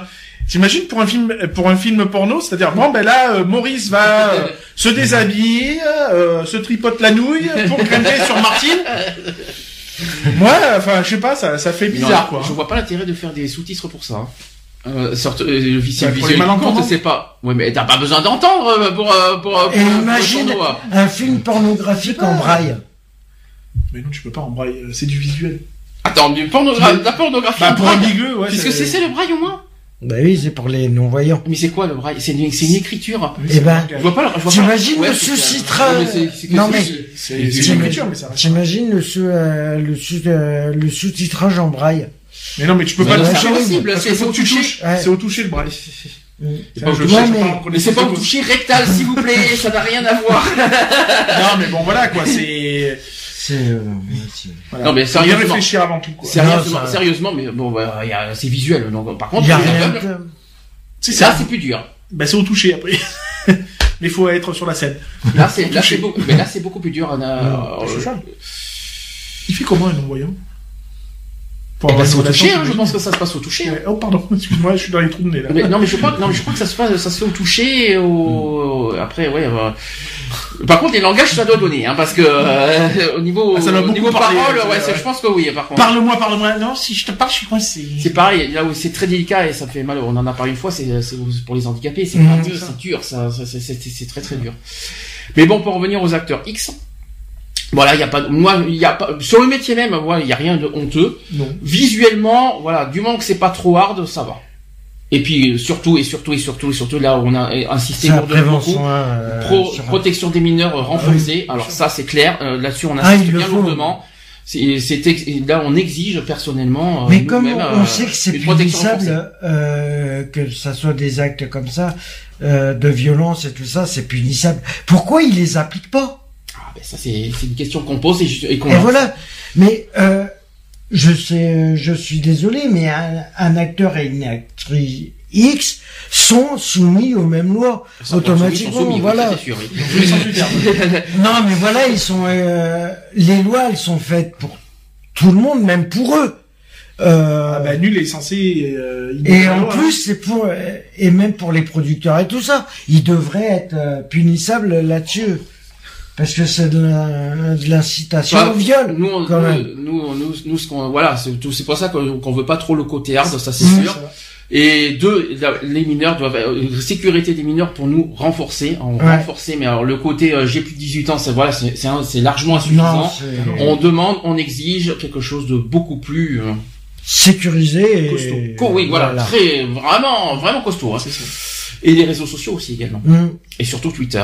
T'imagines pour un film, pour un film porno, c'est-à-dire bon ben là, euh, Maurice va euh, se déshabiller, euh, se tripote la nouille pour grimper sur Martine. Moi, enfin, je sais pas, ça, ça fait Non, bizarre quoi. Je vois pas l'intérêt de faire des sous-titres pour ça. hein. Euh, sorte, euh, le visuel, Ouais, pour c'est pas. Ouais, mais t'as pas besoin d'entendre euh, pour euh, pour, pour, Et pour imagine hein. un film pornographique en braille. Mais non, tu peux pas en braille, euh, c'est du visuel. Attends, du pornogra- la pornographie. Bah en pour un braille. bigleux, ouais. Puisque c'est c'est le braille au moins? Bah oui, c'est pour les non-voyants. Mais c'est quoi le braille? C'est une, c'est une écriture. Eh c'est ben. Je vois pas. le- Je vois T'imagines pas. le c'est- c'est- c'est que Non, c'est- mais- C'est c'est T'imagines- une écriture, mais ça reste. T'imagines le, sous, euh, le, sous, euh, le sous-titrage en braille Mais non, mais tu peux Mais pas le c'est toucher. impossible, Parce c'est- que faut faut que tu toucher. touches. Ouais. C'est au toucher le braille. C'est pas mais- c'est pas au toucher rectal, s'il vous plaît. Ça n'a rien à voir. Non, mais bon, voilà, quoi, c'est... C'est... euh, c'est- Voilà. Non, mais sérieusement. réfléchir avant tout, quoi. Sérieusement, ça- sérieusement, mais bon, bah, il y a- c'est visuel. Donc, par contre, y a rien de... Si, là, c'est plus dur. Bah, c'est au toucher, après. mais il faut être sur la scène. Là, c'est là, c'est beaucoup. Mais là, c'est beaucoup plus dur. on a- c'est ça. Il fait comment, un non-voyant Pour Eh ben, c'est au toucher, hein, je pense que ça se passe au toucher. hein. Oh, pardon, excuse-moi, je suis dans les trous de nez, là. Mais, non, mais je crois, que- non, mais je crois que ça se passe, ça se fait au toucher, au, après, ouais. euh, Par contre, les langages, ça doit donner, hein, parce que euh, au niveau, Ah, au niveau parole, ouais, je pense que oui. Par contre, Parle-moi, parle-moi. Non, si je te parle, je suis coincé. c'est pareil. Là où c'est très délicat et ça fait mal. On en a parlé une fois. C'est c'est pour les handicapés. C'est Mhm. c'est dur. Ça, ça, c'est- c'est c'est très très dur. Mais bon, pour revenir aux acteurs X. Voilà, il y a pas, moi, il y a pas, sur le métier même, voilà, il y a rien de honteux. Non. Visuellement, voilà, du moment que c'est pas trop hard, ça va. Et puis surtout et surtout et surtout et surtout là on a insisté C'est la lourdement beaucoup. hein, euh, Pro- sur- protection des mineurs euh, renforcée. Alors ça c'est clair. Euh, Là-dessus on Ah, insiste le bien lourdement. C'est là on exige personnellement. euh, Mais comme on euh, sait que c'est punissable, euh, que ça soit des actes comme ça, euh, de violence et tout ça, c'est punissable? Pourquoi ils les appliquent pas? Ah, ben, ça c'est c'est une question qu'on pose et, et qu'on. Et voilà. Mais euh, je sais, je suis désolé, mais un, un acteur et une actrice X sont soumis aux mêmes lois automatiquement. soumis, voilà. sûr, oui. Non, mais voilà, ils sont. euh, les lois, elles sont faites pour tout le monde, même pour eux. Euh, Ah bah nul est censé. euh, et en loi, hein. plus, c'est pour euh, et même pour les producteurs et tout ça, ils devraient être euh, punissables là-dessus, parce que c'est de la- l'incitation Enfin, au viol. Nous, on- quand nous, même. nous, nous, nous, ce qu'on, voilà, c'est tout, c'est pour ça qu'on qu'on veut pas trop le côté hard, ça c'est Mmh. sûr. Et deux, la- les mineurs doivent, euh, sécurité des mineurs pour nous renforcer, en Ouais. renforcer. Mais alors le côté euh, j'ai plus de 18 ans, c'est voilà, c'est largement insuffisant. Non, on demande, on exige quelque chose de beaucoup plus euh, sécurisé et costaud. Co- oui, voilà, très vraiment, vraiment costaud. hein. Et les réseaux sociaux aussi également, Mmh. et surtout Twitter.